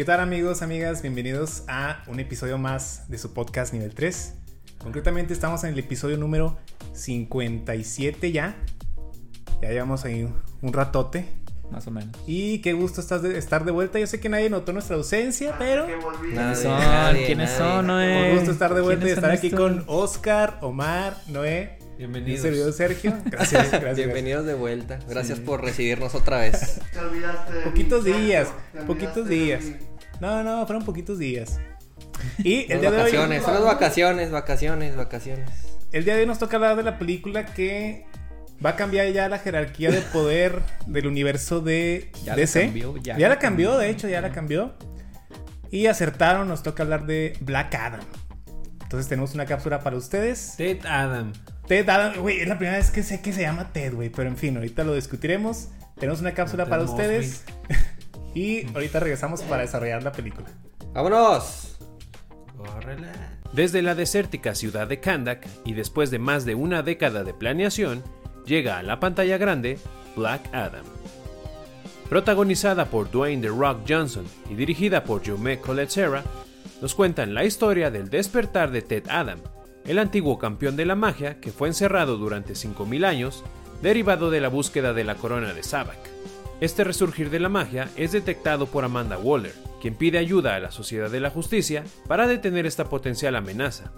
¿Qué tal amigos, amigas? Bienvenidos a un episodio más de su podcast nivel 3. Concretamente estamos en el episodio número 57 ya. Ya llevamos ahí un ratote. Más o menos. Y qué gusto estás de estar de vuelta. Yo sé que nadie notó nuestra ausencia, pero... ¿Quiénes son? ¿Quiénes son, Noé? Un gusto estar de vuelta y estar aquí con Oscar, Omar, Noé. Bienvenidos. servidor Sergio. Gracias, gracias. Bienvenidos de vuelta. Gracias por recibirnos otra vez. Te olvidaste de Poquitos mí, días, poquitos días. No, no, fueron poquitos días. Y el día de hoy... vacaciones, son las vacaciones, vacaciones, vacaciones. El día de hoy nos toca hablar de la película que va a cambiar ya la jerarquía de poder del universo de Ya la cambió, ya ya la cambió, de hecho, ya la cambió. Y acertaron, nos toca hablar de Black Adam. Entonces tenemos una cápsula para ustedes. Ted Adam. Ted Adam, güey, es la primera vez que sé que se llama Ted, güey, pero en fin, ahorita lo discutiremos. Tenemos una cápsula para Mosby. ustedes. y ahorita regresamos para desarrollar la película. ¡Vámonos! Córrela. Desde la desértica ciudad de Kandak y después de más de una década de planeación, llega a la pantalla grande Black Adam. Protagonizada por Dwayne The Rock Johnson y dirigida por Jaume Colette Serra, nos cuentan la historia del despertar de Ted Adam, el antiguo campeón de la magia que fue encerrado durante 5000 años, derivado de la búsqueda de la corona de Sabak. Este resurgir de la magia es detectado por Amanda Waller, quien pide ayuda a la Sociedad de la Justicia para detener esta potencial amenaza.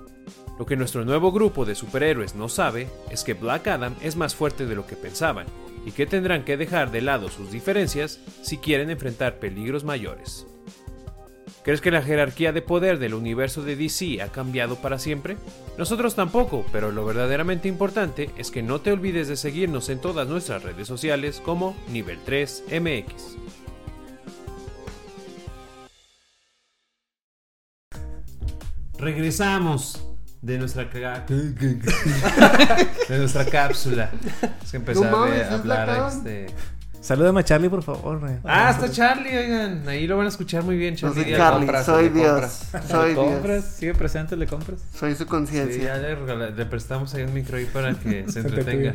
Lo que nuestro nuevo grupo de superhéroes no sabe es que Black Adam es más fuerte de lo que pensaban y que tendrán que dejar de lado sus diferencias si quieren enfrentar peligros mayores. ¿Crees que la jerarquía de poder del universo de DC ha cambiado para siempre? Nosotros tampoco, pero lo verdaderamente importante es que no te olvides de seguirnos en todas nuestras redes sociales como Nivel 3 MX. Regresamos de nuestra ca- de nuestra cápsula. Es que empezar No mames, a ¿es hablar este Salúdame a Charlie, por favor. güey. Ah, está Charlie, oigan. Ahí lo van a escuchar muy bien, No Charlie. soy Ya Charlie, compras, soy le Dios. compras. Soy ¿Le compras? Dios. ¿Sigue presente? ¿Le compras? Soy su Sí, conciencia. ya le, regala- le prestamos ahí un micro ahí para que se entretenga.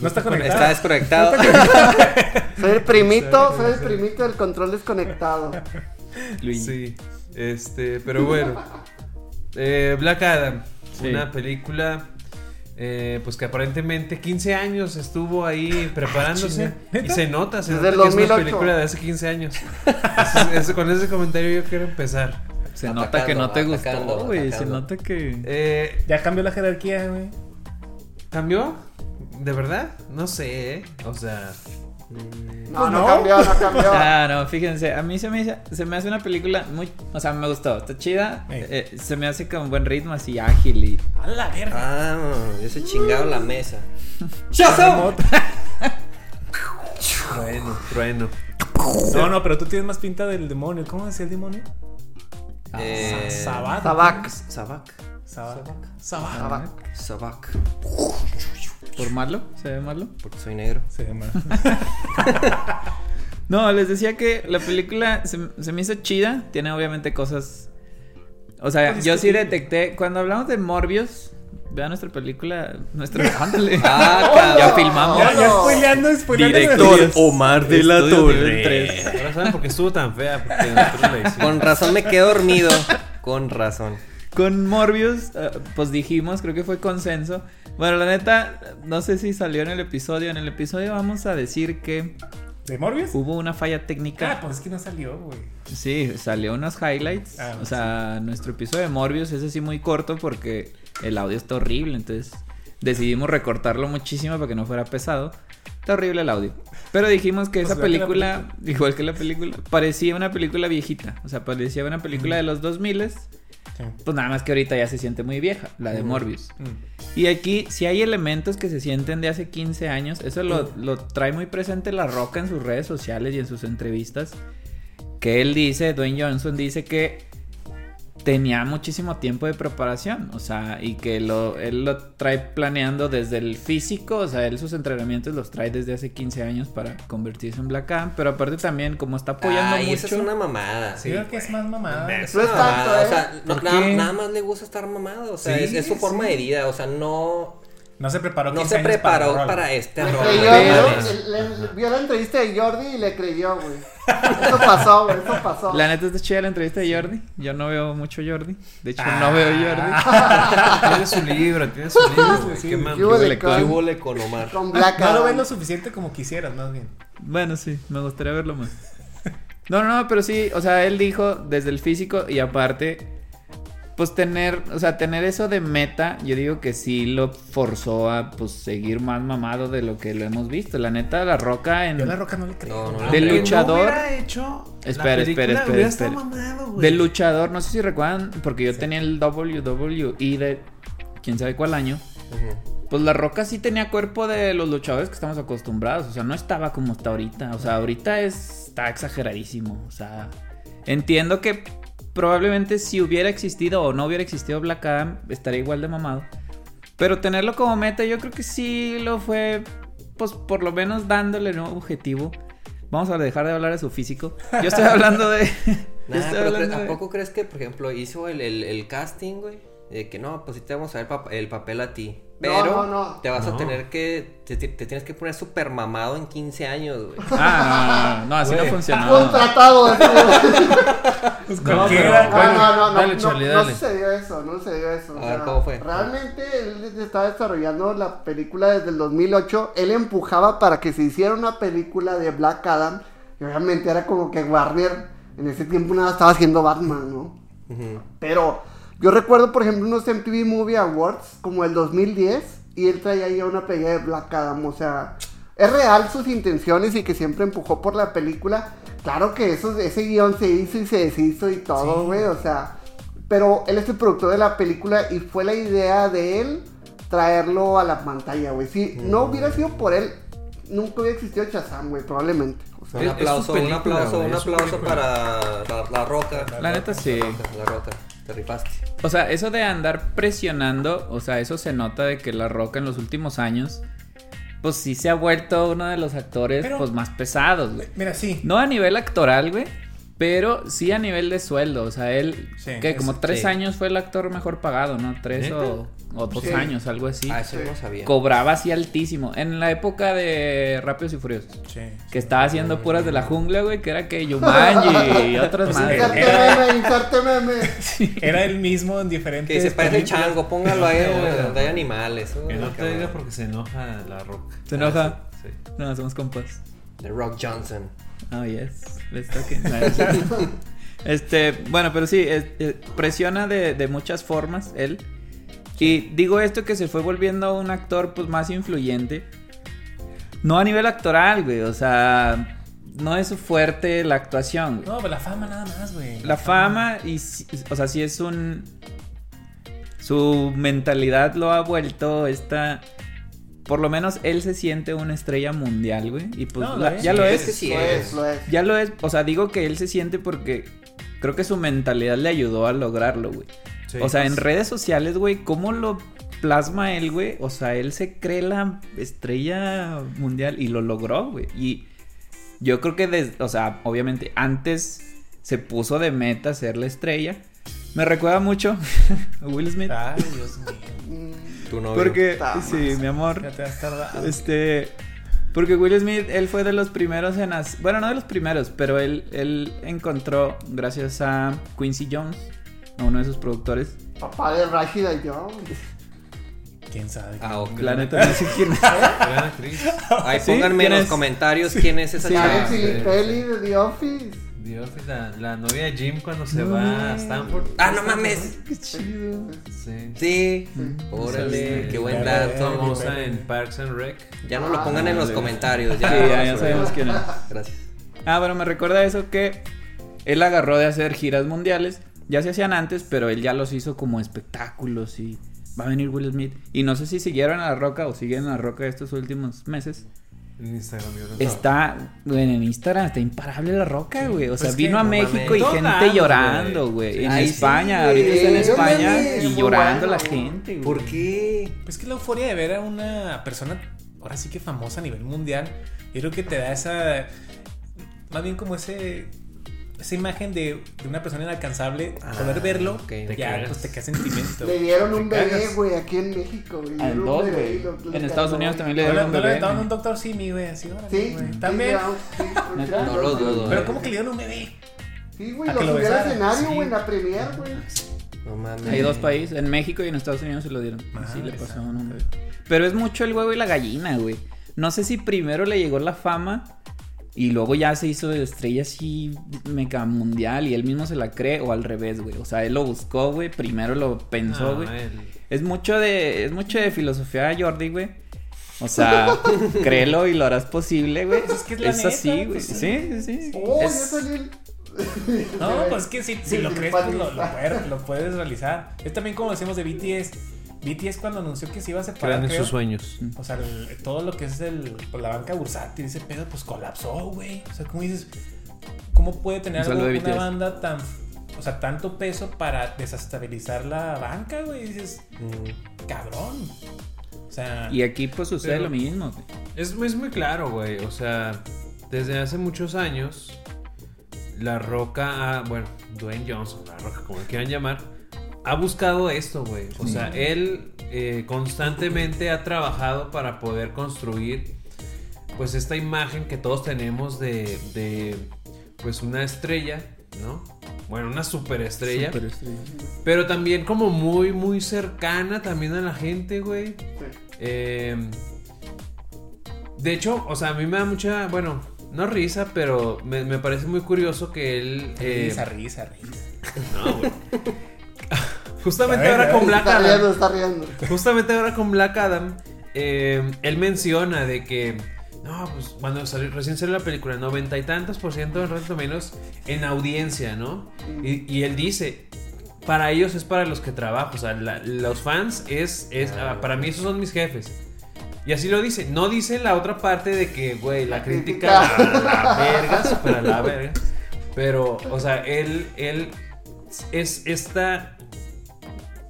No está Está conectado. desconectado. Soy el primito, soy el primito del control desconectado. Luis. Sí, este, pero bueno. Eh, Black Adam, Sí. una película. Eh, pues que aparentemente 15 años estuvo ahí preparándose y se nota, se Desde nota el que es una 2008. película de hace 15 años. Con ese comentario yo quiero empezar. Se Atacando, nota que no te atacando, gustó, güey. Se nota que. Eh, Ya cambió la jerarquía, güey. ¿Cambió? ¿De verdad? No sé, ¿eh? O sea, No, no, no. cambió, no cambió. Ah, no, fíjense, a mí se me, se me hace una película muy, o sea, me gustó, está chida, Eh. eh, se me hace con buen ritmo, así ágil y... A la verga. Ah, ya se chingaron la mesa. trueno, trueno. No, no, pero tú tienes más pinta del demonio. ¿Cómo decía el demonio? Eh, Sabat. Sabac. Sabac. Sabat. Sabac. Sabac. ¿Por malo? ¿Se ve malo? Porque soy negro. Se llama. No, les decía que la película se, se me hizo chida, tiene obviamente cosas... O sea, Pues yo sí detecté, cuando hablamos de Morbius, vean nuestra película, nuestro... Ándale. Ah, ya filmamos. Ya, ya spoileando, spoileando. Director Omar de la Estudio Torre. Ahora saben por qué estuvo tan fea. Porque. Con razón me quedé dormido. Con razón. Con Morbius, eh, pues dijimos, creo que fue consenso. Bueno, la neta, no sé si salió en el episodio. En el episodio vamos a decir que ¿De Morbius? hubo una falla técnica. Ah, pues es que no salió, güey. Sí, salió unos highlights. Ah, o sea, nuestro episodio de Morbius es así muy corto porque el audio está horrible. Entonces decidimos recortarlo muchísimo para que no fuera pesado. Está horrible el audio. Pero dijimos que Pues esa que película, igual que la película, parecía una película viejita. O sea, parecía una película de los 2000 Sí. Pues nada más que ahorita ya se siente muy vieja, la de Morbius. Mm. Y aquí, si hay elementos que se sienten de hace 15 años, eso lo, lo trae muy presente La Roca en sus redes sociales y en sus entrevistas. Que él dice, Dwayne Johnson dice que tenía muchísimo tiempo de preparación, o sea, y que lo, él lo trae planeando desde el físico, o sea, él sus entrenamientos los trae desde hace 15 años para convertirse en Black Adam, pero aparte también, como está apoyando Ay, mucho... esa es una mamada. Sí, creo que es más mamada. Es No una es tanto, mamada, ¿eh? O sea, no- ¿Por nada, más le gusta estar mamado. O sea, Sí, es, es su forma sí. de vida. O sea, no. No se preparó No 15 se preparó el rol. para, este rol. Le- le- vio la entrevista de Jordi y le creyó, güey. Eso pasó, güey, eso pasó. La neta está chida la entrevista de Jordi. Yo no veo mucho Jordi. De hecho, Ah. no veo Jordi. Tiene su libro, tiene su libro, güey. sí, Qué sí. mam- ¿Qué hubo le de ¿Qué con, con Omar? con Black No lo ves lo suficiente como quisieras, más bien. Bueno, sí, me gustaría verlo más. No, no, no, pero sí, o sea, él dijo desde el físico y aparte, pues tener, o sea, tener eso de meta, yo digo que sí lo forzó a, pues, seguir más mamado de lo que lo hemos visto. La neta, la roca en... Yo a la roca no le creo. No, no, Del no luchador- hubiera hecho Espera, espera, espera, espera. mamado. Del luchador, no sé si recuerdan, porque yo tenía el WWE de quién sabe cuál año. Pues la Roca sí tenía cuerpo de los luchadores que estamos acostumbrados. O sea, no estaba como está ahorita. O sea, ahorita es, está exageradísimo. O sea, entiendo que probablemente si hubiera existido o no hubiera existido Black Adam, estaría igual de mamado. Pero tenerlo como meta, yo creo que sí lo fue, pues por lo menos dándole un objetivo. Vamos a dejar de hablar de su físico. Yo estoy hablando de. Nah, estoy pero hablando cre- ¿a de- poco crees que, por ejemplo, hizo el, el, el casting, güey? De que no, pues sí te vamos a pap- el papel a ti. No, Pero no, no. te vas a No. tener que. Te, te- tienes que poner súper mamado en 15 años, güey. Ah, no, no, no, así no Güey. funcionó. Contratado, así, güey. Pues No, pero- No, no, no, no, Dale, no, Charlie, no sucedió eso, no sucedió eso. A ver, ¿cómo fue? Realmente él estaba desarrollando la película desde el 2008. Él empujaba para que se hiciera una película de Black Adam. Y obviamente era como que Warner en ese tiempo nada estaba haciendo Batman, ¿no? Ujú. Pero yo recuerdo, por ejemplo, unos MTV Movie Awards como el 2010 y él traía ya una pelea de Black Adam. O sea, es real sus intenciones y que siempre empujó por la película. Claro que eso, ese guion se hizo y se deshizo y todo, Sí. güey. O sea, pero él es el productor de la película y fue la idea de él traerlo a la pantalla, güey. Si no hubiera sido por él, nunca hubiera existido Shazam, güey, probablemente. O sea, Un aplauso, un aplauso, un aplauso para la, la roca. La neta sí. La roca, la roca. Te rifaste. O sea, eso de andar presionando, o sea, eso se nota de que La Roca en los últimos años, pues sí se ha vuelto uno de los actores Pero- pues más pesados, güey. Mira, sí. No a nivel actoral, güey, pero sí a nivel de sueldo. O sea, él, Sí, que como tres sí. años fue el actor mejor pagado, ¿no? Tres ¿Neta? o, o dos Sí. años, algo así. Ah, eso no sabía. Cobraba así altísimo. En la época de Rápidos y Furiosos. Sí. Que estaba haciendo puras de la jungla, güey, que era que Yumanji y otras Pues. Inserte Era-. Era el mismo en diferentes. Que se parece chango, póngalo ahí donde hay animales. Que no te diga porque se enoja la roca. ¿Se enoja? Sí. No, somos compas. The Rock Johnson. Oh, yes. Let's talk este, bueno, pero sí, es- es- presiona de, de muchas formas él. Y digo esto que se fue volviendo un actor pues más influyente. No a nivel actoral, güey. O sea, no es fuerte la actuación. güey. No, pues la fama nada más, güey. La fama y, si- o sea, sí es un... Su mentalidad lo ha vuelto esta... Por lo menos él se siente una estrella mundial, güey. Y pues No, la- lo es. ya lo Sí, es. es que sí Lo es. es, lo es. Ya lo es, o sea, digo que él se siente porque creo que su mentalidad le ayudó a lograrlo, güey. Sí. O sea, en redes sociales, güey, ¿cómo lo plasma él, güey? O sea, él se cree la estrella mundial y lo logró, güey. Y yo creo que, desde, o sea, obviamente antes se puso de meta ser la estrella. Me recuerda mucho a Will Smith. Ay, Dios mío. Mm, Tu novio. Porque, Está sí, mi amor. Ya te has tardado. Este. Porque Will Smith, él fue de los primeros en hacer. Bueno, no de los primeros, pero él, él encontró, gracias a Quincy Jones, a uno de sus productores. Papá de Rashida Jones. ¿Quién sabe? Ah, ok. La neta, no sé quién es. Gran actriz. Ahí ¿Sí? pónganme en ¿Quién los es? comentarios quién es esa Sí. chava. Sí, Filipelli de The Office. La, la novia de Jim cuando se No, va a. Stanford. Ah, no mames. Qué chido. Sí. Sí. Órale, Sí. qué buen dato. famosa en Parks and Rec. Ya no lo Ah, pongan en los sí. comentarios. Sí, Ya, ya, ya sabemos quién es. Gracias. Ah, bueno, me recuerda eso que él agarró de hacer giras mundiales. Ya se hacían antes, pero él ya los hizo como espectáculos y va a venir Will Smith. Y no sé si siguieron a la roca o siguen a la roca estos últimos meses. En Instagram. yo creo. Está, güey, en Instagram está imparable la roca, güey. O sea, Pues vino a no México y gente llorando, güey. En Ay, España, ahorita está en España y llorando bueno. la gente, güey. ¿Por qué? Pues que la euforia de ver a una persona, ahora sí que famosa a nivel mundial, yo creo que te da esa. Más bien como ese. Esa imagen de, de una persona inalcanzable, Ah, poder verlo, ok. Te ya cagas. pues te queda sentimiento. Le dieron un bebé, güey, aquí en México, güey. Dieron un dos, bebé güey. lo En Estados Unidos también le dieron un no le bebé. aventaron un doctor Simi, güey, así, Sí, güey. sí, También. ya, No lo dudo, güey. Pero eh. ¿cómo que le dieron un bebé? Sí, güey, A lo subió al escenario, güey, en la premier, güey. No mames. Hay dos países, en México y en Estados Unidos se lo dieron. Sí le pasó santa. un hombre. Pero es mucho el huevo y la gallina, güey. No sé si primero le llegó la fama y luego ya se hizo de estrella así mega mundial y él mismo se la cree o al revés, güey. O sea, él lo buscó, güey. Primero lo pensó, Ah, güey. él- Es mucho de es mucho de filosofía Jordi, güey. O sea, créelo y lo harás posible, güey. Pues es que es la neta, así, güey. pues sí, sí. sí, sí. Oh, Es-. No, pues es que si, si lo crees, pues lo, lo puedes, lo puedes realizar. Es también como decimos de BTS. BTS cuando anunció que se iba a separar, Crean en creo, sus sueños. O sea, el- todo lo que es el, pues, la banca bursátil, ese pedo, pues colapsó, güey. O sea, ¿cómo dices? ¿Cómo puede tener algo- una banda tan, o sea, tanto peso para desestabilizar la banca, güey? Dices, Mm. cabrón. O sea, Y aquí pues sucede lo mismo, güey. Es, es muy claro, güey. O sea, desde hace muchos años, La Roca, bueno, Dwayne Johnson, La Roca, como le quieran llamar, ha buscado esto, güey. O sea, él eh, constantemente ha trabajado para poder construir, pues, esta imagen que todos tenemos de, de pues, una estrella, ¿no? Bueno, una superestrella. Superestrella. Pero también como muy, muy cercana también a la gente, güey. Sí. Eh, de hecho, o sea, a mí me da mucha, bueno, no risa, pero me, me parece muy curioso que él... eh, risa, risa, risa. no, güey. Justamente ver, ahora con Black Está riendo, Adam, está riendo. justamente ahora con Black Adam, eh, él menciona de que, no, pues cuando salió- recién salió la película, noventa y tantos por ciento, en rato menos, en audiencia, ¿no? Y, y él dice, para ellos es para los que trabajo, o sea, la- los fans es, es Ah, para mí esos son mis jefes. Y así lo dice, no dice la otra parte de que, güey, la crítica a la verga, la verga. Pero, o sea, él, él es esta...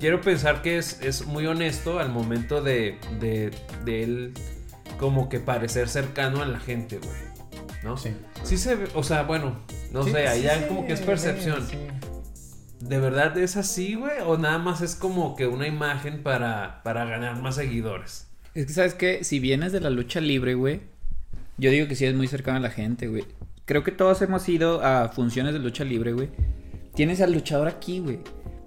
Quiero pensar que es, es muy honesto al momento de, de, de él como que parecer cercano a la gente, güey. ¿No? Sí. Sí se ve, o sea, bueno, no Sí, sé, sí allá se como que es percepción. sí. ¿De verdad es así, güey? ¿O nada más es como que una imagen para, para ganar más seguidores? Es que, ¿sabes qué? Si vienes de la lucha libre, güey, yo digo que sí es muy cercano a la gente, güey. Creo que todos hemos ido a funciones de lucha libre, güey. Tienes al luchador aquí, güey.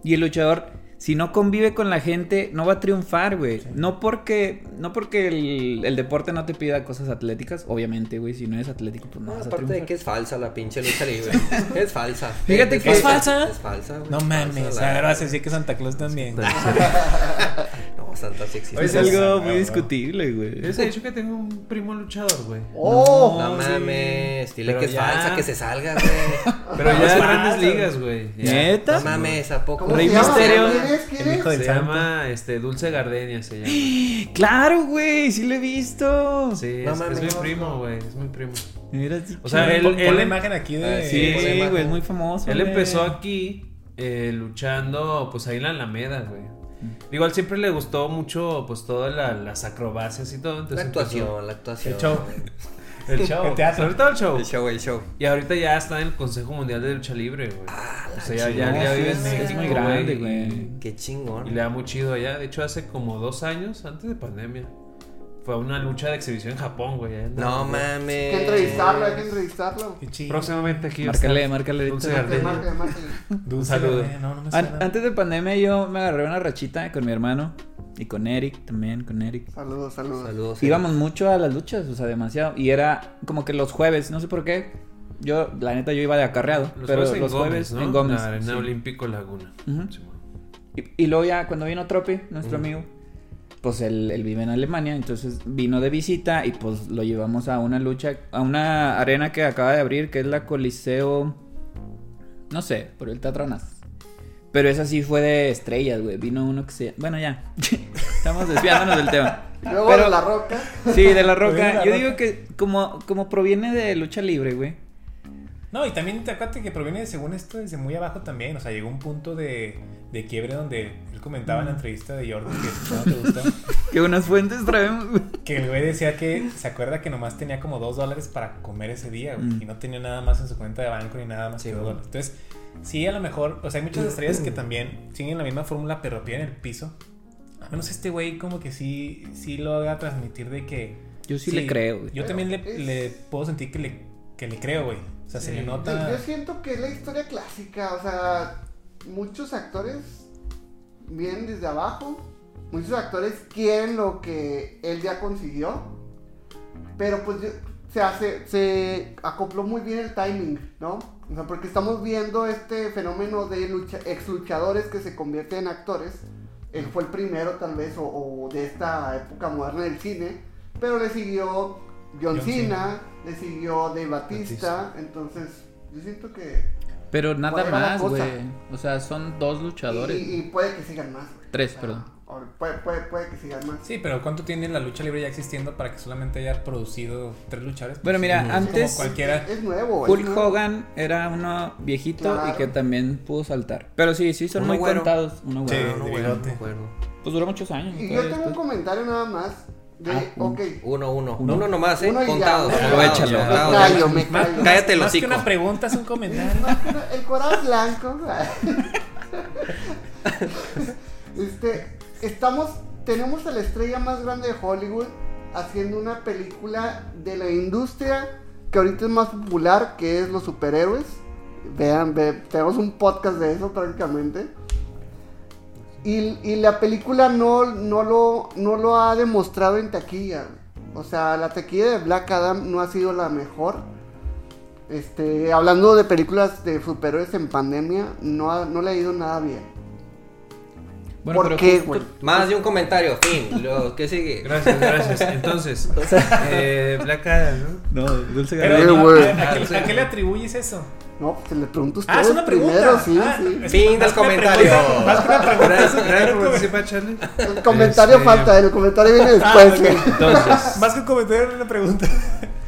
Y el luchador, si no convive con la gente, no va a triunfar, güey. No porque, no porque el, el deporte no te pida cosas atléticas, obviamente, güey. Si no eres atlético, pues no, No, vas a aparte triunfar. de que es falsa la pinche lucha libre. es falsa. Fíjate que- ¿Es falsa? Es falsa, güey. No es mames, la- ahora vas a decir que Santa Claus también. No, Santa sí existe. Es algo esa- muy ah, discutible, güey. He dicho que tengo un primo luchador, güey. ¡Oh! No sí. mames, dile Pero que es ya. falsa, que se salga, güey. Pero ya es grandes ligas, güey. ¿Neta? No mames, ¿a poco? ¿Cómo Rey se? Misterio. ¿Quién es? ¿Quién El es? del Se santo. llama este, Dulce Gardenia, se llama. Claro, güey, sí lo he visto. Sí, No es, mi no, primo, no. güey. Es mi primo. Mira, O sea, él- Pon, pon él- la imagen aquí de. Ah, Sí, güey, es muy famoso. Él empezó aquí eh, luchando, pues ahí en la Alameda, güey. Igual siempre le gustó mucho, pues todas la- las acrobacias y todo. La actuación, la actuación. El show. El show. El teatro. Sobre todo el show. El show, el show. Y ahorita ya está en el Consejo Mundial de Lucha Libre, güey. o sea, ya, ya, ya vive en es- México, es muy grande, güey. Qué chingón. Y le da muy chido allá. De hecho, hace como dos años, antes de pandemia, fue a una lucha de exhibición en Japón, güey. No güey. mames. Hay que entrevistarlo, hay que entrevistarlo. Qué chido. Próximamente aquí. Márcale, márcale Dulce. Gardenia. Márcale, márcale. Dulce saludo. No, no me An- antes de pandemia yo me agarré una rachita con mi hermano y con Eric también, con Eric. Saludos, saludos. Saludos. Íbamos mucho a las luchas, o sea, demasiado. Y era como que los jueves, no sé por qué. Yo, la neta, yo iba de acarreado. Los pero jueves los Gómez, jueves ¿no? en Gómez. La Arena sí. Olímpico Laguna. Simón. Y, y luego ya, cuando vino Tropi, nuestro amigo, pues él, él vive en Alemania, entonces vino de visita y pues lo llevamos a una lucha, a una arena que acaba de abrir, que es la Coliseo, no sé, por el Teatro Nas. Pero esa sí fue de estrellas, güey. Vino uno que se... Bueno, ya. Estamos desviándonos del tema. Luego Pero- de la roca. Sí, de la roca. La Yo Roca. digo que como, como proviene de lucha libre, güey. No, y también te acuerdas que proviene, según esto, desde muy abajo también. O sea, llegó un punto de, de quiebre donde él comentaba en la entrevista de Jordan que no te gustó. Que unas fuentes traemos. Que el güey decía que se acuerda que nomás tenía como dos dólares para comer ese día, güey, Mm. y no tenía nada más en su cuenta de banco ni nada más Sí, que dos dólares. Entonces, sí, a lo mejor, o sea, hay muchas estrellas que también siguen la misma fórmula, pero pierden el piso. A menos este güey como que sí, sí lo haga transmitir de que... Yo sí le creo, güey. Yo también le, es- le puedo sentir que le, que le creo, güey. O sea, se Sí. le Yo, nota... yo siento que es la historia clásica, o sea, muchos actores vienen desde abajo, muchos actores quieren lo que él ya consiguió, pero pues yo- se hace, se acopló muy bien el timing, ¿no? O sea, porque estamos viendo este fenómeno de lucha, ex luchadores que se convierten en actores. Él fue el primero tal vez, o, o de esta época moderna del cine, pero le siguió John, John Cena, Cena. le siguió Dave Batista, entonces yo siento que... Pero nada más, güey. O sea, son dos luchadores. Y, y puede que sigan más, güey. Tres, perdón. Puede, puede, puede que sigan más. Sí, pero ¿cuánto tiene la lucha libre ya existiendo para que solamente haya producido tres luchadores? Bueno, mira, como antes- cualquiera... Es nuevo, es Hulk nuevo. Hogan era uno viejito Claro. y que también pudo saltar. Pero sí, sí, son Uno muy güero. contados. Uno Sí. güero. No. Pues duró muchos años. Y yo tengo un comentario nada más de, Ah, uno. ok, Uno, uno. Uno. Uno, nomás, ¿eh? Uno. Contado. Aprovechalo. callo, me Más- callo. Cállate el más que una pregunta es un comentario. El coral blanco. este, estamos, tenemos a la estrella más grande de Hollywood haciendo una película de la industria que ahorita es más popular, que es los superhéroes. Vean, ve- tenemos un podcast de eso prácticamente. Y, la película no, lo, ha demostrado en taquilla. O sea, la taquilla de Black Adam no ha sido la mejor. Este, hablando de películas de superhéroes en pandemia, no le ha ido nada bien. Bueno, ¿Por pero qué, güey? Más de un comentario, fin. Lo, ¿Qué sigue? Gracias, gracias. Entonces, eh, Black Adam, ¿no? No, Dulce Eh, güey. ¿a, a qué, a qué le atribuyes eso? No, se le pregunto a Ah, ustedes es una pregunta. primero, sí, Ah, sí. es- Fin más del que una comentario. pregunta- Más que una pregunta. Gracias, por participar, Charlie. El comentario Este- falta, el comentario viene Ah, después. güey. Entonces, Más que un comentario, una pregunta.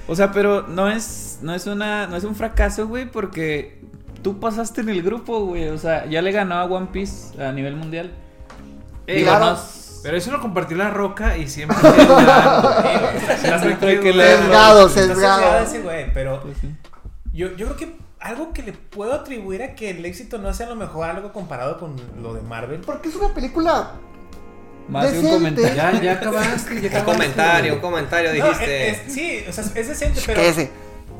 O sea, pero no es, no es una, no es un fracaso, güey, porque tú pasaste en el grupo, güey. O sea, ya le ganó a One Piece a nivel mundial. Ey, no es- pero eso lo compartió la roca y siempre. Siempre hay que leerlo. Sesgado, sesgado sesgado. ese güey, pero yo, yo creo que algo que le puedo atribuir a que el éxito no sea a lo mejor algo comparado con lo de Marvel. Porque es una película. Más de un comentario. Ya, ya acabaste, ya Un acabaste. comentario, un comentario, No, dijiste. es- es- sí, o sea, es decente, pero Ese.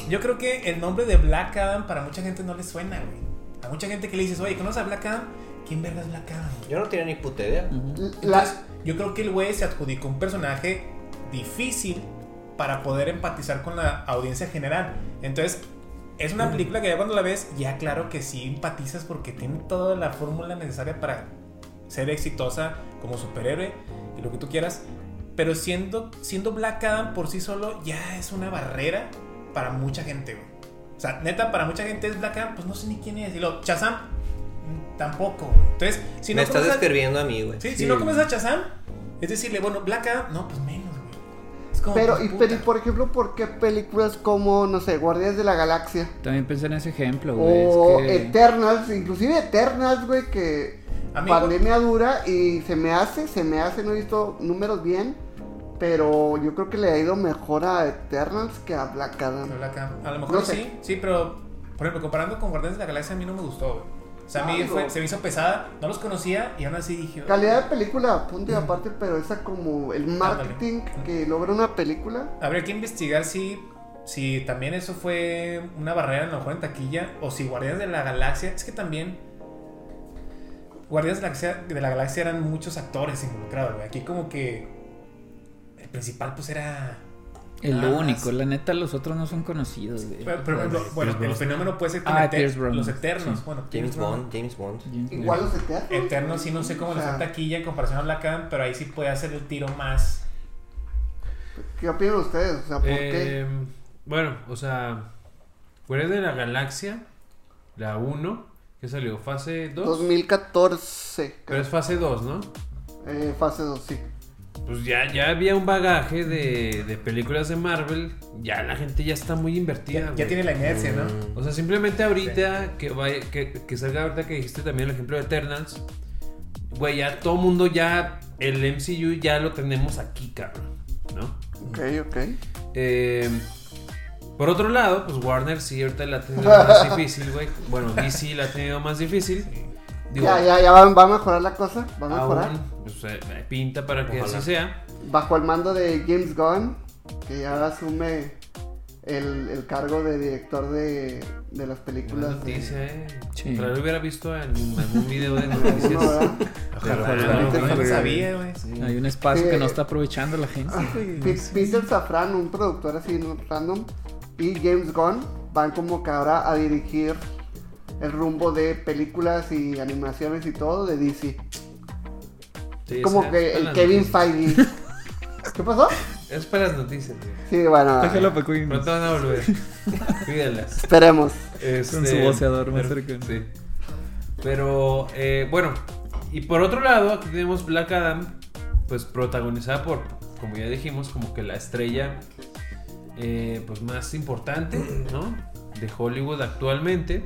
yo creo que el nombre de Black Adam para mucha gente no le suena, güey. A mucha gente que le dices, oye, ¿conoces a Black Adam? ¿Quién verga es Black Adam? Yo no tenía ni puta idea. Ujú. La, Entonces, yo creo que el güey se adjudicó un personaje difícil para poder empatizar con la audiencia general. Entonces, es una película que ya cuando la ves, ya claro que sí empatizas porque tiene toda la fórmula necesaria para ser exitosa como superhéroe y lo que tú quieras. Pero siendo, siendo Black Adam por sí solo ya es una barrera para mucha gente, güey. O sea, neta, para mucha gente es Black Adam, pues no sé ni quién es. Y lo, Shazam, tampoco, güey. Entonces, si Me no estás conoces a- describiendo a mí, güey. Sí, Sí. si no comes a Shazam, es decirle, bueno, Black Adam, no, pues menos, güey. Es como, pero, pues, y, y por ejemplo, ¿por qué películas como, no sé, Guardianes de la Galaxia? También pensé en ese ejemplo, güey. O es que... Eternals, inclusive Eternals, güey, que Amigo. pandemia dura y se me hace, se me hace, no he visto números bien, pero yo creo que le ha ido mejor a Eternals que a Black Adam. Pero Black Adam, A lo mejor No sé. sí, sí, pero, por ejemplo, comparando con Guardianes de la Galaxia, a mí no me gustó, güey. O sea, a mí fue- se me hizo pesada, no los conocía y aún así dije, Calidad de película, punto y aparte, pero esa como el marketing que logra una película. habría que investigar si, si también eso fue una barrera a lo mejor en taquilla o si Guardianes de la Galaxia, es que también Guardianes de la Galaxia, de la Galaxia eran muchos actores involucrados, güey. Aquí como que el principal pues era... El más. único, la neta, los otros no son conocidos, güey. Pero, ejemplo, bueno, el fenómeno puede ser con Ah, Eter- Pierce Brosnan, los Eternos. sí. Bueno, James. Bond, James Bond. Igual los Eternos. Eternos sí no sé cómo O les sea- en taquilla en comparación a Black Adam, pero ahí sí puede hacer el tiro más. ¿Qué opinan ustedes? O sea, ¿por qué? Eh, bueno, o sea, fuera de la galaxia, la 1, que salió fase 2. 2014, Pero es fase 2, ¿no? eh, fase 2, sí. Pues ya, ya había un bagaje de, de películas de Marvel. Ya la gente ya está muy invertida. Ya, tiene la inercia, ¿no? O sea, simplemente ahorita que vaya, que, que salga ahorita que dijiste también el ejemplo de Eternals. Güey, ya todo mundo ya. El MCU ya lo tenemos aquí, cabrón. ¿No? Ok, ok. Eh, por otro lado, pues Warner sí ahorita la ha tenido más difícil, güey. Bueno, DC la ha tenido más difícil. Digo, Ya, ya, ya va, va a mejorar la cosa. Va a mejorar. aún, pues, eh, pinta para que Ojalá. así sea. Bajo el mando de James Gunn, que ya asume el, el cargo de director de, de las películas. de- noticia, eh. Sí. Ojalá lo hubiera visto en algún video de noticias. no, sabía, güey. Hay un espacio Sí. que no está aprovechando la gente. Pe- Peter Safran, un productor así random, y James Gunn van como que ahora a dirigir el rumbo de películas y animaciones y todo de DC. Sí, como que el Kevin. Feige. ¿Qué pasó? Es para las noticias. Sí, bueno, Déjalo para Queen. Pronto van a volver. Cuídalas. esperemos. Este, Con su voceador más pero- cercano. Sí. Pero, eh, bueno. Y por otro lado, aquí tenemos Black Adam, pues protagonizada por, como ya dijimos, como que la estrella eh, pues más importante, ¿no? De Hollywood actualmente.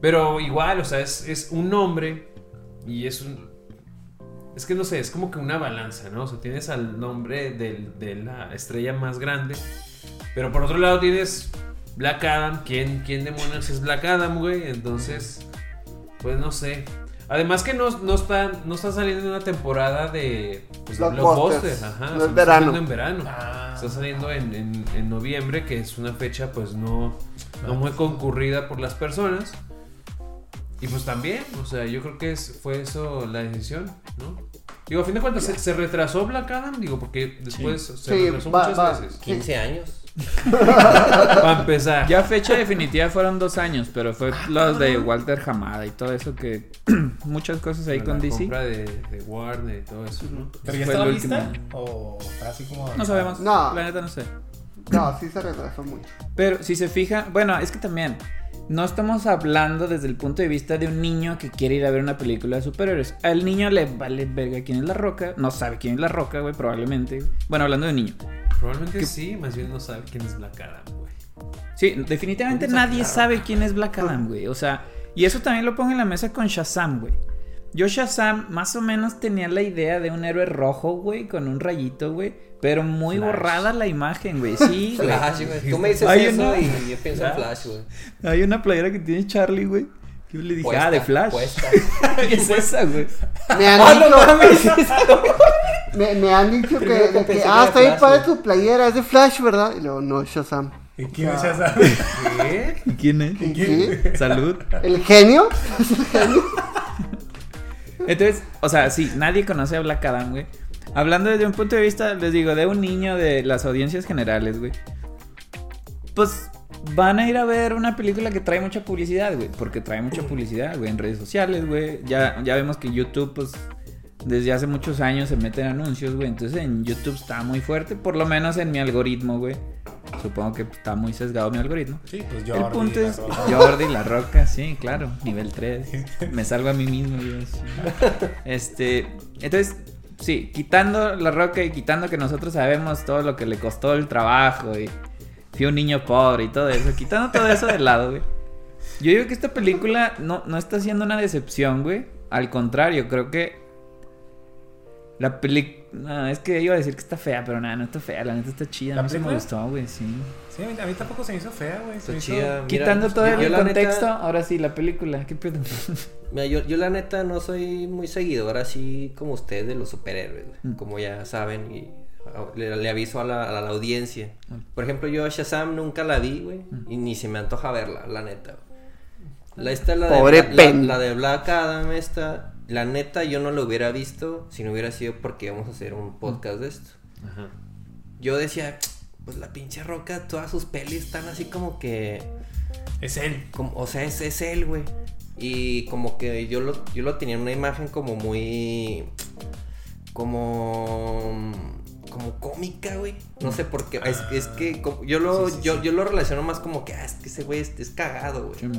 Pero igual, o sea, es, es un nombre y es un... Es que no sé, es como que una balanza, ¿no? O sea, tienes al nombre del- de la estrella más grande. Pero por otro lado tienes Black Adam. ¿Quién, quién demonios es Black Adam, güey? Entonces, pues no sé. Además que no, no, está, no está saliendo en una temporada de, pues, de Blockbusters. Ajá, No o es sea, está verano. saliendo en verano. Ah. Está saliendo en, en- en noviembre, que es una fecha pues no, no muy concurrida por las personas. Y pues también, o sea, yo creo que es, fue eso la decisión, ¿no? Digo, a fin de cuentas, ¿se, se retrasó Black Adam? Digo, porque después se Sí, retrasó va- muchas va. veces. 15 años. Para empezar. Ya fecha definitiva fueron dos años, pero fue los de Walter Hamada y todo eso que muchas cosas ahí la con DC. compra de, de Warner y todo eso, ¿no? ¿Pero ya estaba lista? ¿O está así como.? No sabemos. No. La neta no sé. No, sí se retrasó mucho. Pero si se fija, bueno, es que también no estamos hablando desde el punto de vista de un niño que quiere ir a ver una película de superhéroes. Al niño le vale verga quién es la roca, no sabe quién es la roca, güey, probablemente. Bueno, hablando de un niño. Probablemente sí, más bien no sabe quién es Black Adam, güey. Sí, definitivamente ¿Cómo nadie sabe quién es Black Adam, güey. O sea, y eso también lo pongo en la mesa con Shazam, güey. Yo Shazam más o menos tenía la idea de un héroe rojo, güey, con un rayito, güey. Pero muy Flash. borrada la imagen, güey. Sí, güey. Flash, güey. Tú me dices Ay, eso no. y yo pienso en Flash, güey. Hay una playera que tiene Charlie, güey. que Yo le dije, Puesta, ah, de Flash. ¿Qué es esa, güey? Me han ¡Ah, dicho, no mames! me, me han dicho que, que que, que ah, está bien güey. tu playera, es de Flash, ¿verdad? Y luego, no, Shazam. ¿Y quién es Shazam? ¿Qué? ¿Y quién es? ¿Qué? Salud. ¿El genio? Entonces, o sea, sí, nadie conoce a Black Adam, güey. Hablando desde un punto de vista, les digo, de un niño de las audiencias generales, güey. Pues van a ir a ver una película que trae mucha publicidad, güey. Porque trae mucha publicidad, güey, en redes sociales, güey. Ya, ya vemos que YouTube, pues, desde hace muchos años se meten anuncios, güey. Entonces en YouTube está muy fuerte, por lo menos en mi algoritmo, güey. Supongo que está muy sesgado mi algoritmo. Sí, pues El Jordi. punto la es Roca. Jordi la roca, sí, claro, nivel 3. Me salgo a mí mismo. sí. Este, entonces, sí, quitando la roca y quitando que nosotros sabemos todo lo que le costó el trabajo y fui un niño pobre y todo eso, quitando todo eso de lado, güey. Yo digo que esta película no, no está siendo una decepción, güey. Al contrario, creo que la película... No, es que iba a decir que está fea, pero nada, no está fea, la neta está chida. ¿La A mí me gustó, güey, sí. Sí, a mí, a mí tampoco se me hizo fea, güey. Se Está hizo- chida. Mira, Quitando todo yo- el yo contexto, neta- ahora sí, la película, ¿qué pedo? Mira, yo, yo la neta no soy muy seguidor así como ustedes de los superhéroes, güey. Mm. Como ya saben y a- le, le aviso a la, a la audiencia. Por ejemplo, yo Shazam nunca la vi, güey. Y ni se me antoja verla, la neta. güey. La, esta, la, Pobre de, la, pen. la de Black Adam, esta, la neta yo no la hubiera visto si no hubiera sido porque vamos a hacer un podcast de esto. Ajá. Yo decía, pues la pinche roca, todas sus pelis están así como que... Es él. Como, o sea, es, es él, güey. Y como que yo lo, yo lo tenía en una imagen como muy. Como. Como cómica, güey. No sé por qué. Es, es que como- yo lo, Sí, sí, yo, sí. yo lo relaciono más como que, ah, es que ese güey es, es cagado, güey.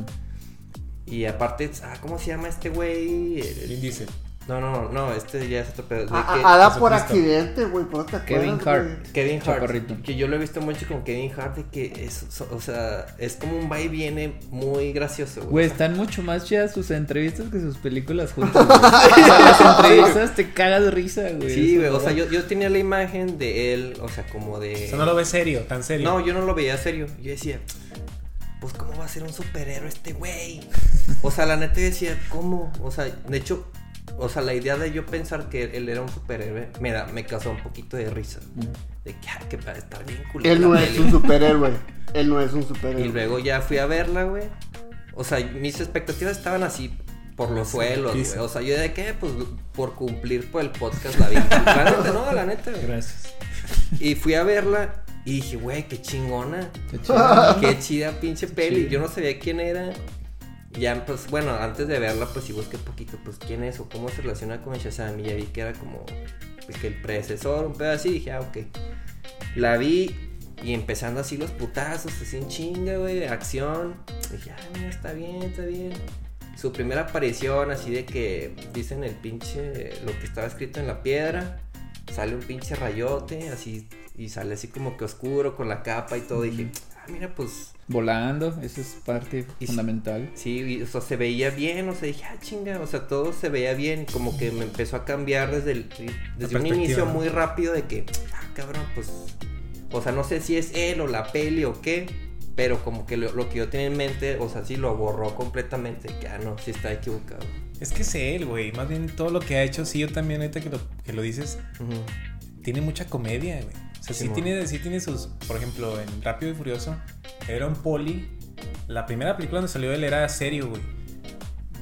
Y aparte, ah, ¿cómo se llama este güey? El- ¿Quién dice? No, no, no, este ya es otro pedo. de A- que- a- Ada por accidente, güey, ¿por te Kevin Hart. Kevin Hart, Chaparrito. que yo lo he visto mucho con Kevin Hart, de que es, so- o sea, es como un va y viene muy gracioso, Güey, güey. Están mucho más chidas sus entrevistas que sus películas juntas. güey. O sea, las entrevistas te cagas de risa, güey. Sí, güey, o sea, yo, yo tenía la imagen de él, o sea, como de... O sea, no lo ves serio, tan serio. No, yo no lo veía serio. Yo decía, pues, ¿cómo va a ser un superhéroe este güey? O sea, la neta decía, ¿cómo? O sea, de hecho, o sea, la idea de yo pensar que él era un superhéroe me, da, me causó un poquito de risa. De que, ah, que va a estar bien culero Él no es peli. un superhéroe. Él no es un superhéroe. Y luego ya fui a verla, güey. O sea, mis expectativas estaban así por los suelos, güey. O sea, yo de qué, pues por cumplir por el podcast la vi. La neta, no, la neta, güey. Gracias. Y fui a verla y dije, güey, qué chingona. Qué chido. Qué chida pinche peli. Sí. Yo no sabía quién era. Ya, pues, bueno, antes de verla, pues sí busqué poquito, pues, quién es o cómo se relaciona con Shazam. Y ya vi que era como pues, que el predecesor, un pedo así. Dije, ah, ok. La vi y empezando así los putazos, así en chinga, güey, acción. Dije, ah, mira, está bien, está bien. Su primera aparición, así de que dicen el pinche, lo que estaba escrito en la piedra. Sale un pinche rayote, así, y sale así como que oscuro con la capa y todo. Dije, ah, mira, pues Volando, eso es parte Y- fundamental. Sí, y, o sea, se veía bien, o sea, dije, ah, chinga, o sea, todo se veía bien, como que me empezó a cambiar desde el, desde un inicio muy rápido de que, ah, cabrón, pues, o sea, no sé si es él o la peli o qué, pero como que lo, lo que yo tenía en mente, o sea, sí lo borró completamente, que, ah, no, sí está equivocado. Es que es él, güey. Más bien todo lo que ha hecho, sí, yo también, ahorita que lo, que lo dices, tiene mucha comedia, güey. O sea, sí, Simón. tiene, sí tiene sus. Por ejemplo, en Rápido y Furioso, era un poli. La primera película donde salió él era serio, güey.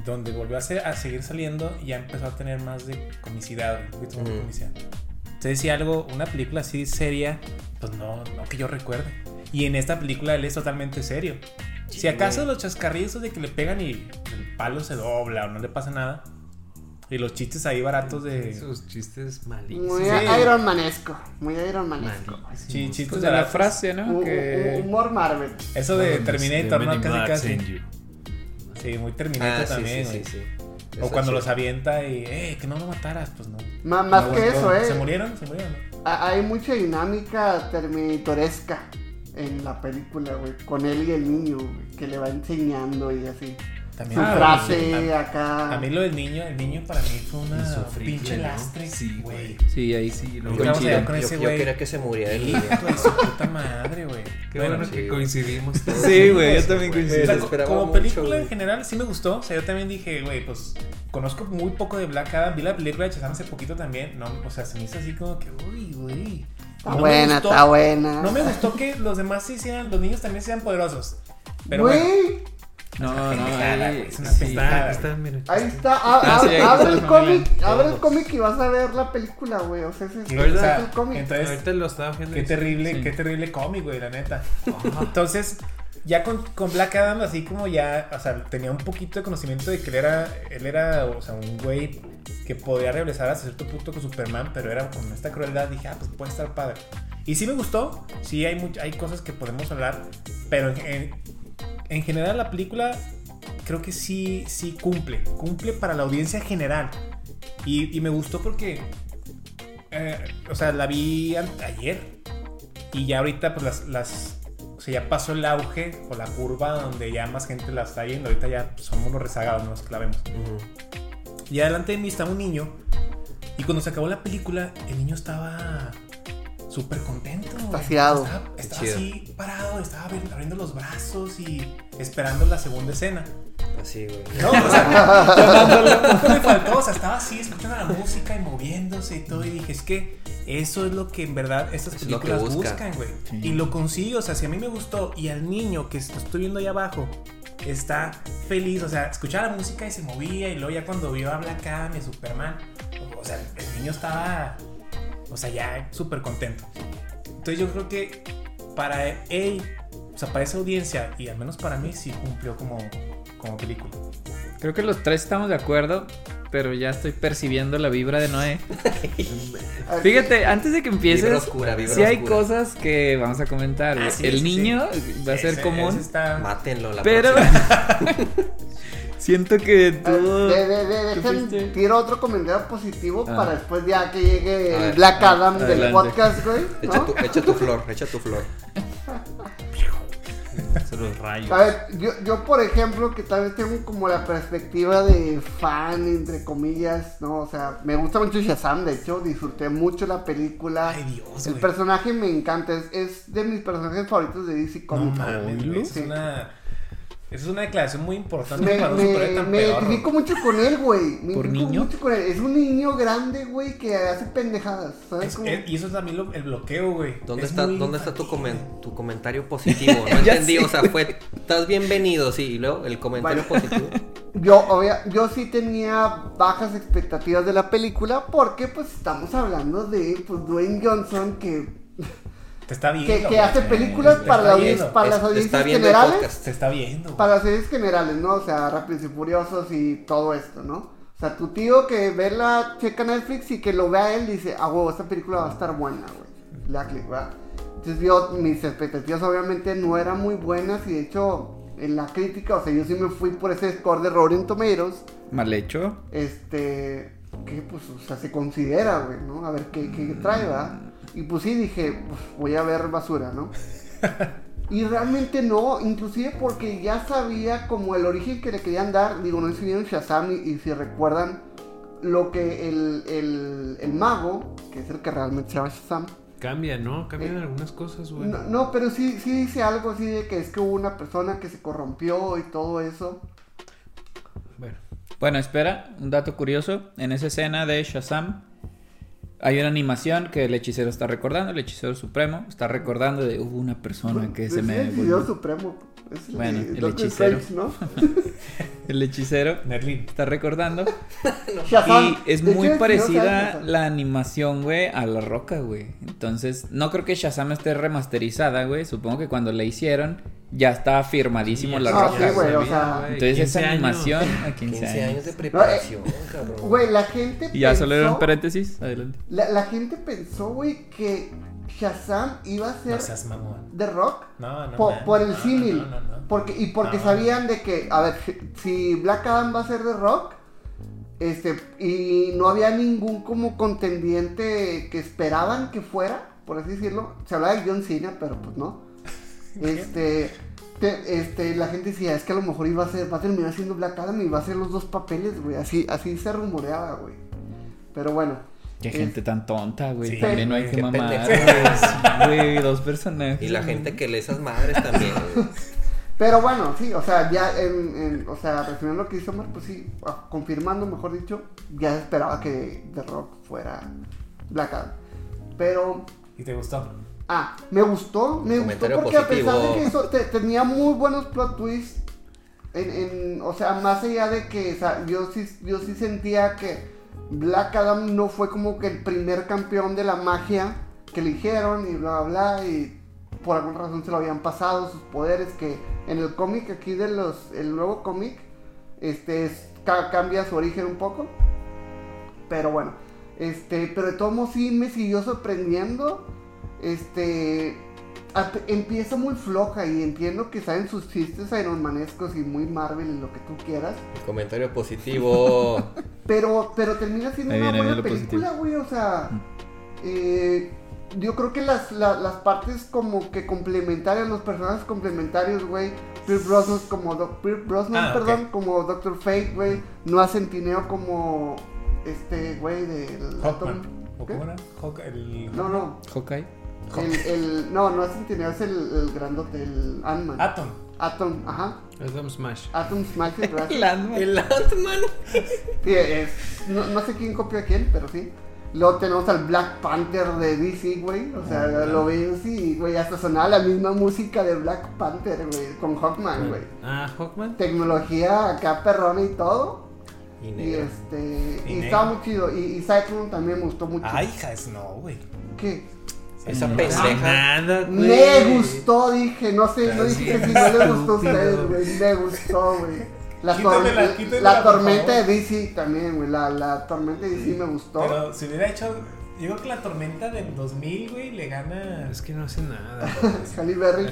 Donde volvió a, ser- a seguir saliendo y ya empezó a tener más de comicidad, güey, un poquito más de comicidad. Entonces, si algo, una película así seria, pues no, no que yo recuerde. Y en esta película él es totalmente serio. si acaso los chascarrillos de que le pegan y el palo se dobla o no le pasa nada. Y los chistes ahí baratos de. Sus chistes malísimos. Muy Sí. Iron Manesco. Muy Iron Manesco. chi- chistes Pues de la frase, ¿no? Que... Humor Marvel. Eso de Terminator, ¿no? Casi casi. Sí, muy Terminator Ah, sí, también, sí, sí, sí. O cuando los avienta y, eh, que no lo mataras, pues no. Más No que aguantó. eso, ¿Se eh. murieron? ¿Se murieron? no? ha- Hay mucha dinámica terminatoresca en la película, güey. Con él y el niño, güey, que le va enseñando y así. También. Su Ah, frase a, acá. a mí lo del niño, el niño para mí fue una pinche ¿no? lastre, Sí, güey. Sí, ahí Sí, lo llegar con Yo, ese yo güey. quería que se muriera el Hijo niño. de su puta madre, güey. Qué bueno, sí, que coincidimos todos. Sí, güey, yo también Lo esperaba como mucho, película en general sí me gustó. O sea, yo también dije, güey, pues conozco muy poco de Black Adam. Vi la película de Shazam hace poquito también. No, o sea, se me hizo así como que, uy, güey. Está No me buena, gustó- está buena. No me gustó que los demás se hicieran, los niños también sean poderosos. Pero bueno, Güey, No, no, ahí- es una sí. pendejada. Está, está, mira. ahí está. a- Ah, sí, abre está el cómic, abre el cómic y vas a ver la película, güey. O sea, ese es, o sea, el cómic. entonces, Ahorita lo estaba viendo. qué terrible, Sí. qué terrible cómic, güey, la neta. Entonces, ya con, con Black Adam, así como ya, o sea, tenía un poquito de conocimiento de que él era, él era, o sea, un güey que podía regresar hasta cierto punto con Superman, pero era con esta crueldad, dije, ah, pues puede estar padre. Y sí me gustó, sí hay, much- hay cosas que podemos hablar, pero en, en- en general la película creo que sí, sí cumple, cumple para la audiencia general. Y, y me gustó porque, eh, o sea, la vi ayer y ya ahorita pues las, las, o sea, ya pasó el auge o la curva donde ya más gente la está viendo, ahorita ya pues, somos los rezagados, no los que la vemos. Ujú. Y adelante de mí estaba un niño. Y cuando se acabó la película, el niño estaba súper contento. Extasiado. Estaba, estaba así parado, estaba abri- abriendo los brazos y esperando la segunda escena. Así, güey. No, o sea, me faltó. O sea, estaba así escuchando la música y moviéndose y todo. Y dije, es que eso es lo que en verdad estas Es películas busca. buscan, güey. Sí. Y lo consigo. O sea, si a mí me gustó y al niño que estoy viendo ahí abajo está feliz, o sea, escuchaba la música y se movía. Y luego ya cuando vio a Black Adam y Superman, o sea, el niño estaba, o sea, ya súper contento. Entonces yo creo que para él, o sea, para esa audiencia y al menos para mí sí cumplió como, como película. Creo que los tres estamos de acuerdo, pero ya estoy percibiendo la vibra de Noé. Fíjate, antes de que empieces, Vibra oscura, vibra sí hay oscura. cosas que vamos a comentar. Ah, sí, el sí, niño va a ser Ese- común, ese está- Mátenlo la pero. siento que ver, tú... de- de- de- dejen, tiro otro comentario positivo Ah. para después ya que llegue A el ver, Black ah, Adam del podcast, güey. Echa ¿no? tu, echa tu flor, echa tu flor. Se los rayos. A ver, yo, yo por ejemplo, que tal vez tengo como la perspectiva de fan, entre comillas, ¿no? O sea, me gusta mucho Shazam, de hecho, disfruté mucho la película. Ay, Dios, El personaje me encanta, es, es de mis personajes favoritos de DC No Comics. mames, güey, Es Sí. Una. Es una declaración muy importante Me, para un superhéroe me, tan me pedorro. identifico mucho con él, güey. Me ¿Por identifico niño? mucho con él. Es un niño grande, güey, que hace pendejadas. ¿Sabes Es- cómo? es- y eso es también lo- el bloqueo, güey. ¿Dónde Es está, ¿dónde está tu, comen- tu comentario positivo? No entendí, o sea, fue, estás bienvenido, sí, y luego el comentario positivo. Yo, obvia- yo sí tenía bajas expectativas de la película porque pues estamos hablando de pues, Dwayne Johnson que, Te está viendo. que, hace películas Te para, está la audien- viendo. para Es- las está audiencias generales. Se está viendo. Para las audiencias generales, ¿no? O sea, Rápidos y Furiosos y todo esto, ¿no? O sea, tu tío que ve la checa Netflix y que lo vea él dice, ah, huevo, esta película va a estar buena, güey. Le da click, ¿verdad? Entonces yo, mis expectativas obviamente no eran muy buenas y de hecho en la crítica, o sea, yo sí me fui por ese score de Rotten Tomatoes, Mal hecho. este, que pues, o sea, se considera, güey, ¿no? A ver qué, qué trae, ¿verdad? Y pues sí, dije, voy a ver basura, ¿no? Y realmente no, inclusive porque ya sabía como el origen que le querían dar, digo, no sé si vieron Shazam y, y si recuerdan lo que el, el, el mago, que es el que realmente se llama Shazam, Cambia, ¿no? Cambian Eh, algunas cosas, güey. no, no, pero sí, sí dice algo así de que es que hubo una persona que se corrompió y todo eso. Bueno, Bueno, espera, un dato curioso. En esa escena de Shazam hay una animación que el hechicero está recordando, el hechicero supremo está recordando de hubo una persona que se Es me el Dios supremo. Es el, Bueno, de el hechicero. ¿no? El hechicero Merlin. está recordando Shazam. y es muy hecho, parecida la animación, güey, a la roca, güey. Entonces, no creo que Shazam esté remasterizada, güey. Supongo que cuando la hicieron ya estaba firmadísimo Sí, la roca. sí, güey, o sea, Entonces 15 esa años. animación a 15, 15 años. años de preparación, cabrón. Güey, la gente Y ya solo era un paréntesis, adelante. La, la gente pensó, güey, que Shazam iba a ser No. The Rock No, no. po- no, por el símil. no, no, no. Porque, y porque sabían de que, a ver, si Black Adam va a ser The Rock, este, y no había ningún como contendiente que esperaban que fuera, por así decirlo. Se hablaba de John Cena, pero pues no. Este, te- este, la gente decía, es que a lo mejor iba a ser, va a terminar siendo Black Adam y va a hacer los dos papeles, güey. Así, así se rumoreaba, güey. Pero bueno. Qué gente tan tonta, güey. Sí, También no hay que mamar. güey. Dos personajes. Y la gente que lee esas madres también, güey. Pero bueno, sí, o sea, ya en, en- o sea, resumiendo lo que dice Omar, pues sí, ah, confirmando, mejor dicho, ya se esperaba que The Rock fuera Black Adam. Pero, ¿Y te gustó? ah, me gustó, me gustó porque a pesar de que eso te- tenía muy buenos plot twists, en, en- o sea, más allá de que, o sea, yo sí, yo sí sentía que Black Adam no fue como que el primer campeón de la magia que eligieron y bla, bla, bla, y por alguna razón se lo habían pasado sus poderes que en el cómic aquí de los, el nuevo cómic, este, es- ca- cambia su origen un poco, pero bueno, este, pero de todos modos sí me siguió sorprendiendo, este, empieza muy floja y entiendo que saben sus chistes ironmanescos y muy Marvel y lo que tú quieras, El comentario positivo. pero, pero termina siendo Ahí una viene, buena película, güey. O sea, eh, yo creo que las, la- las partes como que complementarias, los personajes complementarios, güey. Pierce Brosnan como Pierce Brosnan, Ah, perdón, como Doctor Fate, güey. No Centineo como este güey del Hawkman. ¿O ¿Qué? cómo era? Hawk, el... No, no. Hawkeye. El, el, no, no es Centineo, es el, el grandote, el Ant-Man. Atom. Atom, ajá. Adam Smash. Atom Smash, gracias. El Ant-Man. El Ant-Man. Sí, es, no, no sé quién copió a quién, pero sí. Luego tenemos al Black Panther de DC, güey. O sea, lo ves y, güey, hasta sonaba la misma música de Black Panther, güey, con Hawkman, güey. Ah, Hawkman. Tecnología acá perrona y todo. Y Y negro. este. Y Y, negro. estaba muy chido. Y, y Cyclone también me gustó mucho. Ay, hija, es no, güey. ¿Qué? Esa No, pendeja. Nada, güey. Me gustó, dije. No sé, no dije que si no le gustó a ustedes, güey. Me gustó, güey. La, Quítamela, tor- quítamela, la tormenta de. DC también, güey. La, la tormenta de DC me gustó. Pero si hubiera hecho. Yo creo que la tormenta del 2000, güey, le gana. Es que no hace nada. Halle Berry.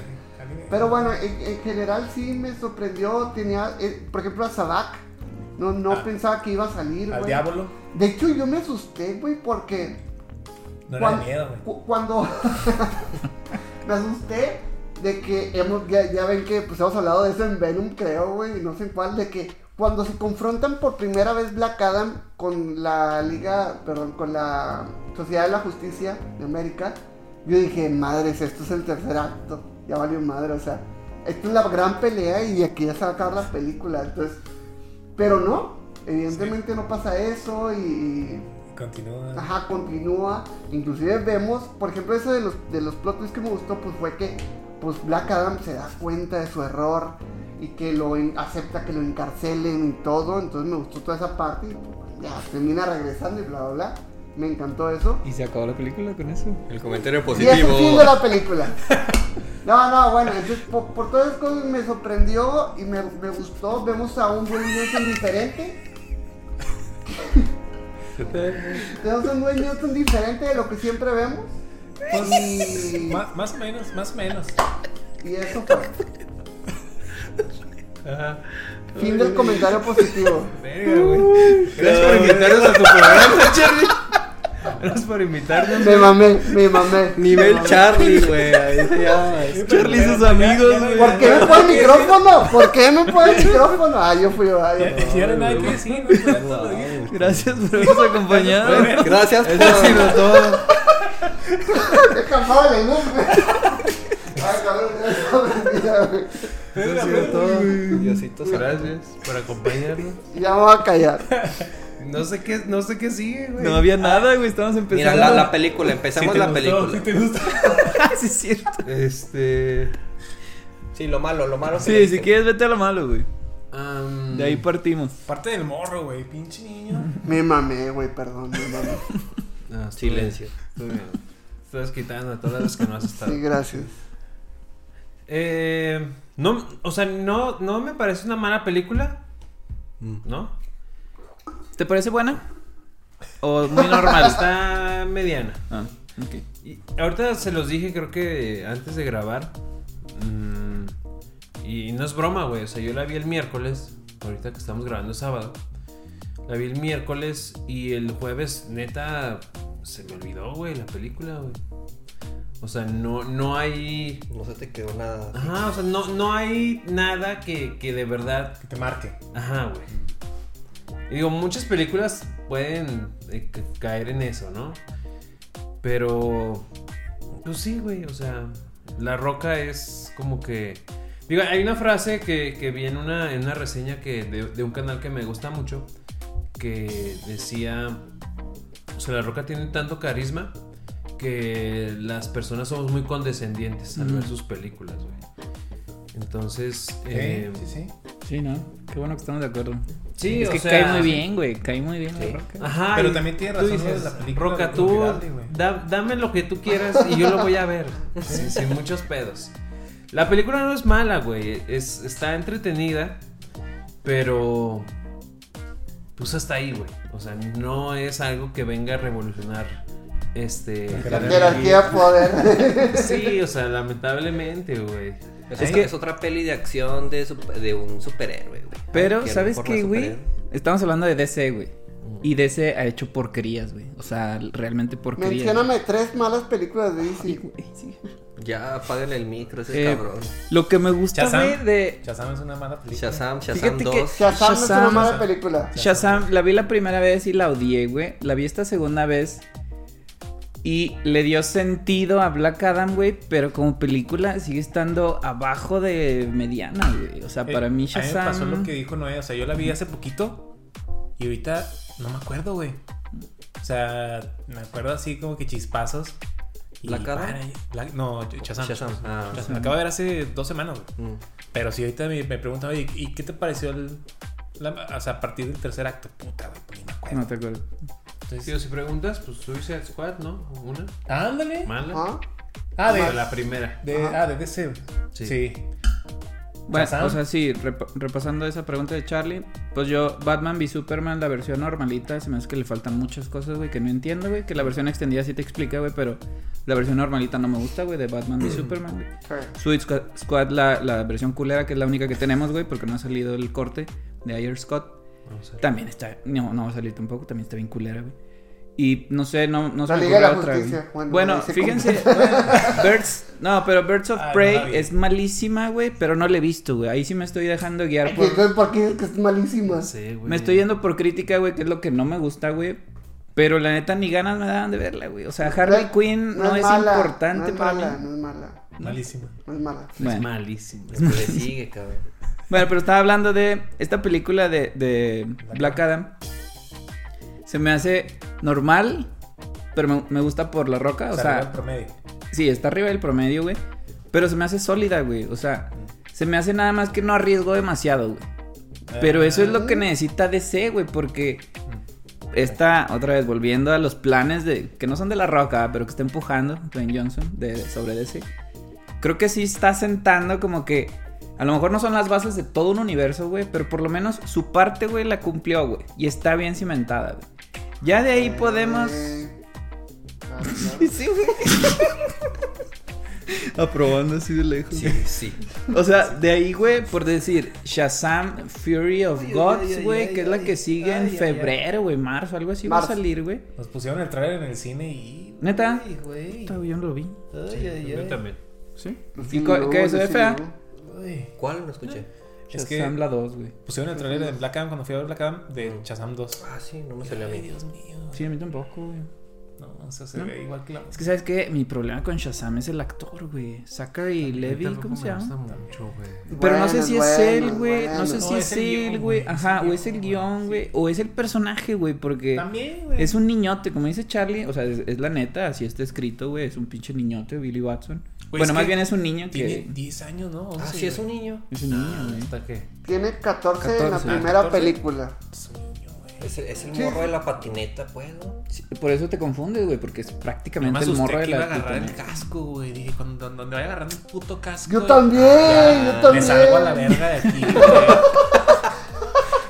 Pero bueno, en, en general sí me sorprendió. Tenía, eh, por ejemplo, a Sadak. No, no Ah. pensaba que iba a salir, Al güey. diablo. De hecho, yo me asusté, güey, porque No era cuan- de miedo, güey. cu- cuando me asusté de que hemos, ya, ya ven que pues hemos hablado de eso en Venom, creo, güey, y no sé en cuál, de que cuando se confrontan por primera vez Black Adam con la Liga, perdón, con la Sociedad de la Justicia de América, yo dije, madres, esto es el tercer acto, ya valió madre, o sea, esto es la gran pelea y aquí ya se va a acabar la película, entonces, pero no, evidentemente no pasa eso y... Continúa. Ajá, continúa. Inclusive vemos, por ejemplo, eso de los, de los plot twists que me gustó, pues fue que pues Black Adam se da cuenta de su error y que lo en- acepta que lo encarcelen y todo. Entonces me gustó toda esa parte y pues, ya termina regresando y bla, bla, bla. Me encantó eso. Y se acabó la película con eso. El comentario Y es el positivo. fin de la película. No, no, bueno, entonces por, por todas esas cosas me sorprendió y me, me gustó. Vemos a un Dwayne Johnson diferente. Tenemos un Dwayne Johnson diferente de lo que siempre vemos. Y, más o menos, más o menos. y eso fue. Ajá. Fin del comentario positivo. Verga, güey. Gracias por invitarnos a tu programa, Charlie. Gracias por invitarnos. Me mamé, me mamé. Nivel Me. Charlie, güey. Charlie y sus amigos, güey. ¿Por qué me pone el micrófono? ¿por qué me pone el micrófono? Ah, yo fui yo. ah, yo nada que decir. Gracias por habernos acompañado. Gracias Eso ha por. todo. Luz, güey. Ay, cabrón. Diosito. Gracias por acompañarnos. Ya me voy a callar. No sé qué, no sé qué sigue, güey. No había nada, güey. Estamos Mira, empezando. la, la película. Empezamos Sí la gustó, película. sí te gusta. sí, es cierto. Este. Sí, lo malo, lo malo. Sí, si dicen. quieres, vete a lo malo, güey. De ahí partimos. Parte del morro, güey. Pinche niño. Me mamé, güey, perdón, me mamé. no, estuvo Silencio. bien, estuvo bien. Estás quitando a todas las que no has estado. Sí, gracias. Eh, no, o sea, no, no me parece una mala película. ¿No? ¿Te parece buena? ¿O muy normal? Está mediana. Ah, ok. Y ahorita se los dije, creo que antes de grabar. mm, y no es broma, güey. O sea, yo la vi el miércoles. Ahorita que estamos grabando sábado. La vi el miércoles y el jueves, neta, se me olvidó, güey, la película, güey. O sea, no, no hay. No se te quedó nada. Ajá, o sea, no, no hay nada que, que de verdad. Que te marque. Ajá, güey. Y digo, muchas películas pueden eh, ca- caer en eso, ¿no? Pero. Pues sí, güey, o sea. La roca es como que. Digo, hay una frase que, que vi en una, en una reseña que de, de un canal que me gusta mucho. Que decía. O sea, la roca tiene tanto carisma que las personas somos muy condescendientes al ver Ujú. sus películas, güey. Entonces. Sí, eh, sí, sí. Sí, ¿no? Qué bueno que estamos de acuerdo. Sí, es o que sea, cae muy bien, güey. Cae muy bien Sí. la roca. Ajá. Pero también tiene tú razón lo de dices, la película Roca, tú Giraldi, güey". da- dame lo que tú quieras y yo lo voy a ver. sin, sin muchos pedos. La película no es mala, güey. Es, está entretenida. Pero. Pues hasta ahí, güey. O sea, no es algo que venga a revolucionar. Este. La La jerarquía poder. Sí, o sea, lamentablemente, güey. Es, Es otra, que- es otra peli de acción de, de un superhéroe, güey. Pero, ¿sabes qué, güey? Estamos hablando de DC, güey. Y DC ha hecho porquerías, güey. O sea, realmente porquerías. Mencióname tres malas películas de Sí, DC. güey, sí. Ya apaguen el micro, ese Eh, cabrón. Lo que me gusta, Shazam. güey, de Shazam es una mala película. Shazam, Shazam Fíjate que- 2. Shazam, no es una Shazam. mala película. Shazam, la vi la primera vez y la odié, güey. La vi esta segunda vez y le dio sentido a Black Adam, güey. Pero como película sigue estando abajo de mediana, güey. O sea, Eh, para mí A mí Shazam... me pasó lo que dijo Noé. O sea, yo la vi hace poquito. Y ahorita no me acuerdo, güey. O sea, me acuerdo así como que chispazos. Y ¿Black Adam? para, Black- no, Shazam. Shazam, ah. Shazam. Me acabo de ver hace dos semanas, güey. Mm. Pero si ahorita me, me preguntan, oye, ¿y qué te pareció el. la- o sea, a partir del tercer acto? Puta, güey, pues ni me acuerdo. No te acuerdo. Entonces, Tío, si preguntas, pues Suicide Squad, ¿no? Una. ándale. Mala. ¿Ah? Ah, De de, la primera. de, ah, de DC. Sí. Sí. Bueno, o sea, sí, rep- repasando esa pregunta de Charlie, pues yo, Batman v Superman, la versión normalita, se me hace que le faltan muchas cosas, güey, que no entiendo, güey, que la versión extendida sí te explica, güey, pero la versión normalita no me gusta, güey, de Batman v Superman, güey. Sí. Suicide Squad, Squad, la, la versión culera, que es la única que tenemos, güey, porque no ha salido el corte de Ayer Scott. No sé. También está. No, no va a salir tampoco. También está bien culera, güey. Y no sé, no, no se La me Liga de ocurre la otra. Justicia, bueno, fíjense. Birds. No, pero Birds of Ah, no Prey es malísima, güey. Pero no la he visto, güey. Ahí sí me estoy dejando guiar ¿Y por. entonces por qué es que es malísima? No sé, güey. Me estoy yendo por crítica, güey, que es lo que no me gusta, güey. Pero la neta ni ganas me daban de verla, güey. O sea, Harley Quinn no, es, mala, importante no es para mala, mí. No es mala, Malísimo. no es mala. Es Bueno. malísimo. Es que le sigue, cabrón. Bueno, pero estaba hablando de esta película de, de Black Adam. Se me hace normal, pero me, me gusta por la roca. O, sea, sea, el promedio. sí, está arriba del promedio, güey. Pero se me hace sólida, güey. O sea, se me hace nada más que no arriesgo demasiado, güey. Pero eso es lo que necesita DC, güey, porque está, otra vez, volviendo a los planes de, que no son de la roca, pero que está empujando Dwayne Johnson de- sobre DC. Creo que sí está sentando como que, a lo mejor no son las bases de todo un universo, güey, pero por lo menos su parte, güey, la cumplió, güey. Y está bien cimentada, güey. Ya de ahí podemos... Claro. Sí, güey. Aprobando así de lejos. Sí, sí. O sea, de ahí, güey, por decir Shazam Fury of Ay, Gods, ay, güey, ay, que es la ay, que sigue en febrero, güey, marzo, algo así va a salir, güey. Nos pusieron el trailer en el cine y. ¿Neta? Ay, güey. Todavía no lo vi. Ay, ay, Yo ay. también. ¿Sí? Sí, ¿Y qué se ve sí, fea? ¿Cuál? No escuché. Es que- Shazam la 2, güey. Pusieron el trailer de Black Adam cuando fui a ver Black Adam de Shazam 2. Ah, sí, no me salió a Ay, mí. Dios mío. Sí, a mí tampoco, güey. No, o sea, se ¿No? ve igual que la. Es que, ¿sabes qué? Mi problema con Shazam es el actor, güey. Zachary Levy, ¿cómo me se gusta llama? mucho, güey. Pero no sé Bueno, si es él, güey. No sé si No, es es él, güey. es Ajá, o es el guion, sí. güey. O es el personaje, güey, porque... También, güey. Es un niñote, como dice Charlie, o sea, es, es la neta, así está escrito, güey, es un pinche niñote, Billy Watson. Pues bueno, más que bien es un niño Tiene que... 10 años, ¿no? Ah, 11, sí, es un güey. niño. Es un niño, güey. ¿Hasta qué? Tiene 14, en la 14. primera Ah, 14. película. Es un niño, güey. Es el, es el Sí. morro de la patineta, pues, ¿no? Sí, por eso te confundes, güey, porque es prácticamente el usted morro de que iba a la... agarrar el casco, güey. Dije, cuando, donde vaya agarrando el puto casco. Yo también, yo Me también. salgo a la verga de aquí, güey.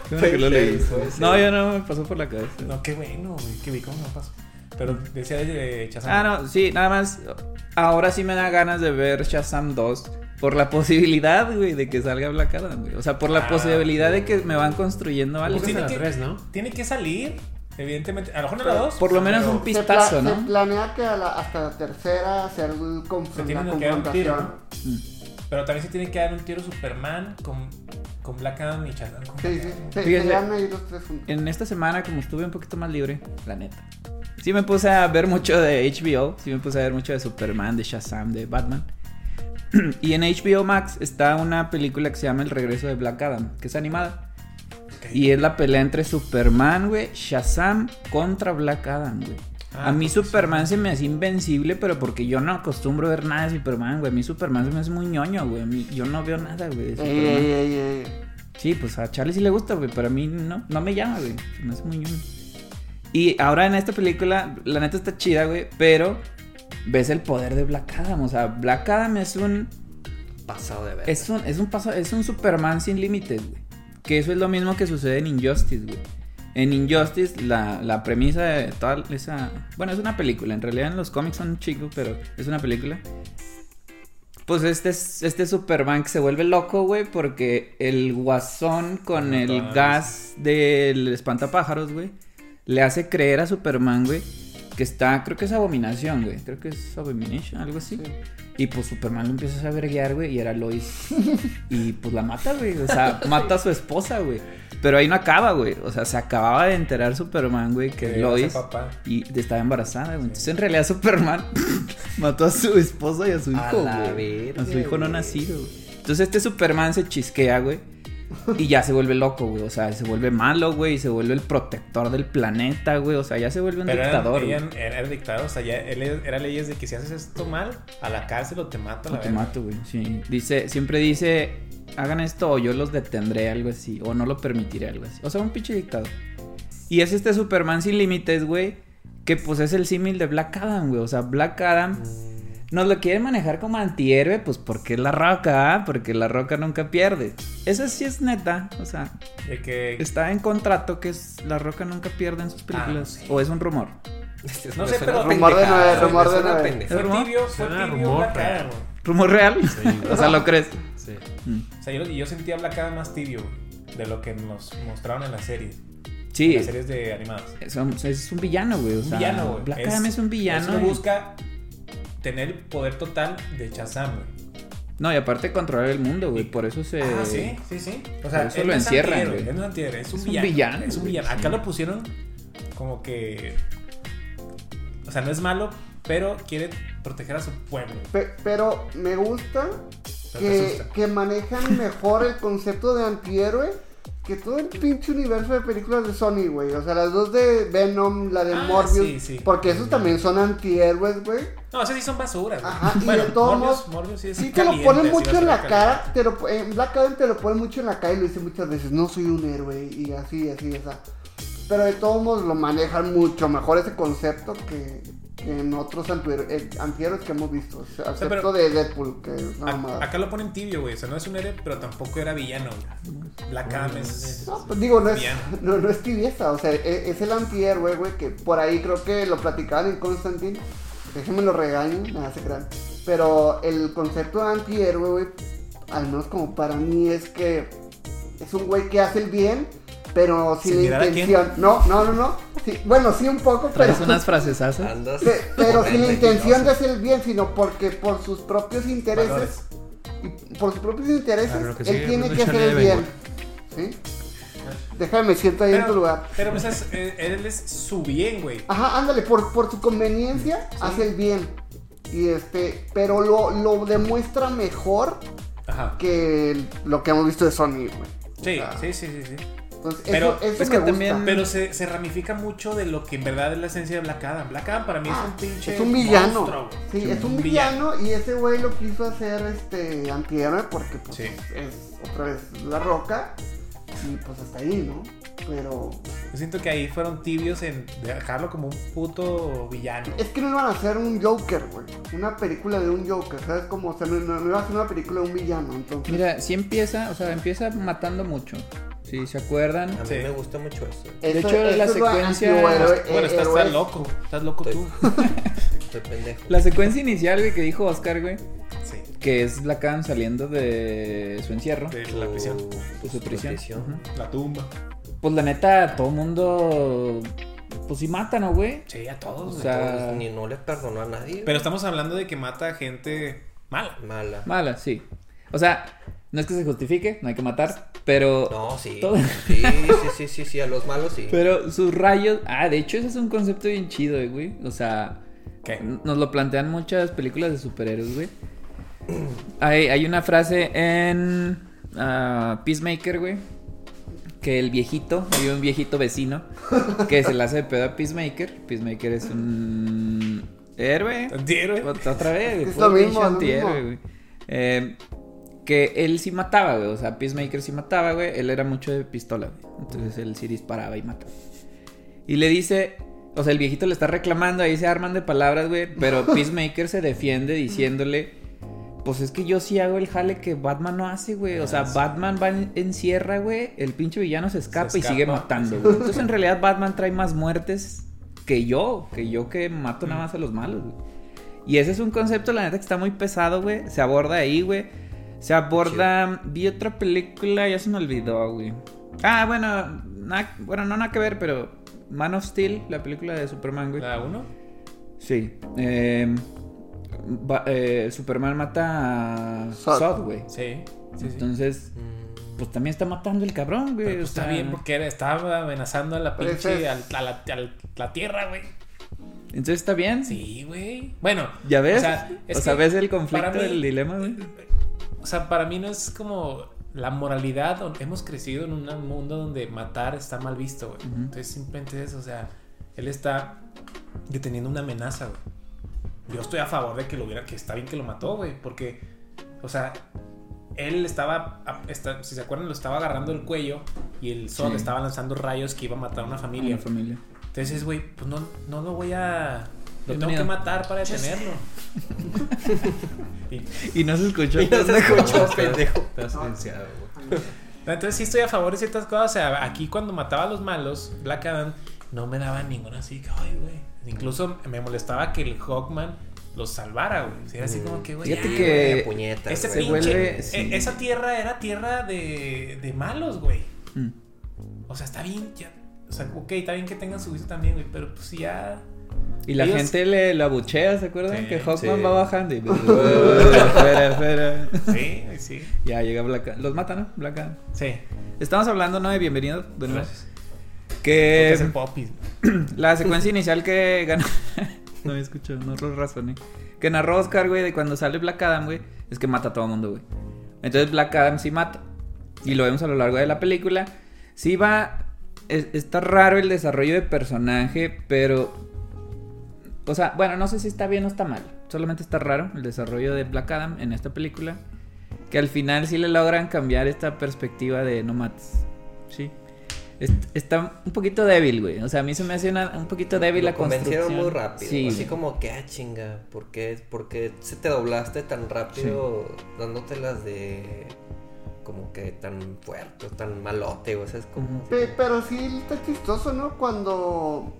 Qué bueno que lo leí. Pues, No, ya no me pasó por la cabeza. No, qué bueno, güey. Qué vi cómo me pasó. Pero decía de Shazam. Ah, no, sí, nada más. Ahora sí me da ganas de ver Shazam 2 por la posibilidad, güey, de que salga Black Adam, güey. O sea, por la Ah, posibilidad de que me van construyendo algo. Pues Pues tiene que- tres, ¿no? Tiene que salir, evidentemente. A lo mejor no la dos. Por lo menos un pistazo, se ¿no? planea que a la- hasta la tercera hacer el conf- Se tienen la que dar un tiro, confrontación. Mm. Pero también se tiene que dar un tiro Superman con, con Black Adam y Shazam. Sí, sí, Adam. se. En esta semana, como estuve un poquito más libre, la neta. Sí me puse a ver mucho de HBO, sí me puse a ver mucho de Superman, de Shazam, de Batman. y en HBO Max está una película que se llama El regreso de Black Adam, que es animada. Y es la pelea entre Superman, güey, Shazam contra Black Adam, güey. Ah, a mí Superman se me hace invencible, pero porque yo no acostumbro ver nada de Superman, güey. A mí Superman se me hace muy ñoño, güey. A mí- yo no veo nada, güey, de Ey, Superman. ey, ey, ey. Sí, pues a Charlie sí le gusta, güey, pero a mí no, no me llama, güey. Se me hace muy ñoño. Y ahora en esta película, la neta está chida, güey, pero ves el poder de Black Adam. O sea, Black Adam es un. Pasado de ver. Es un, es un paso, es un Superman sin límites, güey. Que eso es lo mismo que sucede en Injustice, güey. En Injustice, la, la premisa de toda esa. Bueno, es una película. En realidad en los cómics son chicos, pero es una película. Pues este, es- este Superman que se vuelve loco, güey, porque el guasón con el gas del espantapájaros, güey, le hace creer a Superman, güey, que está, creo que es abominación, güey, creo que es abomination, algo así. Y pues Superman lo empieza a verguear, güey, y era Lois. y pues la mata, güey, o sea, mata a su esposa, güey. Pero ahí no acaba, güey, o sea, se acababa de enterar Superman, güey, que Lois papá. y estaba embarazada, güey. Entonces en realidad Superman mató a su esposa y a su A hijo, la güey. verga, A su hijo no güey. nacido, güey. Entonces este Superman se chisquea, güey. Y ya se vuelve loco, güey. O sea, se vuelve malo, güey. Y se vuelve el protector del planeta, güey. O sea, ya se vuelve un Pero era, dictador, güey. era, era dictador, o sea, ya él era leyes de que si haces esto mal, a la cárcel o te mato a la O te verga. mato, güey. Sí. Dice, siempre dice, hagan esto o yo los detendré, algo así. O no lo permitiré, algo así. O sea, un pinche dictador. Y es este Superman sin límites, güey. Que pues es el símil de Black Adam, güey. O sea, Black Adam nos lo quieren manejar como antihéroe, pues porque es la roca, ¿ah? Porque la roca nunca pierde. Eso sí es neta. O sea, De que. está en contrato que es la roca nunca pierde en sus películas. sí. O es un rumor. No Me sé, pero- Rumor de nueve, rumor de nueve. Fue ¿Rumor? tibio, fue tibio rumor, Black pero- Adam, güey. ¿Rumor real? Sí. o sea, ¿lo crees? Sí. Mm. O sea, yo, yo sentía a Black Adam más tibio, de lo que nos mostraron en la serie. Sí. En las series de animadas. Es un, es un villano, güey. O sea, villano, güey. Black Adam es un villano. Eso y- busca tener el poder total de Shazam, güey. No, y aparte controlar el mundo, güey. Por eso se. Ah, sí, sí, sí. O sea, Por eso él lo es encierran, güey. él no es antihéroe, es un Es un villano. villano, Es un villano. sí. Acá lo pusieron como que. O sea, no es malo, pero quiere proteger a su pueblo. Pe- pero me gusta que, que manejan mejor el concepto de antihéroe que todo el pinche universo de películas de Sony, güey. O sea, las dos de Venom, la de Ah, Morbius. sí, sí. Porque esos también son antihéroes, güey. No, esas sí son basuras. güey. Ajá, y bueno, de todos Morbius, modos, Morbius sí es Sí te lo ponen mucho en la cara, te lo, en Black Adam te lo ponen mucho en la cara y lo dicen muchas veces, no soy un héroe y así, así, o sea. Pero de todos modos lo manejan mucho mejor ese concepto que, en otros antihéroes, eh, antihéroes que hemos visto, o sea, excepto pero- de Deadpool, que es una. Acá lo ponen tibio, güey. O sea, no es un héroe, pero tampoco era villano, güey. Black Adam es. No, pues digo, no es, Villano. no, no es tibieza, o sea, e- es, el antihéroe, güey, que por ahí creo que lo platicaban en Constantine. Déjenme lo regaño, nada se crean. Pero el concepto de antihéroe, güey, al menos como para mí es que es un güey que hace el bien, pero sin, intención. No, no, no, no. Sí, bueno, sí un poco, pero, Traes unas. Andas. pe- pero sin la intención de hacer el bien, sino porque por sus propios intereses Valores. por sus propios intereses, él tiene que hacer el bien. ¿Sí? Déjame, me siento ahí en tu lugar. pero pues es, eh, él es su bien, güey. Ajá, ándale, por, por su conveniencia hace el bien. Y este, pero lo, lo demuestra mejor Ajá. que el- lo que hemos visto de Sony, güey. O Sí, sea, sí, sí, sí, sí. Entonces, Pero eso, eso es que también-. Pero se, se ramifica mucho de lo que en verdad es la esencia de Black Adam. Black Adam para mí Ah, es un pinche. es un villano. monstruo, sí, es un villano y ese güey lo quiso hacer este antihéroe porque pues Sí. es otra vez la roca y pues hasta ahí, ¿no? Pero Yo siento que ahí fueron tibios en dejarlo como un puto villano. es que no iban a hacer un Joker, güey. Una película de un Joker, ¿sabes? Como, o sea, no, no, iba a ser una película de un villano, entonces. Mira, si empieza, o sea, empieza matando mucho. Si se acuerdan. A mí Sí. me gusta mucho eso. de hecho, la es lo secuencia- Bueno, estás, héroe. estás loco. Estás loco tú. Estoy pendejo. La secuencia inicial, güey, que dijo Oscar, güey. Que es Black Adam saliendo de su encierro, De la prisión. de su prisión. La tumba. Pues la neta, todo el mundo, pues sí mata, ¿no, güey? Sí, a todos. O sea, ni no le perdonó a nadie. Pero estamos hablando de que mata a gente mala. Mala. Mala, sí. O sea, no es que se justifique, no hay que matar, pero... No, sí. Todo- Sí, sí, sí, sí, sí, a los malos sí. Pero sus rayos... Ah, de hecho ese es un concepto bien chido, eh, güey. O sea, ¿Qué? nos lo plantean muchas películas de superhéroes, güey. Hay, hay una frase en ah, Peacemaker, güey. Que el viejito, hay un viejito vecino que se le hace de pedo a Peacemaker. Peacemaker es un héroe. Antihéroe. Ot- Otra vez. Es lo mismo, antihéroe, güey. Eh, que él sí mataba, güey. O sea, Peacemaker sí mataba, güey. Él era mucho de pistola, güey. Entonces él sí disparaba y mataba. Y le dice. O sea, el viejito le está reclamando, ahí se arman de palabras, güey. Pero Peacemaker se defiende diciéndole. Pues es que yo sí hago el jale que Batman no hace, güey. O sea, Batman va en, encierra, güey. El pinche villano se escapa, Se y sigue matando, güey. Entonces en realidad Batman trae más muertes que yo. Que yo que mato nada más a los malos, güey. Y ese es un concepto, la neta, que está muy pesado, güey. Se aborda ahí, güey. Se aborda. Vi otra película, ya se me olvidó, güey. Ah, bueno, na- bueno, no nada que ver, pero. Man of Steel, la película de Superman, güey. ¿La uno? Sí. Eh, va- eh, Superman mata a Zod. Güey. Sí. Sí, sí. Entonces, Mm, pues también está matando el cabrón, güey. Pues, está sea, bien porque era- estaba amenazando a la pinche. a, la, a la tierra, güey. Entonces está bien. Sí, güey. Bueno. ¿Ya ves? O sea, es o sea, que ves el conflicto mí- del dilema, güey. O sea, para mí no es como la moralidad. Hemos crecido en un mundo donde matar está mal visto, güey. Entonces simplemente es, o sea, él está deteniendo una amenaza, güey. Yo estoy a favor de que lo hubiera, que está bien que lo mató, güey, porque, o sea, él estaba, está- si se acuerdan, lo estaba agarrando el cuello y el Sí. estaba lanzando rayos que iba a matar a una familia. Una familia. Entonces, güey, pues no, no lo voy a, lo tengo que matar para detenerlo. y, Y no se escuchó. Y no se pendejo. escuchó, pendejo. Silenciado, güey. Entonces sí estoy a favor de ciertas cosas. O sea, aquí cuando mataba a los malos, Black Adam no me daba ninguna así que, ay, güey. Incluso me molestaba que el Hawkman los salvara, güey. Era así como que, güey. Fíjate ya, que- güey. puñetas, Ese se pinche- vuelve- e- sí. Esa tierra era tierra de, de malos, güey. Mm. O sea, está bien, ya. O sea, ok, está bien que tengan su juicio también, güey, pero pues ya. Y la Ellos- gente le la buchea, ¿se acuerdan? Sí, que Hawkman sí. va bajando y... espera, espera. Sí, sí. Ya llega Black Adam. Los mata, ¿no? Black Adam. Sí. Estamos hablando, ¿no? De bienvenido. De nuevo. Gracias. Que Es el popis. la secuencia inicial que ganó... no me escucho, no lo razoné. Que narró Oscar, güey, de cuando sale Black Adam, güey, es que mata a todo el mundo, güey. Entonces Black Adam sí mata. Y lo vemos a lo largo de la película. Sí va... es- está raro el desarrollo de personaje, pero... O sea, bueno, no sé si está bien o está mal. Solamente está raro el desarrollo de Black Adam en esta película. Que al final sí le logran cambiar esta perspectiva de no mates. Sí. Es- Está un poquito débil, güey. O sea, a mí se me hace una- un poquito débil Lo la construcción. convencieron muy rápido. Sí, así güey. como que, ah, chinga, ¿por qué, por qué se te doblaste tan rápido dándotelas de. como que tan fuerte, tan malote, o sea, es como. Pe- pero sí está chistoso, ¿no? Cuando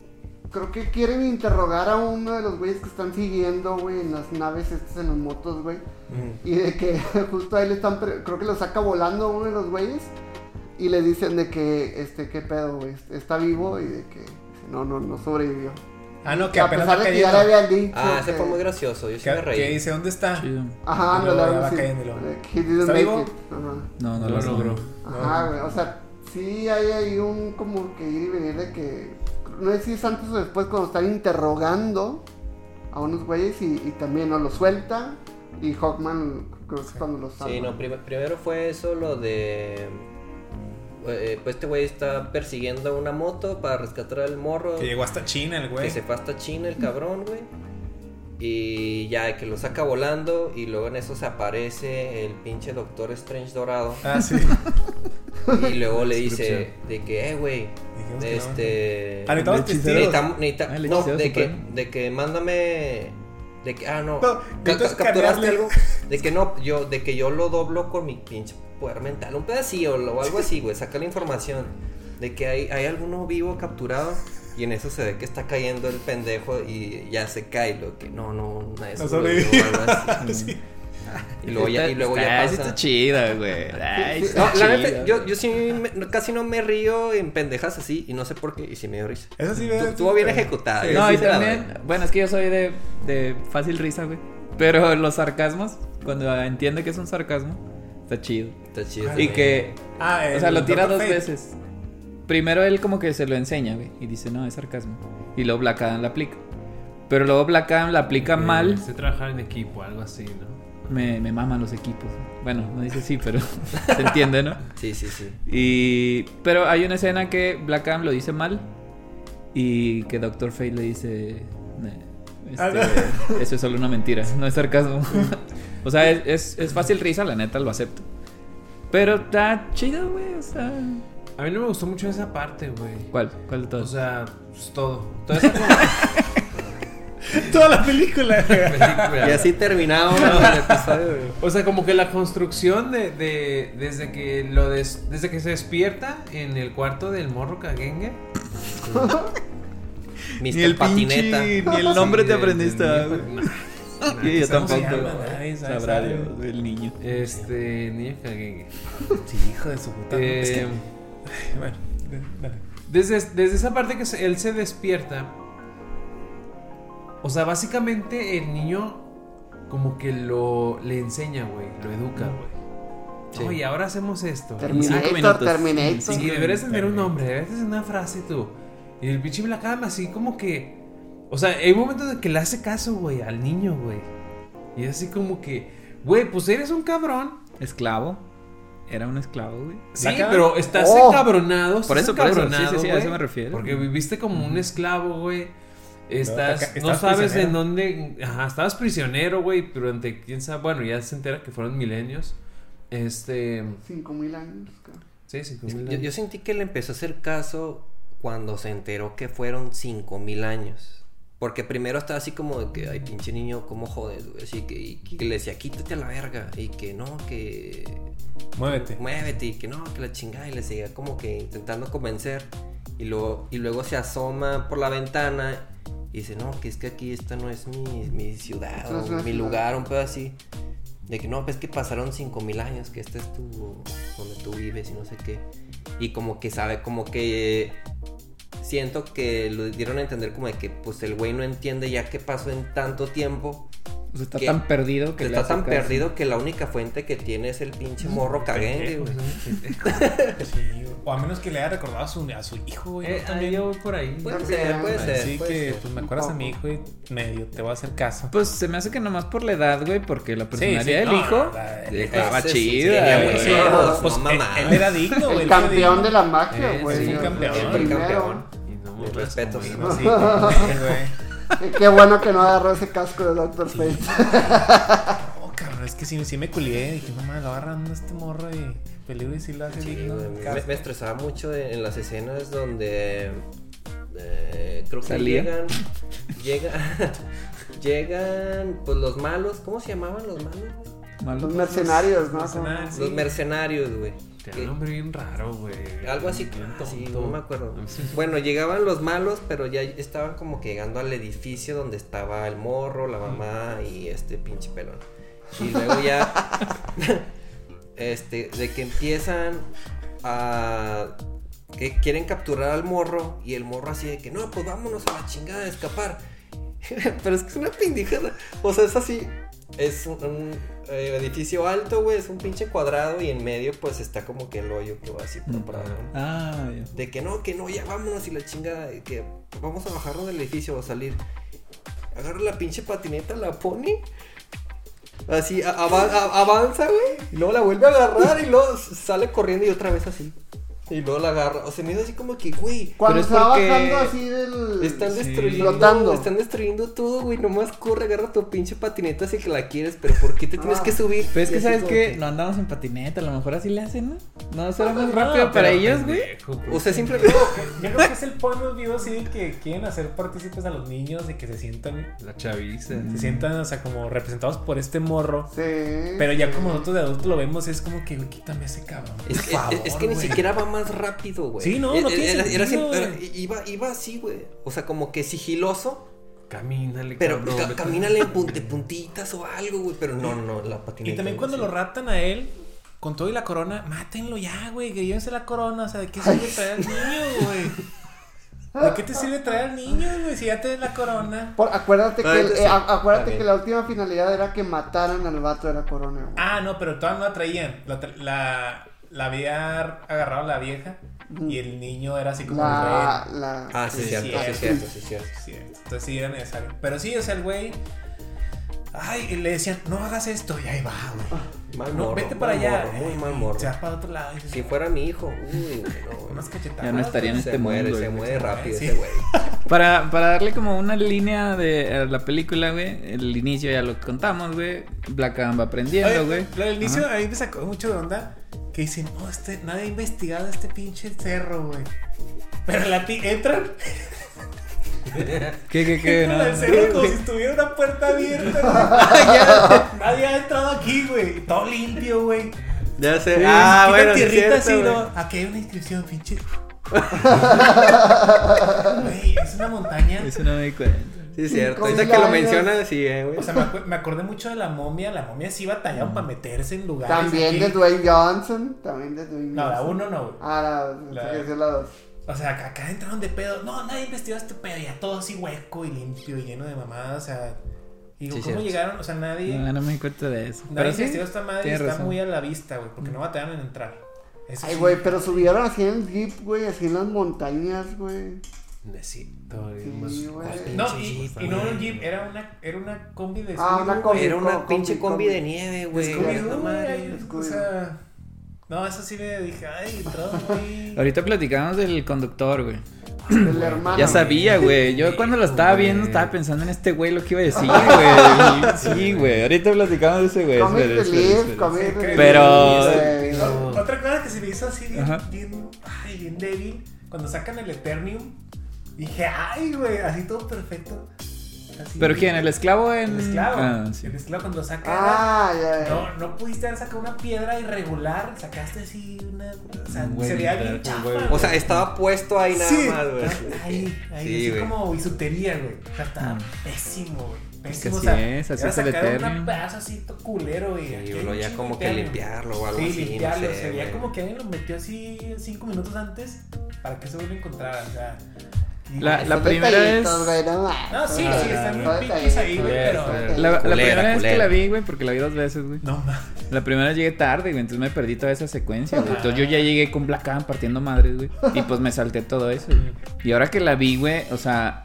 creo que quieren interrogar a uno de los güeyes que están siguiendo, güey, en las naves estas, en las motos, güey. Mm. Y de que justo ahí le están, pre- creo que lo saca volando uno de los güeyes. Y le dicen de que, este, qué pedo, güey, está vivo y de que no, no, no sobrevivió. Ah, no, que a apenas pesar de que ya le habían dicho. Ah, ese que- fue muy gracioso, yo sí me reí. que dice, ¿dónde está? Chido. Ajá, no, ya va didn't ¿Está make vivo? No, no, No lo lo logró. logró. Ajá, güey, o sea, sí hay ahí un como que ir y venir de que, no sé si es antes o después cuando están interrogando a unos güeyes y, y también no lo suelta y Hawkman creo que es cuando lo salva. Sí, no, prim- primero fue eso lo de. Eh, pues este güey está persiguiendo una moto para rescatar al morro. Que llegó hasta China el güey. Que se fue hasta China el cabrón, güey. Y ya que lo saca volando y luego en eso se aparece el pinche Doctor Strange dorado. Ah, sí. Y luego le dice de que, eh, güey, no. este... Ah, necesitamos El hechicero. testigos. necesitamos- necesita- Ah, no, de que, de que mándame... De que, ah, no, No, ca- capturaste algo. De que no, yo, de que yo lo doblo con mi pinche poder mental. Un pedacillo o algo así, güey. Saca la información. De que hay, hay alguno vivo capturado. Y en eso se ve que está cayendo el pendejo y ya se cae. Lo que no, no, nadie No sobrevivió. Sí. Y luego ya, y luego ya Ah, pasa. está chida, güey. Ay, está No, la chida, neta, yo, yo sí me- casi no me río en pendejas así y no sé por qué y sí me dio risa. Eso sí, ¿verdad? Estuvo bien ejecutada. Sí, No, sí y la también, bueno, es que yo soy de, de fácil risa, güey. Pero los sarcasmos, cuando entiende que es un sarcasmo, está chido. Está chido. Y que, Ah, o sea, lo tira Dr. dos Fate. veces. Primero él como que se lo enseña, güey, y dice, no, es sarcasmo. Y luego Black Adam la aplica. Pero luego Black Adam la aplica Eh, mal. Se trabajar en equipo, algo así, ¿no? Me, me maman los equipos. Bueno, no dice sí, pero se entiende, ¿no? Sí, sí, sí. Y... Pero hay una escena que Black Adam lo dice mal y que Doctor Fate le dice... "Ne- este, eso es solo una mentira, no es sarcasmo. o sea, es, es, es fácil risa, la neta, lo acepto. Pero está chido, güey, o sea... A mí no me gustó mucho esa parte, güey. ¿Cuál? ¿Cuál de todos? O sea, pues todo. Toda esa Toda la película. película. Y así terminamos el episodio. güey. O sea, como que la construcción de, de- desde que lo des- desde que se despierta en el cuarto del morro caguengue. Mr. Patineta. ni el nombre Sí, te aprendiste, güey. Nah. Sí, yo ¿Cómo se tampoco. Sabrá. Dios, el niño. Este, niño caguengue. Sí, hijo de su puta. madre. Es que- Eh, Bueno, dale. Desde, desde esa parte que se- él se despierta. O sea, básicamente el niño como que lo le enseña, güey. Lo educa, güey. Sí. Oye, ahora hacemos esto. Terminator. Terminator. Sí, Sí, deberías tener un nombre, deberías tener una frase tú. Y el pinche Black Adam así como que... O sea, hay momentos de que le hace caso, güey, al niño, güey. Y es así como que... Güey, pues eres un cabrón. Esclavo. Era un esclavo, güey. Sí, pero estás Oh. encabronado. Por eso, por eso. Sí, sí, sí, a eso me refiero. Porque viviste como un esclavo, güey. Estás, no sabes prisionero. en dónde. Ajá, estabas prisionero, güey. Durante quién sabe. Bueno, ya se entera que fueron milenios. Este. Cinco mil años. creo. Sí, cinco Es- mil Yo, yo años. sentí que le empezó a hacer caso cuando se enteró que fueron 5000 años. Porque primero estaba así como de que, ay, pinche niño, ¿cómo jodes, güey? Así que, y que le decía, quítate a la verga. Y que no, que Muévete. muévete. Y que no, que la chingada. Y le seguía como que intentando convencer. Y luego, y luego se asoma por la ventana y dice, no, que es que aquí esta no es mi, mi ciudad o mi ciudad". lugar, un pedo así. De que no, pues que pasaron 5000 años, que este es tu. donde tú vives y no sé qué. Y como que sabe, como que. Siento que lo dieron a entender como de que pues el güey no entiende ya qué pasó en tanto tiempo. O sea, está tan perdido que está tan caso. perdido que la única fuente que tiene es el pinche morro caguengue, güey. Sí, güey. o a menos que le haya recordado a su, a su hijo, güey. Eh, También. yo voy por ahí. Puede También. ser, puede ser. Así puede que, ser. pues me acuerdas a mi hijo y medio te voy a hacer caso. Pues se me hace que nomás por la edad, güey, porque la Sí, personalidad sí, del no, hijo estaba sí, chida, sí, güey. sí, él- no mamá. él, era digno, güey. El campeón de la magia, Eh, güey. sí, campeón. El campeón. Y no Sí, vino. sí, güey. Qué bueno que no agarró ese casco de Doctor Fate. Oh, cabrón, es que sí, sí me culié. Dije, no mames, lo agarrando este morro y peligro y sí lo hace Sí, digno. me, estresaba mucho en, en las escenas donde eh, creo que ¿Salía? llegan llega, llegan pues los malos, ¿cómo se llamaban los malos? güey? Malos. Los mercenarios, ¿no? Mercenarios. Sí. Los mercenarios, güey. Tiene un nombre bien raro, güey. Algo así, ah, sí, no me acuerdo. Bueno, llegaban los malos, pero ya estaban como que llegando al edificio donde estaba el morro, la mamá y este pinche pelón. Y luego ya, este, de que empiezan a que quieren capturar al morro y el morro así de que no, pues vámonos a la chingada a escapar. pero es que es una pendejada. O sea, es así. Es un, un, eh, edificio alto, güey, es un pinche cuadrado y en medio pues está como que el hoyo que va así por abajo. Ah, ya. De que no, que no, ya vámonos y la chingada, de que vamos a bajarnos del edificio o a salir. Agarra la pinche patineta, la pone. Así, avanza, güey. Y luego la vuelve a agarrar y luego sale corriendo y otra vez así. Y luego la agarra. O sea, me hizo así como que, güey. Cuando es se va porque bajando así del. Están Sí. destruyendo, Flotando. están destruyendo todo, güey. Nomás corre, agarra tu pinche patineta si que la quieres, pero ¿por qué te tienes Ah. que subir? Pero es Y que, ¿sabes qué? No andamos en patineta, a lo mejor así le hacen, ¿no? No, será más No, rápido para ellos, güey. Pendejo, O pues. sea, simplemente. Yo creo que es el point of view así de que quieren hacer partícipes a los niños, de que se sientan, La chaviza. se sientan, o sea, como representados por este morro. Sí. Pero ya como nosotros de adultos lo vemos, es como que, güey, quítame ese cabrón. Es, por es- favor, es que ni siquiera va más rápido, güey. Sí, no, Eh, no eh, tiene era- sentido, iba, iba así, güey. O sea, como que sigiloso, Camínale, pero cabrón. ca- camínale en pun- de puntitas o algo, güey. Pero no, no, la patineta. Y también cuando lo ratan a él, con todo y la corona, mátenlo ya, güey, que llévense la corona. O sea, ¿de qué sirve traer al niño, güey? ¿De qué te sirve traer al niño, güey, si ya te den la corona? Por- acuérdate que, Ah, el- sí. eh, acuérdate que la última finalidad era que mataran al vato de la corona, güey. Ah, no, pero todavía no la traían. La, tra- la, la había agarrado la vieja y el niño era así como La, el la... Ah, sí, Sí, cierto, sí, cierto. cierto, sí, cierto. rey. Cierto. Entonces sí era necesario. Pero sí, o sea, el güey. Ay, y le decían, no hagas esto. Y ahí va, güey. Mal No, morro, vete mal para allá. morro, muy mal morro. Se va para otro lado. Dices, Si fuera mi hijo, uy, güey, no, unas cachetadas. Ya no estaría en este Se muere, mundo, se muere rápido Sí. ese güey. Para, para darle como una línea de a la película, güey. El inicio ya lo contamos, güey. Black Adam va aprendiendo, güey. Lo del inicio Ajá. ahí me sacó mucho de onda. Que dicen, no, este, nadie ha investigado este pinche cerro, güey. Pero la ti entran, ¿Qué, qué, qué? entran No, al no. cerro como si estuviera una puerta abierta, güey. Nadie ha entrado aquí, güey. Todo limpio, güey. Ya sé. Sí, ah, bueno, tierrita cierto, así. ¿no? Aquí hay una inscripción, pinche. Güey, es una montaña. Eso no me cuenta. Sí, es cierto. Ahorita que lo mencionas, sí, eh, güey. O sea, me, acu- me acordé mucho de la momia. La momia sí batallaron para meterse en lugares. También aquí. de Dwayne Johnson. También de Dwayne No, la Johnson. uno no, güey. Ah, la, La- es la dos. O sea, acá, acá entraron de pedo. No, nadie investigó este pedo. Ya todo así hueco y limpio y lleno de mamadas. O sea, digo, Sí, ¿cómo cierto. llegaron? O sea, nadie, No, no me di cuenta de eso. nadie Pero sí, investigó esta madre está razón. muy a la vista, güey. Porque no batallaron en entrar. Eso Ay, sí. güey, pero subieron así en el jeep, güey, así en las montañas, güey. Güey. Sí, güey. ¿cuál No, y, y no güey? un jeep, era una, era una combi de Ah, una combi. güey. Era una combi, pinche combi combi. de nieve, güey. Scooby-Doo, güey, O sea, no, eso sí me dije, ay, entró muy... Ahorita platicamos del conductor, güey. El hermano. Ya sabía, güey. Yo cuando lo estaba viendo güey. estaba pensando en este güey lo que iba a decir, güey. Sí, güey. Ahorita platicamos de ese güey. Espera, espera, espera. pero- güey. Otra cosa que se me hizo así bien, bien, ay, bien débil, cuando sacan el Eternium, dije, ay, güey, así todo perfecto. así. ¿Pero quién? ¿El esclavo en...? El esclavo. Ah, sí. El esclavo cuando saca. Ah, ya, ya. No, no pudiste haber sacado una piedra irregular, sacaste así una. O sea, se veía bien chafa. O sea, estaba puesto ahí nada Sí, más, güey. Ahí, ahí, Sí, así güey. como bisutería, güey. O sea, estaba Mm. pésimo, güey. Es Pésimo. que o así sea, es, así es el Eternium. un pedazo así culero, güey. Un ya como que limpiarlo o algo Sí, así. no limpiarlo. sé, se veía como que alguien lo metió así cinco minutos antes para que se vuelva a encontrar. O sea. La- la primera güey, no sí, sí, están pinches ahí, güey, pero-. La, primera vez que la vi, güey, porque la vi dos veces, güey. No, ma. La primera vez llegué tarde, güey, entonces me perdí toda esa secuencia, güey. Entonces yo ya llegué con Black Adam partiendo madres, güey. Y pues me salté todo eso, güey. Y ahora que la vi, güey, o sea,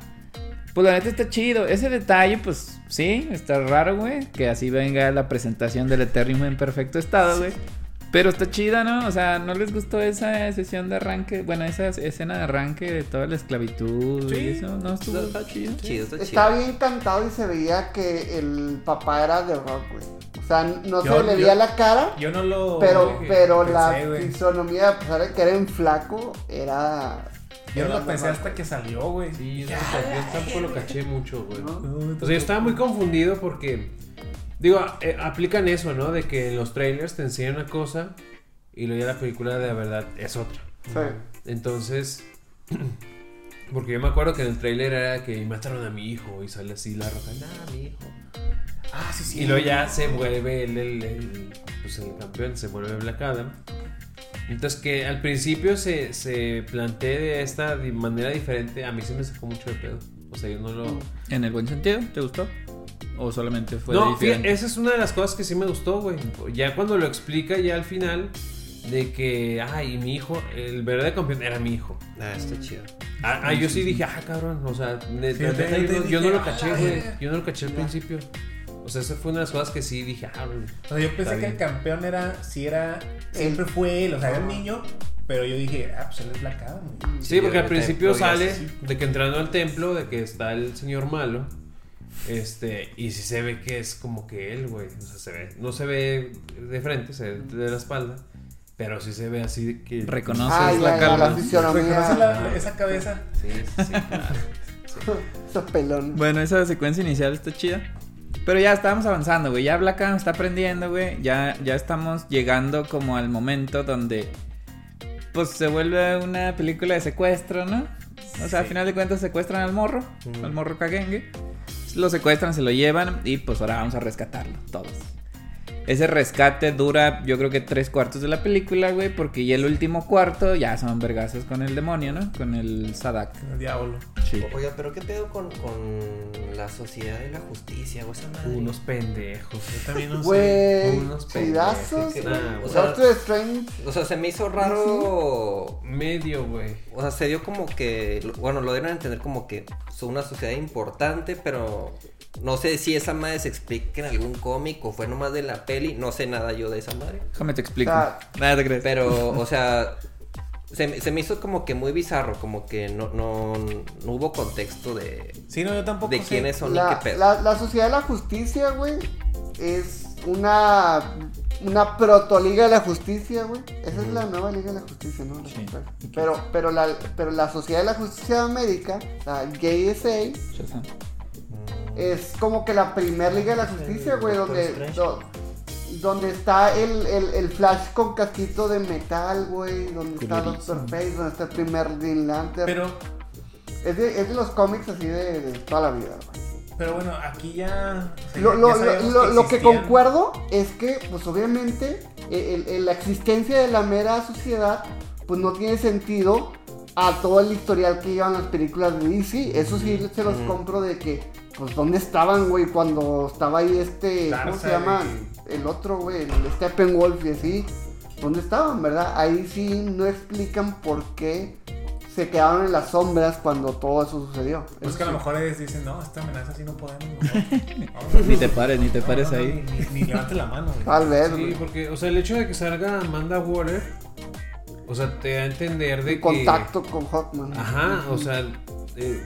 pues la neta está chido. Ese detalle, pues sí, está raro, güey. Que así venga la presentación del Eternium en perfecto estado, güey. Pero está chida, ¿no? O sea, ¿no les gustó esa sesión de arranque? Bueno, esa escena de arranque de toda la esclavitud y Sí. eso, ¿no? Estuvo Está chido. chido, está chido. Bien cantado y se veía que el papá era de rock, güey. O sea, no Yo- se le veía la cara, Yo no lo. pero, pero la fisonomía, a pesar de que era en flaco, era. Yo no lo pensé rock. hasta que salió, güey. Sí, yo, Ya, tampoco lo caché mucho, güey. ¿no? No, O sea, yo estaba muy confundido porque, digo, eh, aplican eso, ¿no? De que en los trailers te enseñan una cosa y luego ya la película de verdad es otra. Sí. Entonces, porque yo me acuerdo que en el trailer era que mataron a mi hijo y sale así la roja, nah, mi hijo. Ah, sí, sí. Y luego ya se vuelve el, el, el- pues el campeón, se vuelve Black Adam. Entonces que al principio se, se plantee de esta manera diferente, a mí se me sacó mucho de pedo. O sea, yo no lo... ¿En el buen sentido? ¿Te gustó? ¿O solamente fue no, fíjate, esa es una de las cosas que sí me gustó, güey. Ya cuando lo explica ya al final de que, ay, mi hijo, el verdadero campeón era mi hijo. Ah, está chido. Ah, ah, yo sí dije, ah, cabrón, o sea, Sí, neta, yo no, yo lo caché, "Ah, güey. verga". Yo no lo caché al principio. O sea, esa fue una de las cosas que sí dije, ah, güey. O sea, yo pensé que el campeón era. Sí, era. Siempre fue él, o sea, era un niño. Pero yo dije, ah, pues él es Black Adam, güey. Sí, porque al principio sale de que entrando al templo, de que está el señor malo. Este, y sí se ve que es como que él, güey. O sea, se ve, no se ve de frente, se ve de la espalda. Pero sí se ve así que. Reconoces Ah, la calma. la fisonomía. ¿Reconoce la- esa cabeza? Sí, sí, sí, claro. Esos pelones. Bueno, esa secuencia inicial está chida. Pero ya estábamos avanzando, güey. Ya Black Adam está aprendiendo, güey. Ya, ya estamos llegando como al momento donde. Pues se vuelve una película de secuestro, ¿no? O sea, al final de cuentas secuestran al morro, Ujú. al morro Kagenge. Lo secuestran, se lo llevan y pues ahora vamos a rescatarlo, todos. Ese rescate dura, yo creo que tres cuartos de la película, güey, porque ya el último cuarto ya son vergazos con el demonio, ¿no? Con el Sadak. El diablo. Sí. Oiga, pero ¿qué pedo con, con la sociedad y la justicia? O esa madre? Unos pendejos. Yo también no sé. Güey, unos güey. nah, o sea-. O sea, se me hizo raro. Medio, güey. O sea, se dio como que. Bueno, lo dieron a entender como que son una sociedad importante, pero. No sé si esa madre se explica en algún cómic o fue nomás de la peli. No sé nada yo de esa madre. Déjame te explico. Ah. Nada te crees. Pero, o sea. Se, me- se me hizo como que muy bizarro, como que no, no, no hubo contexto de, Sí, no, yo tampoco de sé. quiénes son y La, qué pedo. la, la Sociedad de la Justicia, güey, es una, una protoliga de la justicia, güey. Esa es la nueva Liga de la Justicia, ¿no? La Sí. Pero, pero, la, pero la Sociedad de la Justicia de América, la GSA. Es como que la primer Liga de la Justicia, güey, donde, do- donde está el, el, el Flash con casquito de metal, güey, donde está. Doctor Face, donde está el primer Green Lantern. Pero, es, de, es de los cómics así de, de toda la vida, güey. pero bueno, aquí ya. o sea, Lo, ya lo- sabíamos lo- lo que concuerdo es que, pues obviamente, el- el- la existencia de la mera sociedad, pues no tiene sentido a todo el historial que llevan las películas de DC. Eso sí se los compro de que, pues, ¿dónde estaban, güey? Cuando estaba ahí este, ¿cómo se llama? El otro, güey, el Steppenwolf y así. ¿Dónde estaban, verdad? Ahí sí no explican por qué se quedaron en las sombras cuando todo eso sucedió. Pues Eso que a lo mejor ellos dicen, no, esta amenaza sí no podemos. mejor". Ni te pares, ni te No, pares no, no, ahí. Ni, ni, ni levante la mano, güey. Tal vez, Sí, güey. porque, o sea, el hecho de que salga Amanda Waller, o sea, te da a entender de que. contacto con Hawkman. Ajá, o sea, eh,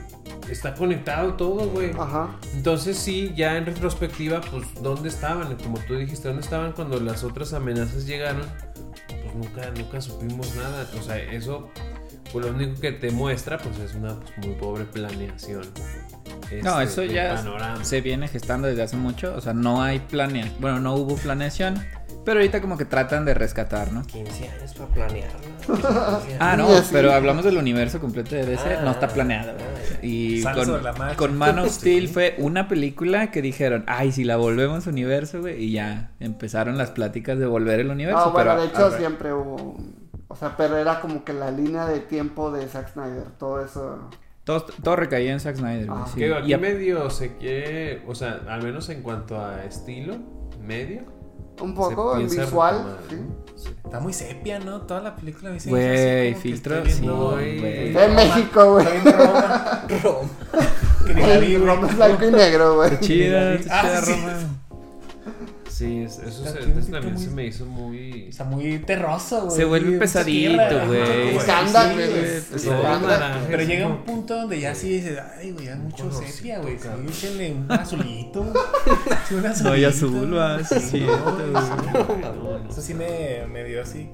está conectado todo, güey. Ajá. Entonces sí, ya en retrospectiva, pues, ¿dónde estaban? Como tú dijiste, ¿dónde estaban cuando las otras amenazas llegaron? Pues nunca, nunca supimos nada. O sea, eso, pues lo único que te muestra pues es una pues, muy pobre planeación. No, este, eso del ya panorama. se viene gestando desde hace mucho. O sea, no hay planea. Bueno, no hubo planeación. Pero ahorita como que tratan de rescatar, ¿no? 15 años para planearla. Ah, no, pero hablamos del universo completo de DC, Ah, no está planeado. ah, Y sobre la con, con Man of Steel Sí. fue una película que dijeron, ay, si la volvemos universo, güey, y ya empezaron las pláticas de volver el universo. No, bueno, pero, de hecho siempre hubo. O sea, pero era como que la línea de tiempo de Zack Snyder, todo eso. todo, todo recaía en Zack Snyder, Ah, sí. Que Y aquí medio se quiere, o sea, al menos en cuanto a estilo, medio. Un poco se en visual. Está muy sepia, ¿no? Toda la película. me Güey, filtro, sí, güey. De México, güey. Estoy viendo Roma, Roma. Roma es blanco y negro, güey. Chida, Ah, chida. Roma. Sí, es- eso se- eso también muy- se me hizo muy... Está muy terroso, güey. Se vuelve pesadito, güey. sí, güey. Pero llega un punto donde ya sí dices, ay, güey, ya mucho sepia, güey. Sí, échenle un azulito. Un azulito. No, y azul, va, sí, Eso sí me, me dio así.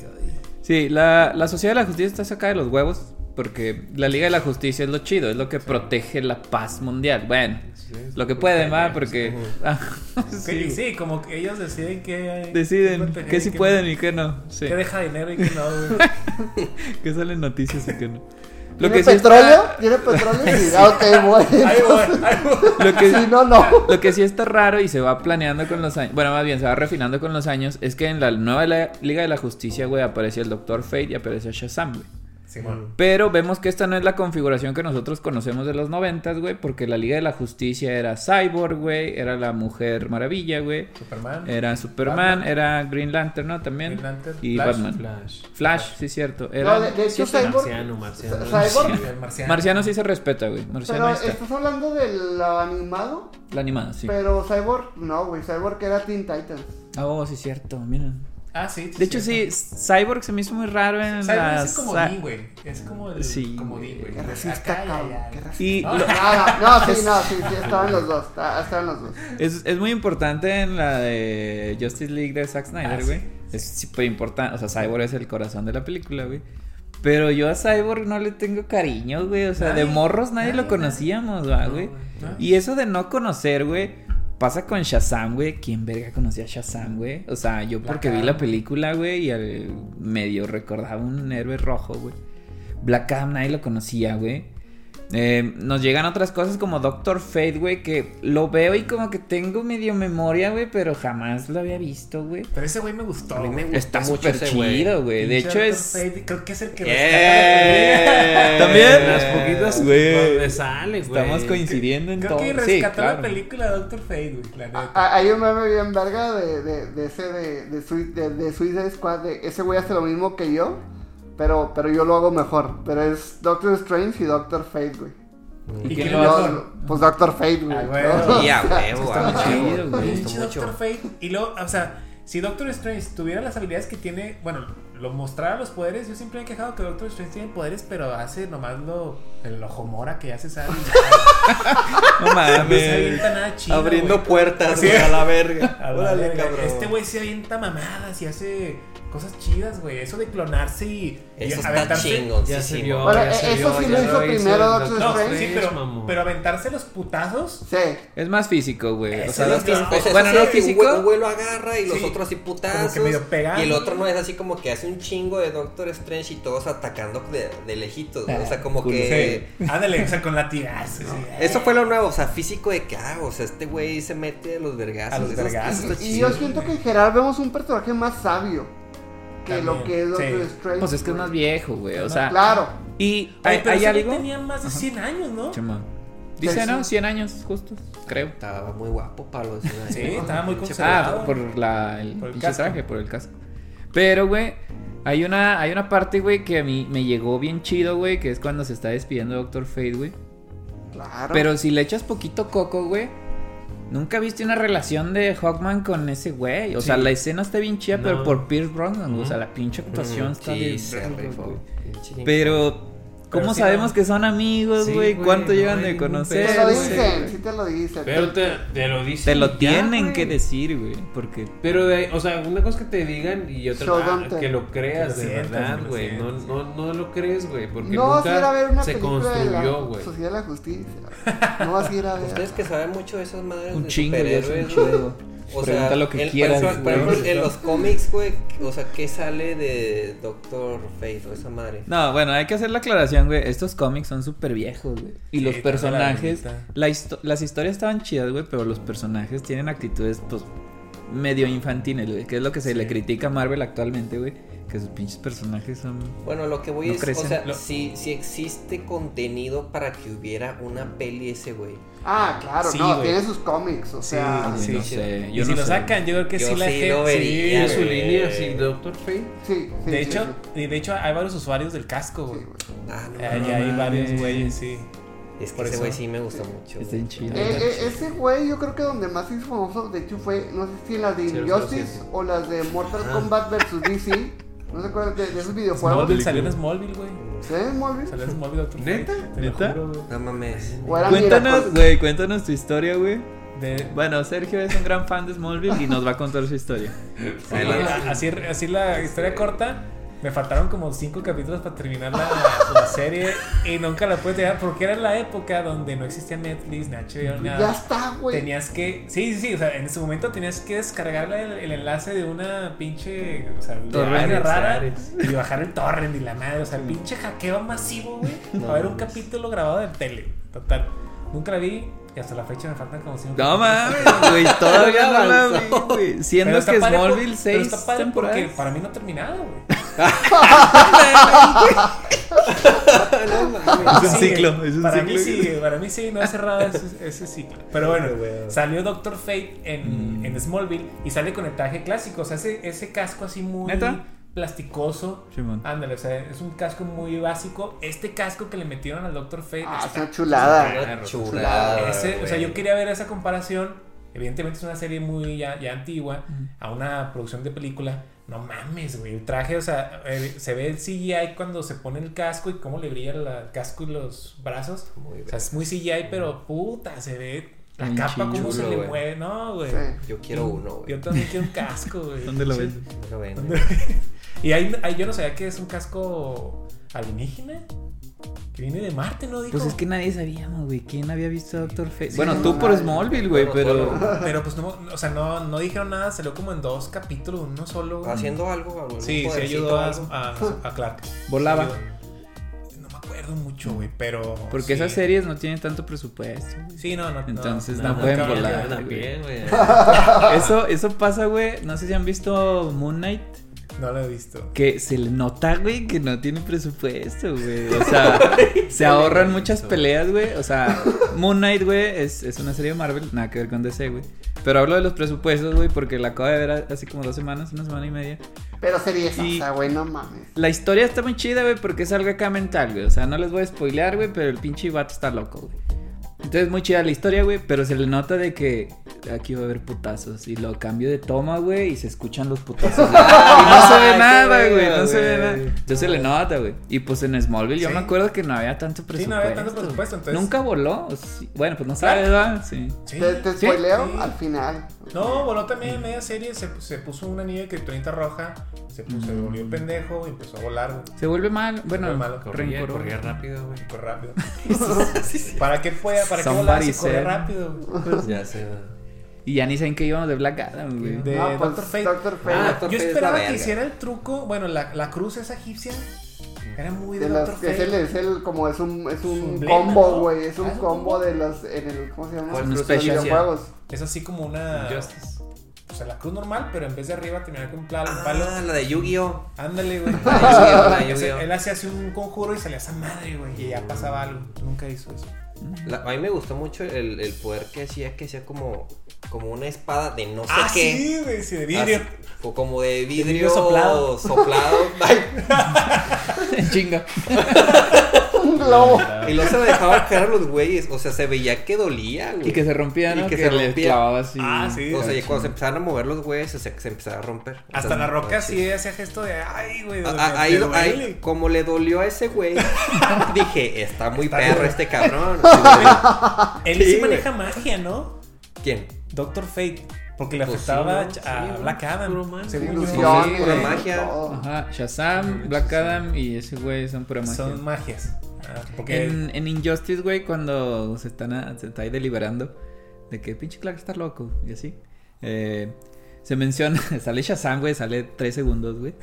Sí, la, la Sociedad de la Justicia está sacada de los huevos porque la Liga de la Justicia es lo chido, es lo que protege la paz mundial. Bueno, lo que pueden, va, porque... Ah, Sí, sí, sí, como que ellos deciden que. Deciden que y sí qué pueden no. y que no. Sí. Que deja dinero y que no, güey. Que salen noticias y que no. Lo ¿Tiene que, sí petróleo? está, ¿Tiene petróleo? Sí, ah, ok, güey. Ahí voy, ahí voy. lo, que, Si no, no. lo que sí está raro y se va planeando con los años, bueno, más bien se va refinando con los años, es que en la nueva Liga de la Justicia, güey, aparece el Doctor Fate y aparece Shazam, güey. Simón. Pero vemos que esta no es la configuración que nosotros conocemos de los noventas, güey, porque la Liga de la Justicia era Cyborg, güey, era la Mujer Maravilla, güey, Superman. era Superman, Batman. era Green Lantern, ¿no? También. Green Lantern, y Flash. Batman. Flash. Flash, sí, cierto. Era... No, de, de hecho, sí, Cyborg. Marciano, marciano. Cyborg. El marciano. Marciano sí se respeta, güey. Marciano Pero está. estás hablando del animado. La animada, sí. Pero Cyborg, no, güey. Cyborg era Teen Titans. Oh, sí, cierto, mira. Ah, sí. De hecho, sí, Cyborg se me hizo muy raro en Cyborg la... es como sa- D, güey. Es como el Sí, comodín, güey. Qué racista, cabrón. Qué racista. Y No, lo- Ah, no, no, sí, no, sí, sí, estaban los dos. está- Estaban los dos. es, es muy importante en la de Justice League de Zack Snyder, Ah, güey. sí, Es súper importante. O sea, Cyborg es el corazón de la película, güey. Pero yo a Cyborg no le tengo cariño, güey. O sea, de morros nadie nadie, lo conocíamos, va, güey. no. Y eso de no conocer, güey. Pasa con Shazam, güey. ¿Quién verga conocía a Shazam, güey? O sea, yo porque vi la película, güey, y al medio recordaba un héroe rojo, güey. Black Adam nadie lo conocía, güey. Eh, nos llegan otras cosas como Doctor Fate, güey, que lo veo y como que tengo medio memoria, güey, pero jamás lo había visto, güey. Pero ese güey me gustó. Me Está mucho súper chido, güey. De hecho es... Fate, creo que es el que ¡Eh! rescata ¿También? Las poquitas Güey. donde sale, güey. Estamos coincidiendo en Creo todo. que Sí, rescató claro. la película de Doctor Fate, güey. Ah, Hay un meme bien verga de, de, de ese de, de, Sui- de, de Suicide Squad. De ese güey hace lo mismo que yo. Pero, pero yo lo hago mejor. Pero es Doctor Strange y Doctor Fate, güey. ¿Y ¿Y quién lo hace? Pues Doctor Fate, güey. Ah, güey. ¿no? Güey. Doctor Fate. Y luego, o sea, si Doctor Strange tuviera las habilidades que tiene, bueno, lo mostrara los poderes, yo siempre me he quejado que Doctor Strange tiene poderes, pero hace nomás lo, el ojo mora que ya se sabe. No No se mames. avienta nada chido. Abriendo güey. puertas, Sí. güey, a la verga. A la Órale, verga. cabrón. Este güey se avienta mamadas y hace cosas chidas, güey. Eso de clonarse y, y Eso está aventarse. chingón. Ya sí, se sí, vio. Bueno, ya se eso vio, sí lo hizo primero Doctor No, Strange. sí, pero, aventarse los putazos. Sí. Es más físico, güey. O sea, es Doctor lo- Fate- Pues bueno, sí, no físico. Un güey lo agarra y los Sí, otros así como putazos. que medio pegando. Y el otro no es así como que hace un chingo de Doctor Strange y todos atacando de, de lejitos. ¿no? O sea, como Cool. que. Ándale, o sea, con latigazos. sí. Eso fue lo nuevo, o sea, físico de que, ah, o sea, este güey se mete a los vergazos. A los vergazos. Y yo siento que en general vemos un personaje más sabio que También, lo que es Doctor sí. Strange. Pues es que es más viejo, güey. O sea, Claro. y Ay, hay, pero hay algo. tenía más de 100 años, ¿no? Chema. Dice, ¿no? sí. 100 años justos, creo. Estaba muy guapo para los Sí, estaba muy Ah, conservado. por la, el, Por el traje, por el casco. Pero, güey, hay una, hay una parte, güey, que a mí me llegó bien chido, güey, que es cuando se está despidiendo Doctor Fate, güey. Claro. Pero si le echas poquito coco, güey, nunca viste una relación de Hawkman con ese güey. O sea, la escena está bien chida, pero por Pierce Brosnan. O sea, la pinche actuación está sí, bien se Pero ¿Cómo sabemos no. que son amigos, güey? ¿Cuánto no llegan hay de conocer? Te lo dicen, sí te lo dicen. Pero te, te lo dicen. Te lo ya, tienen que decir, güey. Porque Pero, de, o sea, una cosa que te digan y otra ah, que lo creas Que de verdad, güey. No, no, no lo crees, güey. Porque No vas a ir a ver nunca una se construyó, la güey. Sociedad de la Justicia. No vas a ir a ver. Ustedes que saben mucho de esas madres un de chingo, un chingo. O Pregunta sea, lo que quieras, por ejemplo, en los cómics, güey, o sea, ¿qué sale de Doctor Fate o esa madre? No, bueno, hay que hacer la aclaración, güey. Estos cómics son súper viejos, güey. Y Sí, los la personajes, bonita. la histo- las historias estaban chidas, güey, pero los personajes tienen actitudes, pues, medio infantiles, güey. Que es lo que se Sí. le critica a Marvel actualmente, güey. Que sus pinches personajes son... Bueno, lo que voy No es, crecen. o sea, Lo- si, si existe contenido para que hubiera una peli ese, güey. Ah, claro, Sí, no, güey. tiene sus cómics, o Sí, sea. sí. no sé, Y yo si lo sacan, yo creo que Yo sí la sí gente. lo vería, sí, su línea así, Doctor Fate. Sí, sí. De sí, hecho, sí. y de hecho hay varios usuarios del casco, güey. Sí. Ah, no, hay mames. varios güeyes, sí. es que por ese güey sí me gusta mucho. Está chido. Eh, eh, ese güey, yo creo que donde más hizo famoso, de hecho, fue, no sé si las de 007. Injustice o las de Mortal. Kombat vs. DC. No se acuerdan de, de esos videojuegos. Smallville salió en Smallville, güey. ¿Sí, Smallville? Salió en Smallville Doctor ¿Neta? Te ¿Neta? juro. No mames. Cuéntanos, güey, cuéntanos tu historia, güey. De, Bueno, Sergio es un gran fan de Smallville y nos va a contar su historia. Sí, así, así la historia corta. Me faltaron como cinco capítulos para terminar la, la serie y nunca la pude terminar porque era la época donde no existía Netflix, ni HBO, ni Ya nada. está, güey. Tenías que, sí, sí, sí, o sea, en ese momento tenías que descargar el, el enlace de una pinche, o sea, de rara Ares. y bajar el torrent y la madre, o sea, el pinche hackeo masivo, güey, No para ver un capítulo grabado de tele, total. Nunca la vi y hasta la fecha me faltan como cinco No capítulos. mames, güey, todavía no la vi, güey. Siendo que Smallville pero 6 está padre temporadas. porque para mí no ha terminado, güey. Es un Sigue. ciclo, es un para ciclo. mí sigue, para mí sí, no ha cerrado ese, ese ciclo. Pero bueno, salió Doctor Fate en, Mm. en Smallville y sale con el traje clásico, o sea, ese, ese casco así muy ¿Neta? plasticoso. Simón. Ándale, o sea, es un casco muy básico. Este casco que le metieron al Doctor Fate Ah, es está una chulada. Chulada. ese- o sea, güey. yo quería ver esa comparación. Evidentemente es una serie muy ya, ya antigua a una producción de película. No mames, güey. El traje, o sea, eh, se ve el CGI cuando se pone el casco y cómo le brilla la- el casco y los brazos. Muy O sea, es muy CGI, pero puta, se ve la capa cómo se le güey. mueve. No, güey. Sí. Yo quiero uno, güey. Yo también quiero un casco, güey. ¿Dónde lo ves? No lo vendo. Y ahí, ahí yo no sabía que es un casco alienígena. Que viene de Marte, ¿no? Dijo. Pues es que nadie sabíamos, güey. ¿Quién había visto a Doctor Fate? Sí, bueno, no, tú por nadie. Smallville, güey, pero. Pero pues no, o sea, no, no dijeron nada, salió como en dos capítulos, uno solo. güey. Haciendo algo, algún Sí, sí ayudó a, a, a Clark. Volaba. No me acuerdo mucho, güey, pero. Porque sí. esas series no tienen tanto presupuesto. güey. Sí, no, no. Entonces no, no pueden volar. güey. Eso, eso pasa, güey. No sé si han visto Moon Knight. No lo he visto. Que se le nota, güey, que no tiene presupuesto, güey. O sea, se ahorran muchas peleas, güey. O sea, Moon Knight, güey, es, es una serie de Marvel, nada que ver con DC, güey. Pero hablo de los presupuestos, güey, porque la acabo de ver así como dos semanas, una semana y media. Pero sería esa, Y- o sea, güey, no mames. La historia está muy chida, güey, porque es algo acá mental, güey. O sea, no les voy a spoilear, güey, pero el pinche vato está loco, güey. Entonces, muy chida la historia, güey, pero se le nota de que aquí va a haber putazos. Y lo cambio de toma, güey, y se escuchan los putazos. y no se ve Ay, nada, güey, no se ve nada. Entonces se le nota, güey. Y pues en Smallville yo Sí. me acuerdo que no había tanto Sí, presupuesto. no había tanto presupuesto, entonces. Nunca voló. sí. Bueno, pues no sabes, ¿verdad? Sí. Sí. Te, te Sí, spoileo sí. al final. No, voló también en media serie. Se, se puso una niña de kriptonita roja. Se, puso, se Mm. volvió pendejo y empezó a volar. Se vuelve mal. Bueno, vuelve malo. Corría, rápido, güey. Rápido. ¿Para qué pueda? ¿Para qué Somebody volar si corre said. rápido? güey? Ya sé. Y ya ni saben que íbamos de Black Adam, güey. De No, pues, Doctor Fate. Doctor Fate. Ah, Doctor Yo Fate es esperaba que verga. hiciera el truco. Bueno, la, la cruz esa egipcia era muy de, de las, Doctor es el, es el, como es un, es un combo, ¿no? güey. Es un Ah, es un combo de los, en el, ¿cómo se llama? ¿Cuál Un cruz Los videojuegos. Es así como una. Justice. O sea, la cruz normal, pero en vez de arriba tenía que un palo. un palo. Ah, la de Yu-Gi-Oh! Ándale, güey. La de Yu-Gi-Oh! De! Él hacía así un conjuro y salía esa madre, güey. Y ya pasaba algo. Nunca hizo eso. La- a mí me gustó mucho el, el poder que hacía, que hacía como, como una espada de no sé Ah, qué. sí, güey. Sí, de vidrio. Así, o como de vidrio, vidrio soplado. soplado. Ay, Chinga. Globo. Y luego se lo dejaba caer a los güeyes. O sea, se veía que dolía, güey. Y que se rompía, Y ¿no? que que se le rompía. clavaba así. Ah, sí. O sea, y Cacho. cuando se empezaban a mover los güeyes, se, se empezaba a romper. Hasta Entonces, la roca pues, sí hacía gesto de ay, güey. A- me- a- ahí, me lo- ahí, duele". como le dolió a ese güey, dije, está muy Está perro este cabrón. Él Sí, sí güey. maneja magia, ¿no? ¿Quién? Doctor Fate. Porque le Pues afectaba a. Black Adam. Según Sí, pura magia. Ajá, Shazam, Black Adam y ese güey son pura magia. Son magias. Porque En, en Injustice, güey, cuando se están a- se está ahí deliberando de que pinche Clark está loco y así. eh, se menciona, sale Shazam, güey, sale tres segundos, güey.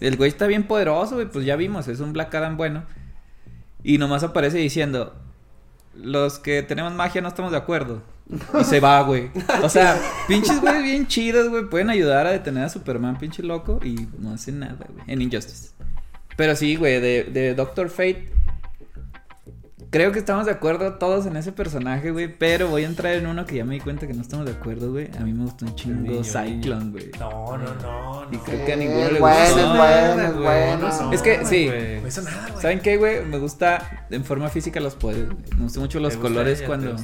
El güey está bien poderoso, güey, pues ya vimos, es un Black Adam bueno. Y nomás aparece diciendo, los que tenemos magia no estamos de acuerdo. Y se va, güey. O sea, pinches güey bien chidos, güey, pueden ayudar a detener a Superman, pinche loco, y no hacen nada, güey, en Injustice. Pero sí, güey, de, de Doctor Fate. Creo que estamos de acuerdo todos en ese personaje, güey. Pero voy a entrar en uno que ya me di cuenta que no estamos de acuerdo, güey. A mí me gustó un chingo niño, Cyclone, güey. No, no, no. Y no. creo que a Sí, ninguno le bueno, gustó. es bueno, es bueno. Es que, sí. No hizo nada, güey. ¿Saben qué, güey? Me gusta en forma física los poderes. güey. Me gustan mucho los colores cuando.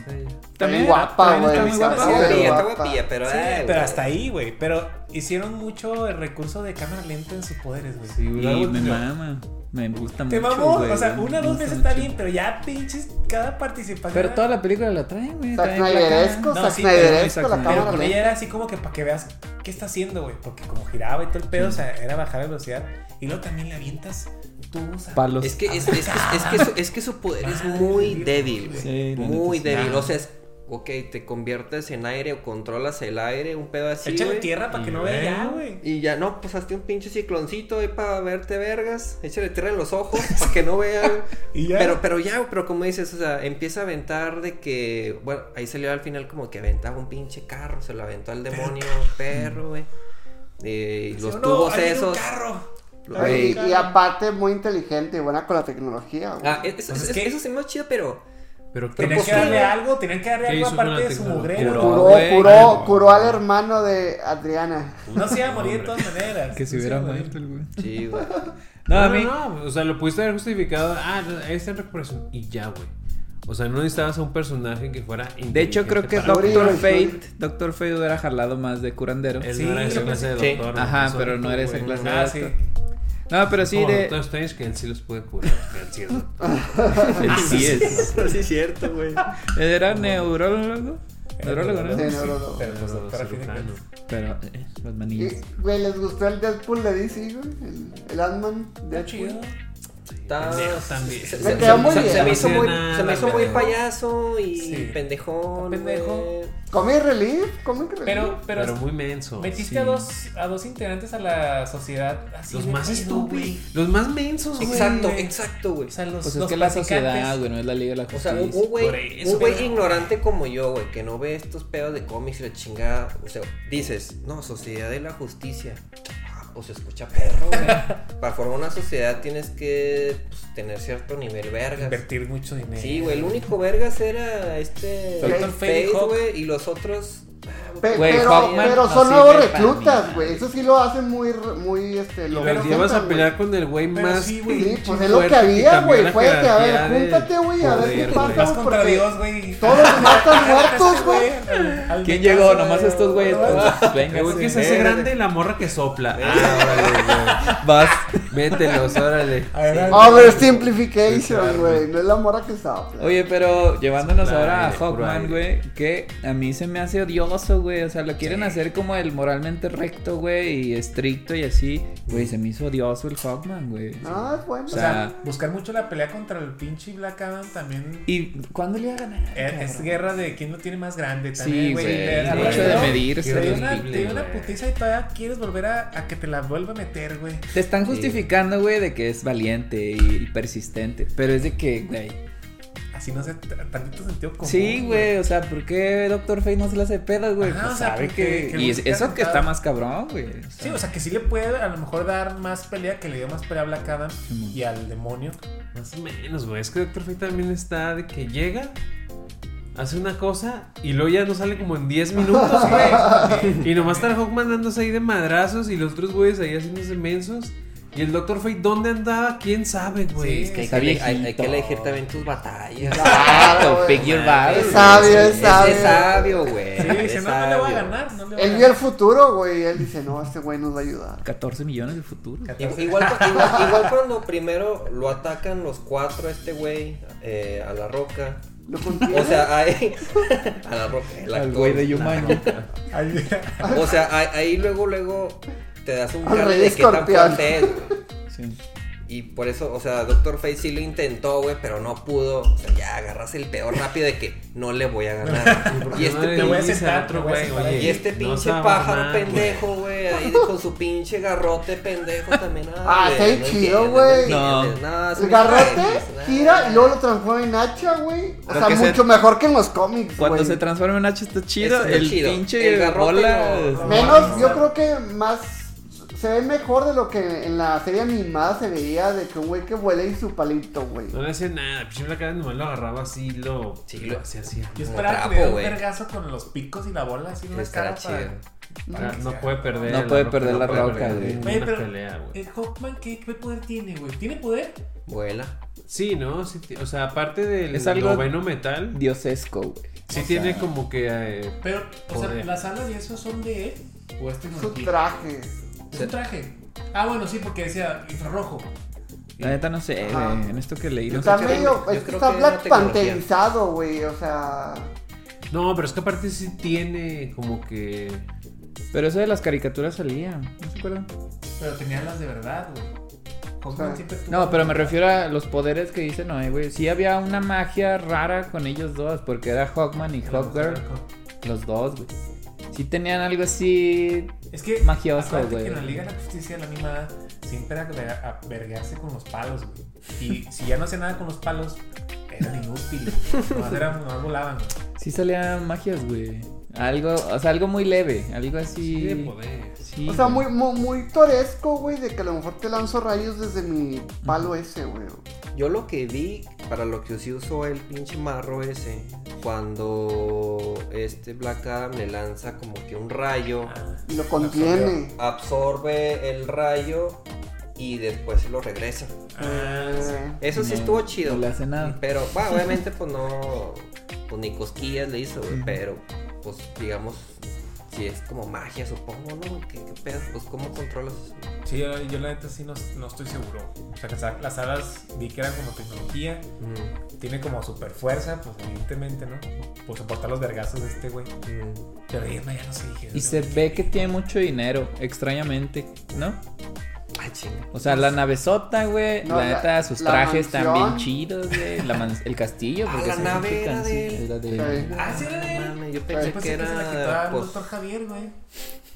También güey. está muy guapa, Sí, güey. está guapa. guapilla, pero. Sí, ay, pero güey. hasta ahí, güey. Pero hicieron mucho el recurso de cámara lenta en sus poderes, güey. Y me mama. Me gusta Te mucho. mamó, güey. o sea, una dos gusta veces está mucho. bien, pero ya pinches cada participación. Pero toda la película la traen, güey. Zack Snyderesco, Zack sí, Snyderesco, pero- la pero Pero cámara con ella era así como que para que veas qué está haciendo, güey. Porque como giraba y todo el pedo, o sea, era bajar la velocidad. Y luego también le avientas tubos a... Palos. Es que, es, es, que, es, que su, es que su poder es muy débil, güey. Sí, muy débil. Ah. O sea, es, ok, te conviertes en aire o controlas el aire, un pedo así. Échale tierra para que no vea ya, güey. Y ya no, pues hazte un pinche cicloncito ahí para verte vergas. Échale tierra en los ojos para que no vean. Y ya. Pero, pero ya, pero como dices, o sea, empieza a aventar de que, bueno, ahí salió al final como que aventaba un pinche carro, se lo aventó al demonio, perro, güey. Eh, y los no, tubos viene un esos. carro. Ay. Y, y aparte muy inteligente y buena con la tecnología, güey. Ah, eso, Pues es eso- que- eso sí más chido, pero Pero Pero Tenían pues que darle sí, güey. algo, tenían que darle ¿Qué algo aparte de su mugrero. Curó, curó, curó, curó al hermano de Adriana. No se iba a morir de todas maneras. Que se hubiera muerto el güey. sí, güey. No, a mí. No, o sea, lo pudiste haber justificado. Ah, no, está en recuperación. Y ya, güey. O sea, no necesitabas a un personaje que fuera. De hecho, creo que Doctor- Fate, Doctor Fate hubiera jalado más de curandero. Él Sí, no era esa clase de sí. doctor. Ajá, pero no era esa clase de Ah, doctor. No, pero sí Como de. Doctor Strange, que él sí los puede curar. él sí es. Él sí es. sí es cierto, güey. Él era neurólogo. Neurólogo, ¿no? Sí, neurólogo. Pero pues doctor de. Pero eh, los Y, manillos. güey, ¿les gustó el Deadpool de DC, güey? El, el Ant-Man Deadpool. chido. Está... Pendejo también. Se, quedó muy se- bien. se me hizo muy, se me hizo muy payaso y Sí. pendejón. Pendejo. Comic Relief, Comic Relief. Pero, pero, Pero muy menso. metiste sí. a dos a dos integrantes a la sociedad así Los más estúpidos. Los más mensos, güey. Exacto, exacto, güey. O sea, los, Pues es los que la sociedad, güey, no es la Liga de la O Justicia. sea, un güey, un güey ignorante como yo, güey, que no ve estos pedos de cómics y la chingada. O sea, dices, no, sociedad de la justicia. Pues se escucha perro, güey. Para formar una sociedad tienes que pues, tener cierto nivel vergas. invertir mucho dinero. Sí, güey, el único vergas era este Hawk. güey, y los otros. Ah, Pe- pero, Hawkman pero son nuevos reclutas, güey. Eso sí lo hacen muy, muy, este, lo llevas a pelear con el güey más. sí, pues es lo que había, güey. Fue que, a ver, júntate, güey, a ver qué pasa, contra porque Dios, güey. todos están muertos, güey. ¿Quién llegó? Nomás estos güeyes. Venga, güey que se hace grande y la morra que sopla. Ah, órale, Vas. Mételos, órale. Adelante. Oversimplification, güey. No es la morra que estaba. Oye, pero llevándonos ahora a Hawkman, güey, que a mí se me hace odioso, güey. O sea, lo quieren hacer como el moralmente recto, güey, y estricto y así. Güey, se me hizo odioso el Hawkman, güey. Ah, es bueno. O sea, buscar mucho la pelea contra el pinche Black Adam también. ¿Y cuándo le iba a ganar? Es, es guerra de quién lo tiene más grande también, Sí, güey. El hecho de medirse. Te dio una, putiza y todavía quieres volver a, que te la vuelva a meter, güey. Te están justificando, güey, de que es valiente y persistente. Pero es de que, güey. Así no t- tantito sentido común. Sí, güey. O sea, ¿por qué Doctor Fate no se le hace pedas, güey? Pues o sea, sabe que. que y eso que está más cabrón, güey. Sí, o sea, que sí le puede a lo mejor dar más pelea, que le dio más pelea a Black Adam y al demonio. Más o menos, güey. Es que Doctor Fate también está de que llega, hace una cosa y luego ya no sale como en 10 minutos, güey. y nomás está el Hawkman dándose ahí de madrazos y los otros güeyes ahí haciéndose mensos. Y el Dr. Fate, ¿dónde andaba? ¿Quién sabe, güey? Sí, Es que hay, Está que, hay- hay que elegir también tus batallas. Claro, Pick your. Es sabio, es sabio. Es sabio, güey. Sí, es dice, no, no le voy a ganar. No le voy a Él vio el futuro, güey. Él dice, no, este güey nos va a ayudar. 14 millones de futuro. Igual, igual, igual- igual cuando primero lo atacan los cuatro a este güey, eh, a la roca. Lo. O sea, ahí. a la roca. el Al güey de Yumani. Ahí- O sea, ahí, ahí luego, luego te das un cargo de qué tan fuerte es, güey. Sí. Y por eso, o sea, Doctor Fate sí lo intentó, güey, pero no pudo. O sea, ya agarras el peor rápido de que no le voy a ganar. ¿Por qué y este voy a sentar, otro güey, oye, ahí. Y este pinche pájaro pendejo, güey, ahí con su pinche garrote pendejo también. Ah, güey, está no chido, güey. No. entiendes, no, El garrote gira y luego lo transforma en hacha, güey. O sea, se- mucho mejor que en los cómics, Cuando se transforma en H está chido. Eso el chido. pinche El garrote Menos, yo creo que más se ve mejor de lo que en la serie animada se veía de que un güey que vuela y su palito, güey. No le hacía nada, pues siempre acá nomás lo agarraba así, lo. Sí, lo hacía así. Yo esperaba que un vergazo con los picos y la bola así en una Estará cara para- chido. No puede perder. No la puede roca, perder la puede roca, güey. pero pelea, güey. el Hawkman, ¿qué, ¿qué poder tiene, güey? ¿Tiene poder? Vuela. Sí, ¿no? Sí, o sea, aparte del Es algo- noveno metal, Diosesco, güey. sí O tiene sea, como que. eh, Pero, o sea. ¿las alas y eso son de él? ¿O es Su traje. Es un traje. Ah, bueno, sí, porque decía infrarrojo. La neta no sé, güey. En esto que leí, no sé. Está medio, yo es que está Black. Panterizado, güey. O sea, No, pero es que aparte sí tiene como que. Pero eso de las caricaturas salía. ¿No se acuerdan? Pero tenían las de verdad, güey. Hawkman siempre tuvo- No, pero me refiero a los poderes que dice Noé, güey. Sí había una magia rara con ellos dos, porque era Hawkman y Hawkgirl. Los dos, güey. Sí tenían algo así. Es que Magioso, güey. que en la Liga de la Justicia, la animada, siempre era vergarse con los palos, güey. Y si ya no hacía nada con los palos, eran inútiles. Nomás, eran, nomás volaban, güey. Sí salían magias, güey. Algo, o sea, algo muy leve. Algo así. Sí, de poder. Sí, o sea, muy, muy, muy toresco, güey, de que a lo mejor te lanzo rayos desde mi palo ese, güey. Yo lo que vi, para lo que sí usó el pinche marro ese, cuando este Black Adam le lanza como que un rayo, Y lo contiene. absorbe el rayo y después se lo regresa. Ah, sí. Eso sí No, estuvo chido. no le hace nada. Pero, bueno, obviamente, pues no. Pues ni cosquillas le hizo. Pero, pues, digamos, si es como magia, supongo, ¿no? ¿Qué, qué pedo? Pues, ¿cómo controlas eso? Sí, yo, yo la neta sí no, no estoy seguro. O sea, que las alas vi que eran como tecnología. Mm, Tiene como super fuerza, pues evidentemente, ¿no? Pues soportar los vergazos de este güey. mm. Pero Irma ya no sé. dije, Y se ve que tiene mucho dinero, extrañamente, ¿no? O sea, la navezota, güey. No, la neta, sus la trajes están bien mansión. chidos, güey. El castillo, Ah, porque la se nave era can- de él. era de Sí. Ah, sí, era de él. Mames, yo pensé pensé que era. el Pues, doctor Javier, güey.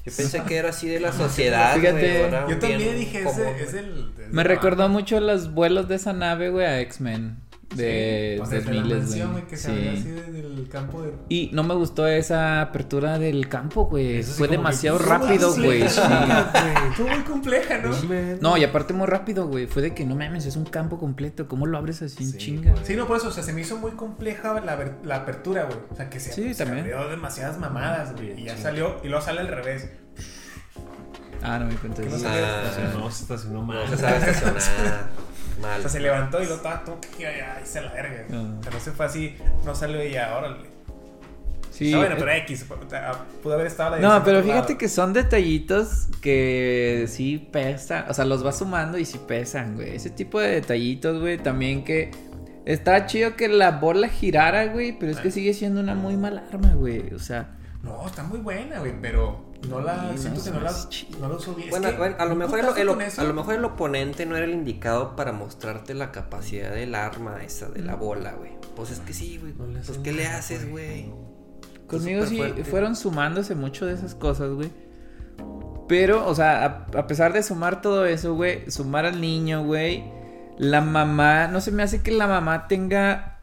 yo pensé que era así de la sociedad. Fíjate, Yo también dije, común, ese es el. es Me el- recordó mucho los vuelos de esa nave, güey, a X-Men. De Sí, pues desde la 2000, mansión, güey. que se así Sí. desde el campo de. Y no me gustó esa apertura del campo, güey. Sí Fue que- demasiado rápido, güey. Estuvo muy compleja, ¿no? No, y aparte muy rápido, güey. Fue de que no mames, es un campo completo. ¿Cómo lo abres así en chinga? Sí, no, por eso, o sea, se me hizo muy compleja la, la apertura, güey. O sea, que se, Sí, se también. abrió demasiadas mamadas, güey. Y ya salió, y luego sale al revés. Ah, no me cuenta. Que no Sí. sabía estacionar. No, se estacionó mal. No se sabe estacionar. O sea, se levantó y lo estaba todo que ya hice la verga. Ah. O sea, no se fue así, no salió ella, órale. Sí, Ah, bueno, eh, pero X, pudo haber estado la No, pero fíjate lado. que son detallitos que sí pesan. O sea, los vas sumando y sí pesan, güey. Ese tipo de detallitos, güey. También que. Está chido que la bola girara, güey. Pero es que sigue siendo una muy mala arma, güey. O sea. No, está muy buena, güey, pero no la. Sí, siento no, que no no la. No. Es Bueno, que bueno, a lo mejor el, a lo mejor el oponente no era el indicado para mostrarte la capacidad del arma esa de la bola, güey. Pues es que sí, güey. No Pues qué le haces, güey. Conmigo sí fueron sumándose mucho de esas cosas, güey. Pero, o sea, a, a pesar de sumar todo eso, güey, sumar al niño, güey, la mamá, no se me hace que la mamá tenga,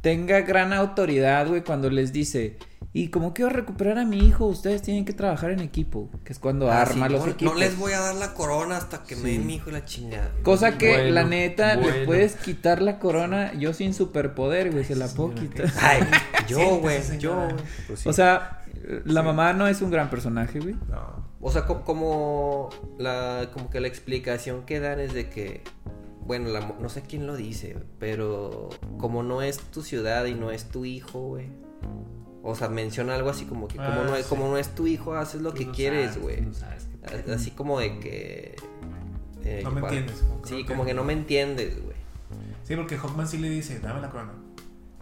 tenga gran autoridad, güey, cuando les dice, y como quiero recuperar a mi hijo, ustedes tienen que trabajar en equipo, que es cuando Ah, arma sí, los no, equipos. no les voy a dar la corona hasta que me den mi hijo y la chingada. Cosa que, Bueno, la neta, le bueno. puedes quitar la corona, yo sin superpoder, güey, se la puedo quitar. Ay, yo, güey, yo. Pues sí. O sea, la mamá no es un gran personaje, güey. No. O sea, co- como la como que la explicación que dan es de que bueno, la mo- no sé quién lo dice, pero como no es tu ciudad y no es tu hijo, güey. O sea, menciona algo así como que como, Ah, no, es, sí. como no es tu hijo, haces lo Tú que no quieres, güey. no qué Así como de que... eh, No me para- entiendes, como Sí, como que no me entiendes, güey. Sí, porque Hawkman sí le dice, dame la corona.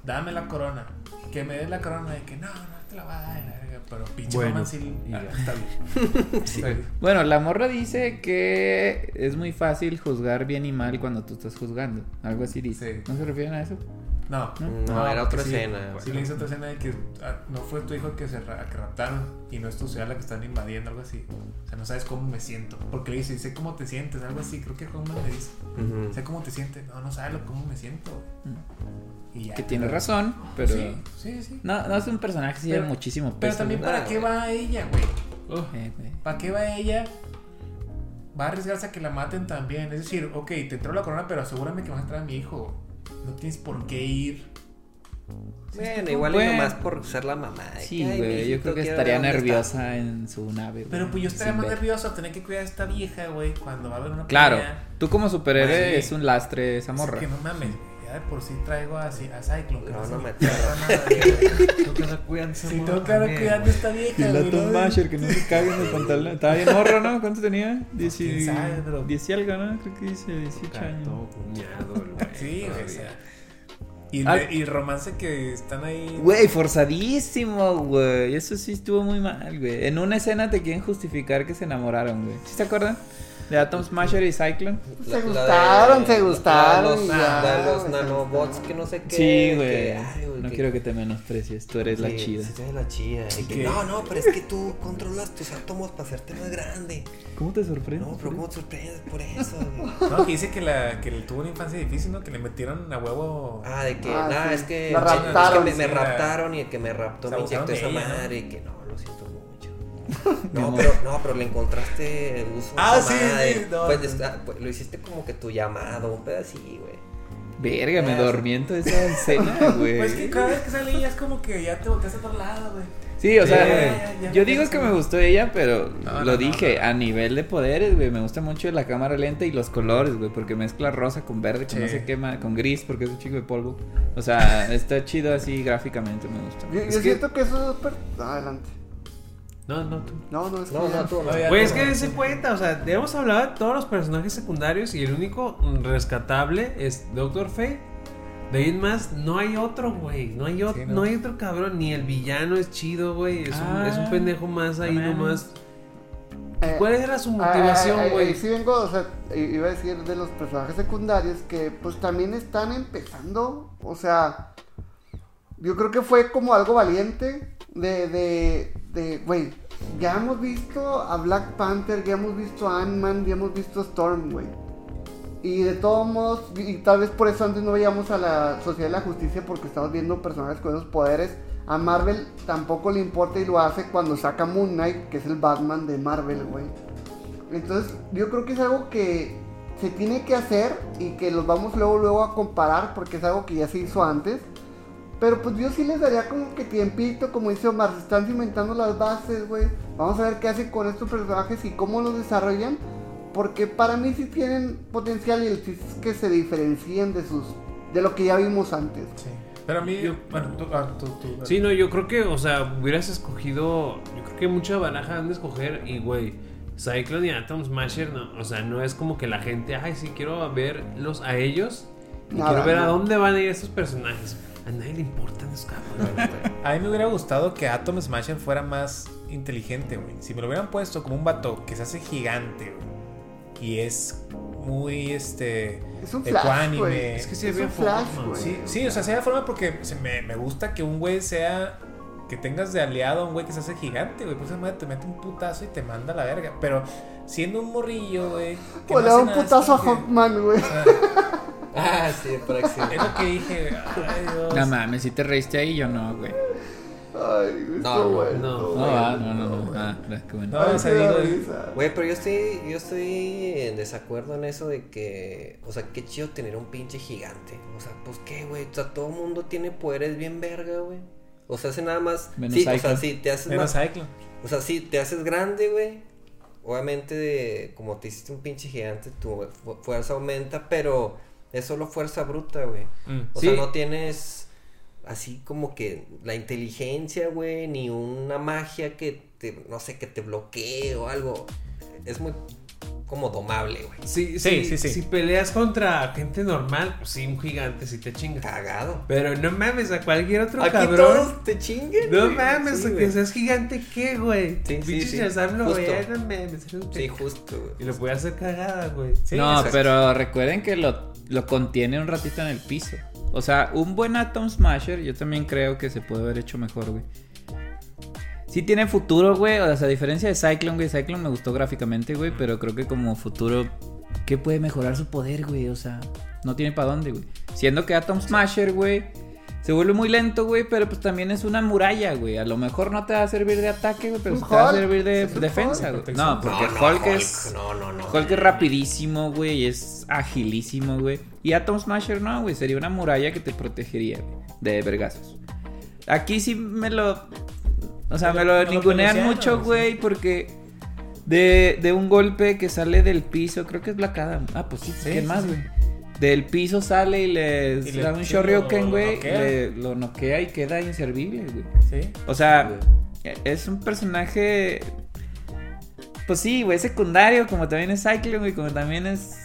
Dame la corona. Que me des la corona. Y que no, no te la va a dar. la verga". Pero pinche Bueno, Hawkman sí. y ah, ya. está bien. Bueno, la morra dice que es muy fácil juzgar bien y mal cuando tú estás juzgando. Algo así dice. Sí. ¿No se refieren a eso? No. No, era otra sí, escena. Sí, le hizo otra escena de que ah, no fue tu hijo que se ra- que raptaron y no es tu ciudad la que están invadiendo, algo así. O sea, no sabes cómo me siento. Porque le dice, sé cómo te sientes, algo así. Creo que Hawkman le dice, sé cómo te sientes. No, no sabes cómo me siento. Y ya. Que tiene razón, pero... Sí, sí, sí. No, no es un personaje que lleva muchísimo peso. Pero también. ¿para Ah, qué va ella, güey? Eh, güey. ¿Para qué va ella? Va a arriesgarse a que la maten también. Es decir, ok, te entró la corona, pero asegúrame que vas a entrar a mi hijo. No tienes por qué ir. Bueno, igual y Bueno. nomás por ser la mamá. de Sí, que, "Ay, güey, yo creo que estaría nerviosa en su nave. Pero pues yo estaría más ver. nervioso a tener que cuidar a esta vieja, güey, cuando va a haber una Claro, pelea. tú como superhéroe es un lastre esa Es morra. que no mames, ya de por sí traigo a, a Cyclone. que No, no me güey. Tengo que estar cuidando Sí, tengo que andar cuidando esta vieja, Y la güey, Tom ¿no? Masher que no se cague en el pantalón. Estaba bien morro, ¿no? ¿Cuánto tenía? Diez y... ¿Quién sabe, bro? Diez y algo, ¿no? Creo que dice 18 años. Todo cuñado, el güey. Sí, güey, o sea. Y, Ah. y el romance que están ahí. Güey, forzadísimo, güey. Eso sí estuvo muy mal, güey. En una escena te quieren justificar que se enamoraron, güey. ¿Sí se acuerdan? De Atom Smasher y Cyclone. La- Se la gustaron, se gustaron La de los, de los nanobots que no sé qué. Sí, güey. ay, güey, No que- quiero que te menosprecies. Tú eres la chida. Sí, tú eres la chida. Y que, ¿Qué? no, no, pero es que tú controlas tus átomos para hacerte más grande. ¿Cómo te sorprendes? No, pero ¿cómo te sorprendes por eso? güey? No, que dice que, la, que tuvo una infancia difícil, ¿no? Que le metieron a huevo. Ah, de que, Ah, nada, sí. es que, La es que raptaron, me, me raptaron y el que me raptó me inyectó esa madre y que no, lo siento No, pero, no, pero le encontraste uso a Ah, sí, madre. sí, no, pues, no. está- pues, lo hiciste como que tu llamado, un pedacito, güey. Verga, me Ah. dormí en toda esa escena, güey. Pues que cada vez que sale ella es como que ya te volteas a otro lado, güey. Sí, o sea, Ya, ya, ya yo digo que me gustó ella, pero No, lo no, no, dije, no. a nivel de poderes, güey, me gusta mucho la cámara lenta y los colores, güey, porque mezcla rosa con verde, con no Sí. sé qué, ma- con gris, porque es un chico de polvo. O sea, está chido así gráficamente, me gusta. Yo, Es yo que- siento que eso es súper. Adelante. No, no, tú. No, no, es que. No, no, tú no. Es que dense cuenta, o sea, hemos hablado de todos los personajes secundarios y el único rescatable es Doctor Fate. De ahí en más, no hay otro, güey. No, hay otro, Sí, no. ¿no? hay otro cabrón. Ni el villano es chido, güey. Es, un, Ah, es un pendejo más ahí nomás. Eh, ¿Cuál era su Ah, motivación, ah, ah, güey? sí vengo, o sea, iba a decir de los personajes secundarios que pues también están empezando, o sea, yo creo que fue como algo valiente de, de, de, ya hemos visto a Black Panther, ya hemos visto a Ant-Man, ya hemos visto a Storm, güey. Y de todos modos, y tal vez por eso antes no veíamos a la Sociedad de la Justicia porque estamos viendo personajes con esos poderes. A Marvel tampoco le importa y lo hace cuando saca Moon Knight, que es el Batman de Marvel, güey. Entonces, yo creo que es algo que se tiene que hacer y que los vamos luego luego a comparar porque es algo que ya se hizo antes. Pero pues yo sí les daría como que tiempito, como dice Omar, se están cimentando las bases, güey. Vamos a ver qué hacen con estos personajes y cómo los desarrollan. Porque para mí sí tienen potencial y el chiste es que se diferencien de sus de lo que ya vimos antes. Sí. Pero a mí, Yo- bueno, tú, ah, tú, tú. Sí, no, yo creo que, o sea, hubieras escogido. Yo creo que mucha baraja han de escoger. Y, güey, Cyclone y Atom Smasher, no. O sea, no es como que la gente, ay, sí, quiero verlos a ellos. Y Nada, quiero ver a no. dónde van a ir estos personajes. A nadie le importan esos cabrones, güey. A mí me hubiera gustado que Atom Smasher fuera más inteligente, güey. Si me lo hubieran puesto como un vato que se hace gigante, güey. Y es muy, este... Es un flash, Ecuánime. Es que sí es había un flash, güey. Sí, sí, o sea, sea de forma porque se me, me gusta que un güey sea... Que tengas de aliado a un güey que se hace gigante, güey. Pues esa madre te mete un putazo y te manda a la verga. Pero siendo un morrillo, güey... O le da un putazo a Hawkman, güey. o sea, Ah, sí, por Es accidente. lo que dije. Ay, Dios. No mames, si te reíste ahí, yo no, güey. Ay, No, estuvo no, bueno. no. No, ah, no, no, no. Ah, qué bueno. No, o sea, digo-. Güey, pero yo estoy, yo estoy en desacuerdo en eso de que, o sea, qué chido tener un pinche gigante. O sea, pues qué, güey, o sea, todo el mundo tiene poderes bien verga, güey. O sea, hace nada más. Menos sí, o sea, sí, te haces Menos más. O sea, sí, te haces grande, güey. obviamente, de- como te hiciste un pinche gigante, tu fu- fuerza aumenta, pero es solo fuerza bruta, güey. Mm. O Sí. sea, no tienes así como que la inteligencia, güey, ni una magia que te, no sé, que te bloquee o algo. Es muy como domable, güey. Sí, Sí, sí, sí, sí. Si peleas contra gente normal, pues sí, un gigante sí te chinga. Cagado. Pero no mames, a cualquier otro Aquí cabrón. todos te chinguen. No güey. mames, Sí, que güey. seas gigante, ¿qué, güey? Sí, sí, sí. Shazam lo Justo. veía, no mames. Sí, justo, güey. Y lo puede hacer cagada, güey. Sí, no, exacto. pero recuerden que lo, lo contiene un ratito en el piso. O sea, un buen Atom Smasher, yo también creo que se puede haber hecho mejor, güey. Sí tiene futuro, güey. O sea, a diferencia de Cyclone, güey. Cyclone me gustó gráficamente, güey. Pero creo que como futuro, ¿qué puede mejorar su poder, güey? O sea, no tiene para dónde, güey. Siendo que Atom Smasher, güey, se vuelve muy lento, güey. Pero pues también es una muralla, güey. A lo mejor no te va a servir de ataque, güey. Pero te va a servir de defensa, Hulk. güey. No, porque No, no, Hulk es. No, no, no. Hulk es rapidísimo, güey, es agilísimo, güey. Y Atom Smasher no, güey, sería una muralla que te protegería güey, de vergazos. Aquí sí me lo... O sea, Me me lo- ningunean mucho, güey, porque de, de un golpe que sale del piso, creo que es Black Adam. Ah, pues sí, Sí, ¿quién sí, más, sí. güey? Del piso sale y le, Y le- da un Shoryuken, lo- lo güey, le- lo noquea y queda inservible, güey. Sí. O sea, es un personaje. Pues sí, güey, secundario, como también es Cyclone, güey, como también es.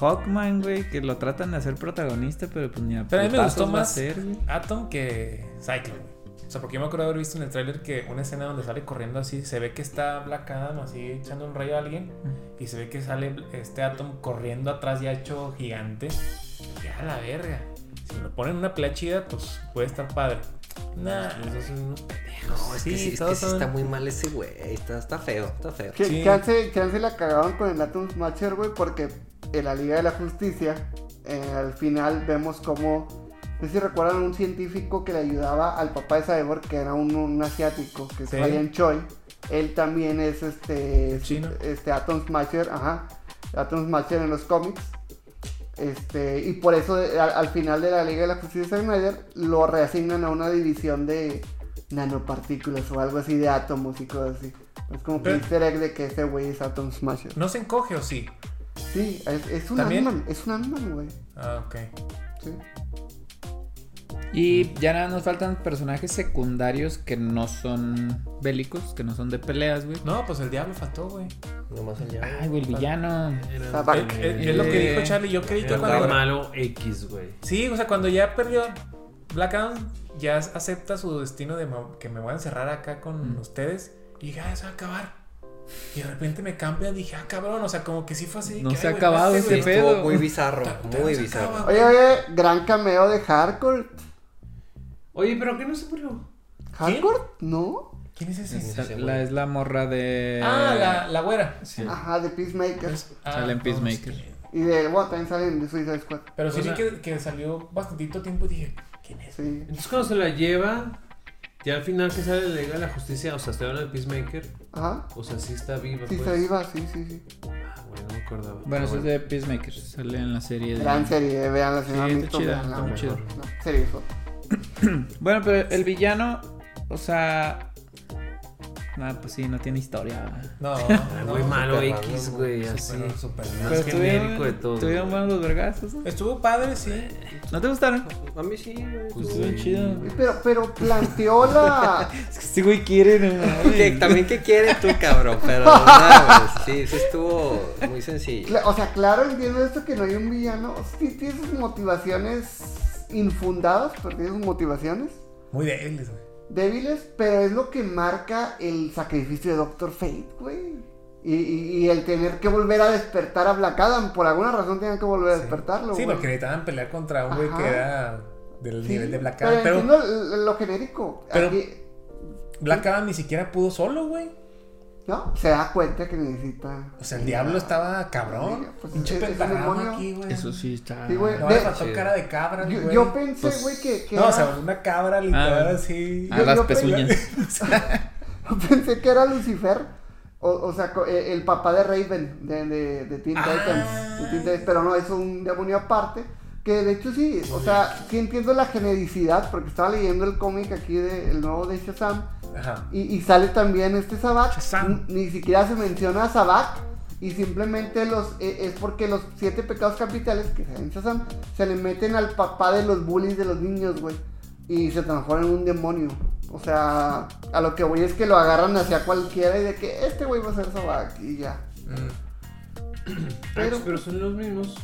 Hawkman, güey, que lo tratan de hacer protagonista, pero pues ni a Pero a mí me gustó va a más ser, güey. Atom que Cyclone. güey. O sea, porque yo me acuerdo haber visto en el tráiler que una escena donde sale corriendo así, se ve que está Black Adam así echando un rayo a alguien y se ve que sale este Atom corriendo atrás ya hecho gigante. Y a la verga. Si me lo ponen en una pelea chida, pues puede estar padre. Nah, esos son unos pendejos. No, es que sí, es que sí está muy mal ese güey. Está, está feo, está feo. Que, Sí. chance, chance la cagaron con el Atom Smasher, güey, porque en la Liga de la Justicia, eh, al final vemos como, no sé si recuerdan un científico que le ayudaba al papá de Cyborg, que era un, un asiático, que Sí. es Ryan Choi. Él también es este, Chino. este Atom Smasher, ajá, Atom Smasher en los cómics. Este, y por eso eh, al, al final de la Liga de la Justicia de Snyder lo reasignan a una división de nanopartículas o algo así de átomos y cosas así. Es como que easter egg de que ese güey es Atom Smasher. ¿No se encoge o sí? Sí, es, es un ¿También? animal, es un animal, güey. Ah, ok. Sí. Y ya nada nos faltan personajes secundarios que no son bélicos, que no son de peleas, güey. No, pues el diablo faltó, güey. Nomás allá. Ay, güey, el villano. Eh, eh, Es lo que dijo Charlie. Yo creí que Era cuando. malo X, güey. Sí, o sea, cuando ya perdió Black Adam, ya acepta su destino de que me voy a encerrar acá con ustedes. Y dije, ah, se va a acabar. Y de repente me cambia, dije, ah, cabrón, o sea, como que sí fue así. No que, se ha acabado ese pedo. Estuvo muy bizarro, muy bizarro. acaba. Oye, oye, gran cameo de Hardcore. Oye, pero ¿qué no se murió? ¿Hardcore? ¿No? ¿Quién es ese? La, es la morra de. Ah, la, la güera. Sí. Ajá, de Peacemaker. Ah, Sale en no, Peacemaker. Y de, bueno, también salen de Suicide Squad. Pero sí O vi sea- que, que salió bastantito tiempo y dije, ¿quién es? Sí. Entonces cuando se la lleva, ya al final que sale la Liga de la Justicia, o sea, estoy hablando de Peacemaker, Ajá. o sea, sí está viva, Sí, pues. se iba, sí, sí, sí. Ah, güey, no me acordaba. Bueno, Ah, eso es de Peacemaker. Sale en la serie de. Gran serie, vean la señora Sí, está chida, está muy chida. No, serie. Bueno, pero el villano, o sea. Nada, pues sí, no tiene historia. No, no, Güey, malo super X, güey, así. Más mal. Pero genérico de todo. Estuvieron buenos los vergazos, ¿no? Estuvo padre, sí. ¿No te gustaron? A mí sí, güey. Pues, Estuvo sí. chido. Pero, pero planteó la. Es que este güey quiere, no también que quieres tú, cabrón, pero nada, güey, sí, sí estuvo muy sencillo. O sea, claro, entiendo esto que no hay un villano. Sí, tiene sus motivaciones infundadas, tiene sus motivaciones Muy débiles, güey. débiles, pero es lo que marca el sacrificio de Doctor Fate, güey. Y, y- y el tener que volver a despertar a Black Adam, por alguna razón tenían que volver a despertarlo, Sí, güey. porque necesitaban pelear contra un güey que era del Sí, nivel de Black Adam. Pero, lo, lo genérico. Pero- Aquí- Black Adam ni siquiera pudo solo, güey. ¿No? Se da cuenta que necesita. O sea, el diablo estaba cabrón. Pues, Pinche es- aquí, güey. Eso sí está. Sí, güey. No, de- Sí. cara de cabra, Yo, güey. yo pensé, Pues- güey, que, que No, o sea, una cabra literal Ah, así. A Yo- las yo pezuñas. Yo pensé que era Lucifer. O, o sea, eh, el papá de Raven de, de, de Teen Ah. Titans. de Teen Titans, Pero no, es un demonio aparte. Que de hecho sí, o sea, sí entiendo la genericidad, porque estaba leyendo el cómic aquí de el nuevo de Shazam. Ajá. Y, y sale también este Sabak. Shazam. Ni siquiera se menciona a Sabak. Y simplemente los eh, es porque los siete pecados capitales que se en Shazam se le meten al papá de los bullies de los niños, güey. Y se transforma en un demonio. O sea, a lo que voy es que lo agarran hacia cualquiera y de que este güey va a ser Sabak y ya. Mm. Pero- pero son los mismos.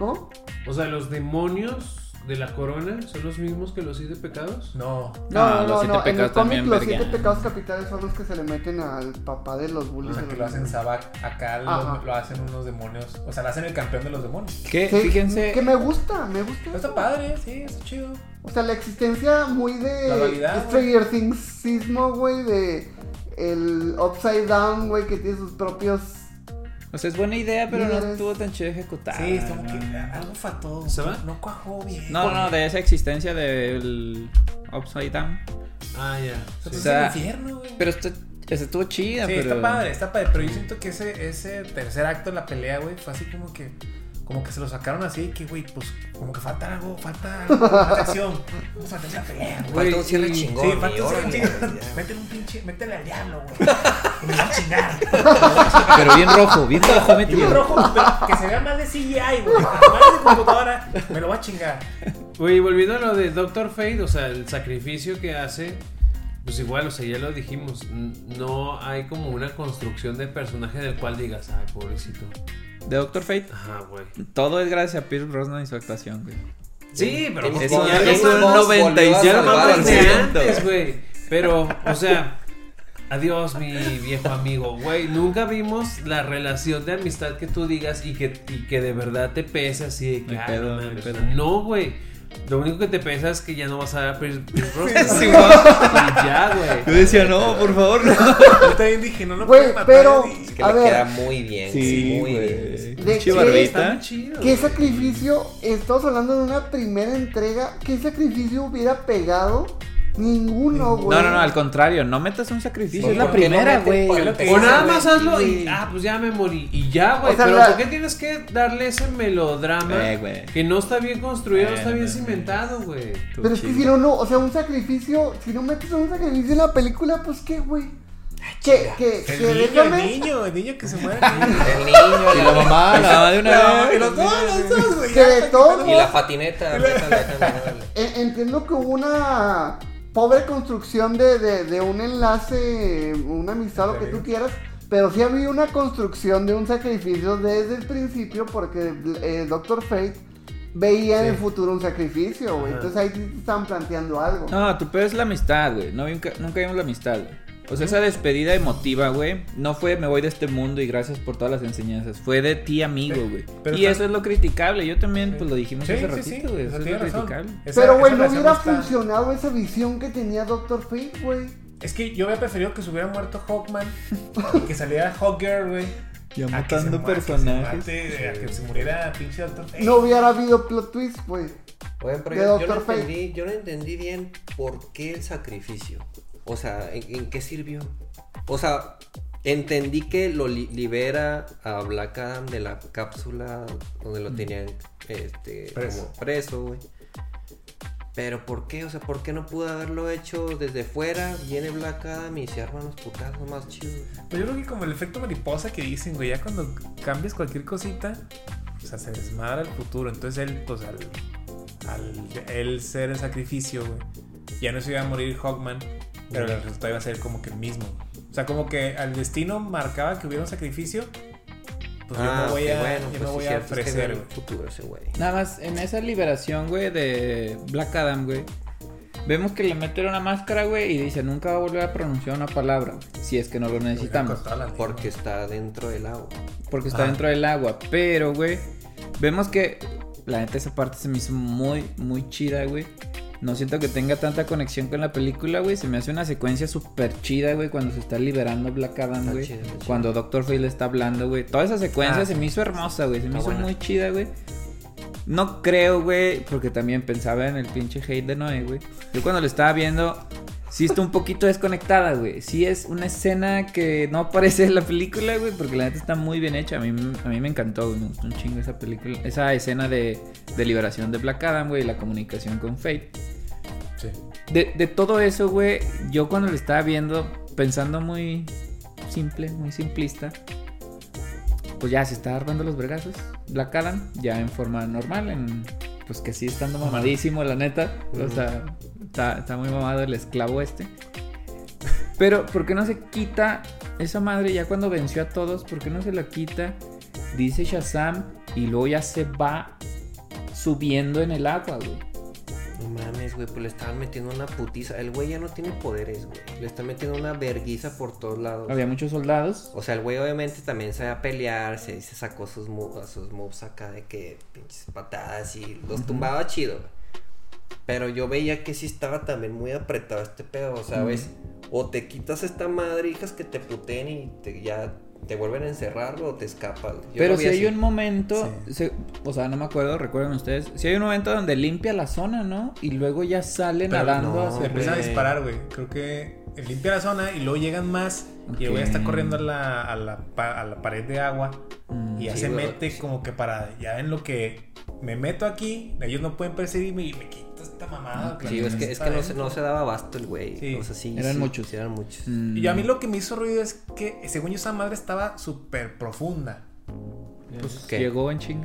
¿Cómo? O sea, los demonios de la corona son los mismos que los siete pecados. No. No, Ah, no, los siete no. En el pecados cómic los verga. siete pecados capitales son los que se le meten al papá de los O bullies. sea, que lo hacen. Sabak. Acá lo, lo hacen unos demonios. O sea, lo hacen el campeón de los demonios. Que, Sí, fíjense, Que me gusta, me gusta. Está padre, sí, está chido. O sea, la existencia muy de La dualidad, Stranger Thingsismo, güey, de el Upside Down, güey, que tiene sus propios... o sea, es buena idea, pero no estuvo tan chido ejecutada. Sí, es como que algo faltó. ¿Se va? No cuajó bien. No, no, de esa existencia del Upside Down. Ah, ya. O sea, el infierno, güey. Pero está, esa estuvo chida, Sí, pero... está padre, está padre. Pero yo siento que ese, ese tercer acto de la pelea, güey, fue así como que. Como que se lo sacaron así, que, güey, pues, como que falta algo, falta algo, más acción. Vamos a tener la pelea, güey. Falta un cierre chingón. Sí, falta un cierre ya. Métele un pinche, métele al diablo, güey. Y me va a chingar. Pero bien rojo, bien rojo metido. un rojo, pero que se vea más de CGI, güey. Más de computadora, me lo va a chingar. Güey, volviendo a lo de Doctor Fate, o sea, el sacrificio que hace, pues igual, o sea, ya lo dijimos, no hay como una construcción de personaje del cual digas, ay, pobrecito. De Doctor Fate, Ajá, güey. todo es gracias a Pierce Brosnan y su actuación, güey. Sí, pero pues, Eso Bond- ya es un Bond mames- volvió a 97%. ya lo salvar mames el de mundo. antes, güey. Pero, o sea, adiós, mi viejo amigo, güey. Nunca vimos la relación de amistad que tú digas y que, y que de verdad te pesa así de que. No, güey. Lo único que te pesa es que ya no vas a ver a Pierce Brosnan. Sí, y ya, güey. Yo decía, no, por favor, no. Yo también dije, no lo Güey, pueden matar. pero- Es que A le ver. queda muy bien. muy bien. De Pinche que- barbita. Está muy chido. ¿Qué güey. sacrificio? Estamos hablando de una primera entrega. ¿Qué sacrificio hubiera pegado? Ninguno, güey. No, no, no, al contrario, no metas un sacrificio, es la ¿por qué no primera, güey. que O nada más hazlo y ah, pues ya me morí. Y ya, güey. O sea, pero la- ¿por qué tienes que darle ese melodrama Eh, güey. que no está bien construido, no Eh, está bien eh, cimentado, güey? Pero es que si no, no, o sea, un sacrificio, si no metes un sacrificio en la película, pues qué, güey. Que, que, que El niño, el niño, el niño que se muere. El niño, Y la mamá, la mamá de una No, vez. y los dos, los dos, güey. Que de todo- Y la patineta. Eh, Entiendo que hubo una pobre construcción de, de, de un enlace, una amistad, lo que tú quieras. Pero sí había una construcción de un sacrificio desde el principio porque eh, Doctor Fate veía en el futuro un sacrificio, güey. Entonces ahí sí te estaban planteando algo. No, tu pedo es la amistad, güey. No, nunca, nunca vimos la amistad, güey. O sea, esa despedida emotiva, güey, no fue me voy de este mundo y gracias por todas las enseñanzas. Fue de ti, amigo, Sí, güey. pero Y eso es lo criticable. Yo también, pues lo dijimos Sí, hace sí, ratito, sí, güey. o Eso es lo razón. criticable. Esa- Pero, güey, no hubiera está- funcionado esa visión que tenía Doctor Fate, güey. Es que yo hubiera preferido que se hubiera muerto Hawkman y que saliera Hawkgirl, güey. Ya a que se matando mu- a que se personajes. mate, a que se muriera pinche Doctor Fate. No hubiera habido plot twist, güey. Oye, pero De yo, yo no Doctor Fate. entendí, yo no entendí bien por qué el sacrificio. O sea, ¿en, en qué sirvió? O sea, entendí que lo li- libera a Black Adam de la cápsula donde lo tenían este, Preso. como preso, güey. Pero ¿por qué? O sea, ¿por qué no pudo haberlo hecho desde fuera? Viene Black Adam y se arman los putazos más chidos. Pues yo creo que como el efecto mariposa que dicen, güey, ya cuando cambias cualquier cosita, o sea, se desmadra el futuro. Entonces él, pues al, al él ser el sacrificio, güey, ya no se iba a morir Hawkman, pero el resultado iba a ser como que el mismo. O sea, como que al destino marcaba que hubiera un sacrificio, pues yo Ah, no voy a, bueno, yo pues voy a ofrecer, el güey. futuro ese güey. Nada más, en esa liberación, güey, de Black Adam, güey. Vemos que le meten una máscara, güey, y dice, nunca va a volver a pronunciar una palabra, si es que no lo necesitamos. Porque está dentro del agua. Porque está Ah. dentro del agua. Pero, güey, vemos que la neta esa parte se me hizo muy, muy chida, güey. No siento que tenga tanta conexión con la película, güey. Se me hace una secuencia súper chida, güey, cuando se está liberando Black Adam, güey. Cuando Doctor Fate le está hablando, güey. Toda esa secuencia Ah, se me hizo hermosa, güey. Se me hizo buena. muy chida, güey. No creo, güey, porque también pensaba en el pinche hate de Noé, güey. Yo cuando lo estaba viendo, sí está un poquito desconectada, güey. Sí es una escena que no aparece en la película, güey, porque la neta está muy bien hecha. A mí, a mí me encantó, güey. Me gustó un chingo esa película. Esa escena de, de liberación de Black Adam, güey, y la comunicación con Fate. Sí. De, de todo eso, güey, yo cuando lo estaba viendo, pensando muy simple, muy simplista, pues ya se está armando los vergazos. Black Adam, ya en forma normal, en, pues que sí estando mamadísimo, la neta. O sea, está, está muy mamado el esclavo este. Pero, ¿por qué no se quita esa madre ya cuando venció a todos? ¿Por qué no se la quita? Dice Shazam y luego ya se va subiendo en el agua, güey. No mames, güey, pues le estaban metiendo una putiza. El güey ya no tiene poderes, güey. Le están metiendo una verguiza por todos lados. Había muchos soldados. O sea, el güey obviamente también sabe pelear, se, se sacó sus, mo- sus moves acá de que pinches patadas y los tumbaba chido, güey. Pero yo veía que sí estaba también muy apretado este pedo, o sea, ¿ves? O te quitas esta madre, hijas que te puteen y te, ya te vuelven a encerrar o te escapas. Yo Pero si hay un momento, Sí. se- o sea, no me acuerdo, recuerden ustedes, si hay un momento donde limpia la zona, ¿no? Y luego ya sale Pero nadando no, hacia empiezan a disparar, güey. Creo que limpia la zona y luego llegan más. Y el güey está corriendo a la, a la, a la pared de agua. Mm, Y ya Sí, se güey. mete como que para. Ya ven lo que. Me meto aquí. Ellos no pueden perseguirme y me quito esta mamada. Sí, es que, es que no, se, no se daba abasto el güey. Sí. O sea, sí. Eran sí, muchos. sí, eran muchos. mm. Y a mí lo que me hizo ruido es que, según yo, esa madre estaba súper profunda. Pues ¿Qué? llegó en ching.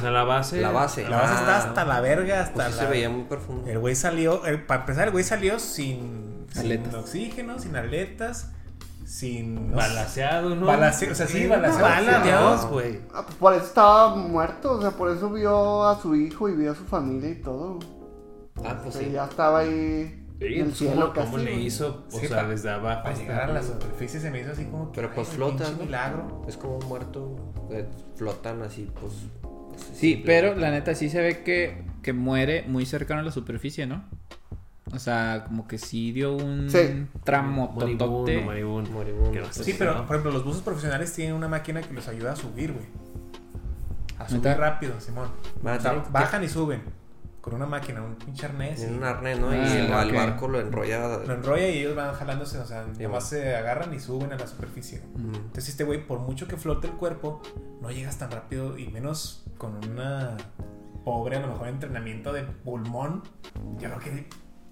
Sea, la base. La base. La base Ah, está hasta la verga, hasta pues sí la. se veía muy profundo. El güey salió. el- para empezar, el güey salió sin, sin oxígeno, sin aletas, sin. Balaseado, ¿no? Balase- o sea, sí, balaseado, no. güey. Ah, pues por eso estaba muerto, o sea, por eso vio a su hijo y vio a su familia y todo. Ah, pues sí. ya estaba ahí Sí, el pues, cielo ¿cómo, casi. cómo le hizo? O Sí, sea, pa- desde abajo. Para llegar a la superficie se me hizo así como que. Pero, pues, ay, flota, pinche ¿no? milagro. Es como un muerto. eh, flotan así, pues. pues, Sí, pero la neta sí se ve que, que muere muy cercano a la superficie, ¿no? O sea, como que sí dio un Sí. tramo Moribundo, totote. moribundo. Moribundo. Que no sé Sí, si pero no. por ejemplo, los buzos profesionales tienen una máquina que los ayuda a subir, güey. A subir ¿Neta? rápido, Simón. O sea, bajan y suben. Con una máquina, un pinche arnés. En y un arnés, ¿no? Ah, y el, al barco lo enrolla. Lo enrolla y ellos van jalándose, o sea, Sí, nomás se agarran y suben a la superficie. Entonces este güey, por mucho que flote el cuerpo, no llegas tan rápido y menos con una pobre, a lo mejor entrenamiento de pulmón. Yo creo que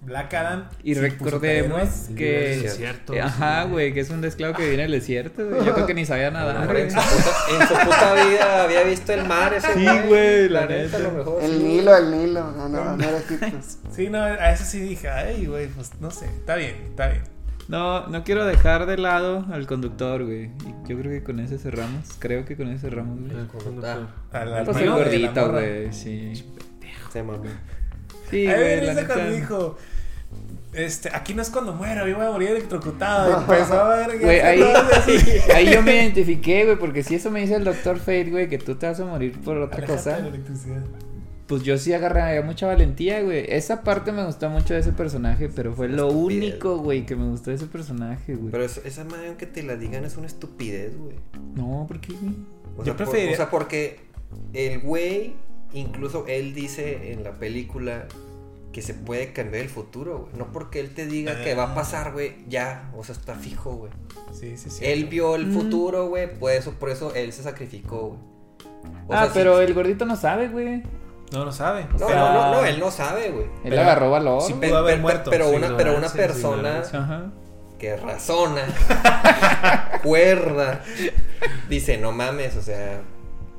Black Adam. Y sin recordemos que... El desierto, Eh, Ajá, sí. güey, que es un esclavo que viene del desierto, güey. Yo creo que ni sabía A lo nadar, mejor güey. en, su puta, en su puta vida había visto el mar ese Sí, güey, la neta, a lo neta. mejor. El sí. Nilo, el Nilo. No, no, no era Egipto. Sí, no, a eso sí dije, ay, güey, pues no sé, está bien, está bien. No, no quiero dejar de lado al conductor, güey. Y yo creo que con ese cerramos. Creo que con ese cerramos, güey. El conductor. Al, al Pues el la gordito, güey, sí. Se mamó. Sí, güey, la cuando neta. dijo, este, aquí no es cuando muera, yo voy a morir electrocutado. Y empezó a ver, Güey, ahí, ahí yo me identifiqué, güey, porque si eso me dice el doctor Fate, güey, que tú te vas a morir por otra cosa, pues yo sí agarraría mucha valentía, güey. Esa parte me gustó mucho de ese personaje, pero fue lo Estupidez. único, güey, que me gustó de ese personaje, güey. Pero eso- esa madre, aunque te la digan, es una estupidez, güey. No, ¿por qué, güey? O Yo sea, por- o sea, porque el güey, incluso él dice en la película que se puede cambiar el futuro, güey. No porque él te diga que va a pasar, güey, ya. O sea, está fijo, güey. Sí, sí, sí. Él vio el Mm. futuro, güey. Por eso, por eso él se sacrificó, güey. O ah, sea, sí- pero el gordito no sabe, güey. No lo sabe. No, no, no, no, él no sabe, güey. Él Pero- agarró valor. Sí, güey. pudo haber Pero- muerto. Pero Su una, pero una persona. Ajá. que razona, cuerda, dice, no mames, o sea,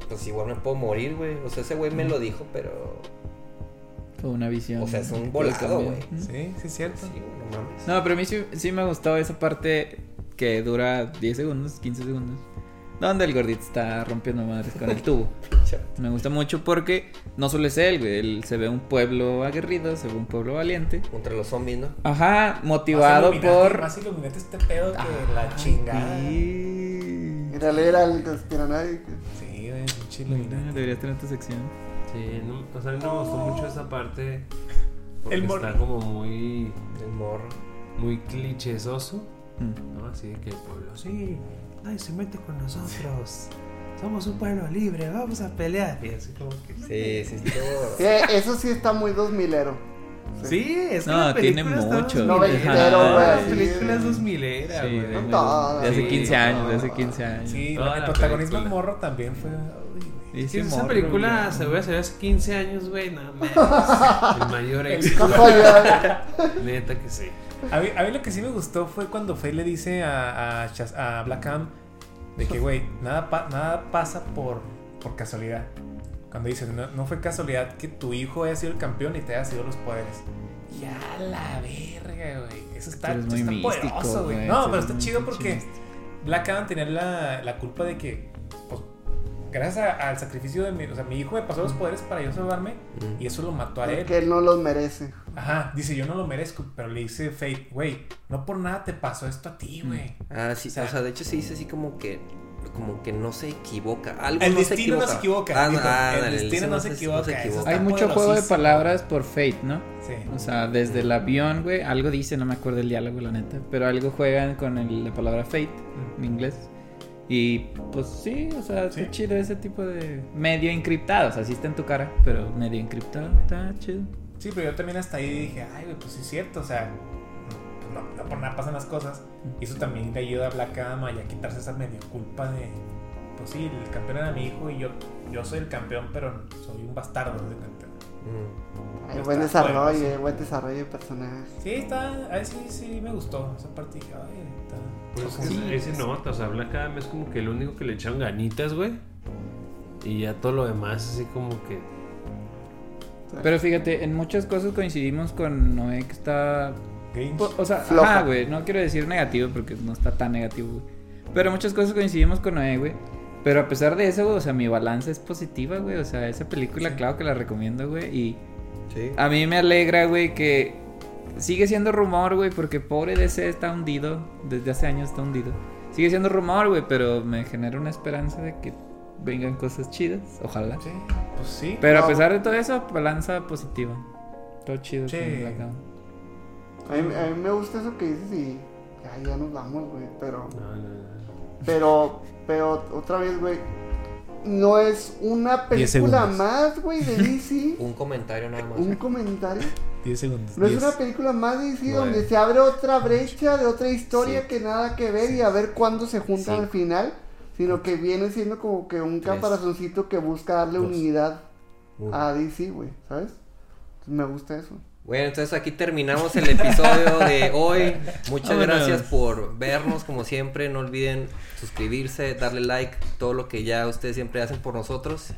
pues igual me puedo morir, güey. O sea, ese güey me lo dijo, pero... Fue una visión. O sea, es un que volado, güey. Sí, sí, es cierto. Sí, no mames. No, pero a mí sí, sí me gustó esa parte que dura 10 segundos, 15 segundos. Donde el gordito está rompiendo madres con el tubo. Me gusta mucho porque no solo es él, güey. Él se ve un pueblo aguerrido, se ve un pueblo valiente. Contra los zombies, ¿no? Ajá, motivado Más por. Más iluminante este pedo que Ah, la chingada. Sí. Mira, era el conspiranoico. Sí, güey, pinche. Deberías tener tu sección. Sí, no, o sea, a mí no me gustó mucho esa parte. Porque El está como muy, El morro. muy clichesoso. Mm. ¿no? Así que el pueblo, sí, nadie se mete con nosotros. Somos un pueblo libre, vamos a pelear. Y así como que. Sí, sí, estuvo... Sí, eso sí está muy dos milero. Sí, es que No, la tiene mucho. Ajá, güey. La película es 2000 era, Sí, güey. de, hace sí, 15 años, de hace 15 años. Sí, Toda el protagonismo morro también fue. Ese Sí, esa morro, película güey. se ve hace hace 15 años, güey, nada más. El mayor éxito. Casualidad. Neta que sí. A mí, a mí lo que sí me gustó fue cuando Faye le dice a, a, Black Adam de que, güey, nada, pa- nada pasa por, por casualidad. Cuando dice, no, no fue casualidad que tu hijo haya sido el campeón y te haya sido los poderes. Ya la verga, güey. Eso está, está místico, poderoso, güey. No, pero está chido porque. Black Adam tenía la, la culpa de que, gracias a- al sacrificio de mi, o sea, mi hijo me pasó los poderes para yo salvarme Mm. y eso lo mató a él. Que él no los merece. Ajá, dice, yo no lo merezco, pero le dice Fate, güey, no por nada te pasó esto a ti, güey. Ah, sí, O o sea- sea, de hecho se dice así como que como que no se equivoca. Algo El no destino no se equivoca, Ah, dijo, ah, el dale, destino no se equivoca, eso está Hay mucho juego de palabras por Fate, ¿no? Sí. O sea, desde el avión, güey, algo dice, no me acuerdo el diálogo, la neta, pero algo juegan con el- la palabra Fate en inglés. Y pues sí, o sea, Sí. está chido ese tipo de medio encriptado, o sea, sí está en tu cara, pero medio encriptado, está chido. Sí, pero yo también hasta ahí dije, ay, güey, pues sí es cierto, o sea, pues no, no por nada pasan las cosas. Y eso también le ayuda a Black Adam a quitarse esa medio culpa de, pues sí, el campeón era mi hijo y yo, yo soy el campeón, pero soy un bastardo de campeón. Mm. Buen desarrollo, hay buen desarrollo de personajes. Sí, está, a sí, sí me gustó esa parte. Dije, ay. Pues Sí, ese nota, o sea, Black Adam es como que el único que le echaron ganitas, güey. Y ya todo lo demás, así como que. Pero fíjate, en muchas cosas coincidimos con Noé que está. O, o sea, Floja. ajá, güey. No quiero decir negativo porque no está tan negativo, güey. Pero muchas cosas coincidimos con Noé, güey. Pero a pesar de eso, güey, o sea, mi balanza es positiva, güey. O sea, esa película, Sí. claro que la recomiendo, güey. Y Sí. a mí me alegra, güey, que sigue siendo rumor, güey, porque pobre DC está hundido. Desde hace años está hundido. Sigue siendo rumor, güey, pero me genera una esperanza de que vengan cosas chidas. Ojalá. Sí, pues sí. Pero a pesar de todo eso, balanza positiva. Todo chido Sí. A mí, a mí me gusta eso que dices y ya, ya nos vamos, güey. Pero, No, no, no. pero, pero otra vez, güey. No es una película más, güey, de DC. Un comentario nada más. un comentario. 10 segundos. No es 10. una película más de DC Nueve. donde se abre otra brecha de otra historia Sí. que nada que ver y a ver cuándo se juntan Sí. al final. Sino que viene siendo como que un Tres. caparazoncito que busca darle Dos. unidad Uno. a DC, güey, ¿sabes? Entonces, me gusta eso. Bueno, entonces aquí terminamos el episodio de hoy. Muchas Vámonos. gracias por vernos, como siempre. No olviden suscribirse, darle like, todo lo que ya ustedes siempre hacen por nosotros.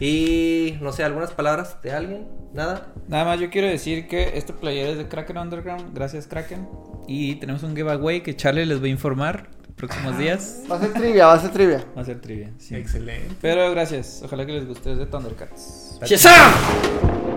Y no sé, algunas palabras de alguien, nada. Nada más yo quiero decir que esta playera es de Kraken Underground. Gracias, Kraken. Y tenemos un giveaway que Charlie les va a informar los próximos días. Va a ser trivia, va a ser trivia. Va a ser trivia. sí. Excelente. Pero gracias. Ojalá que les guste. Es de Thundercats. ¡Shazam!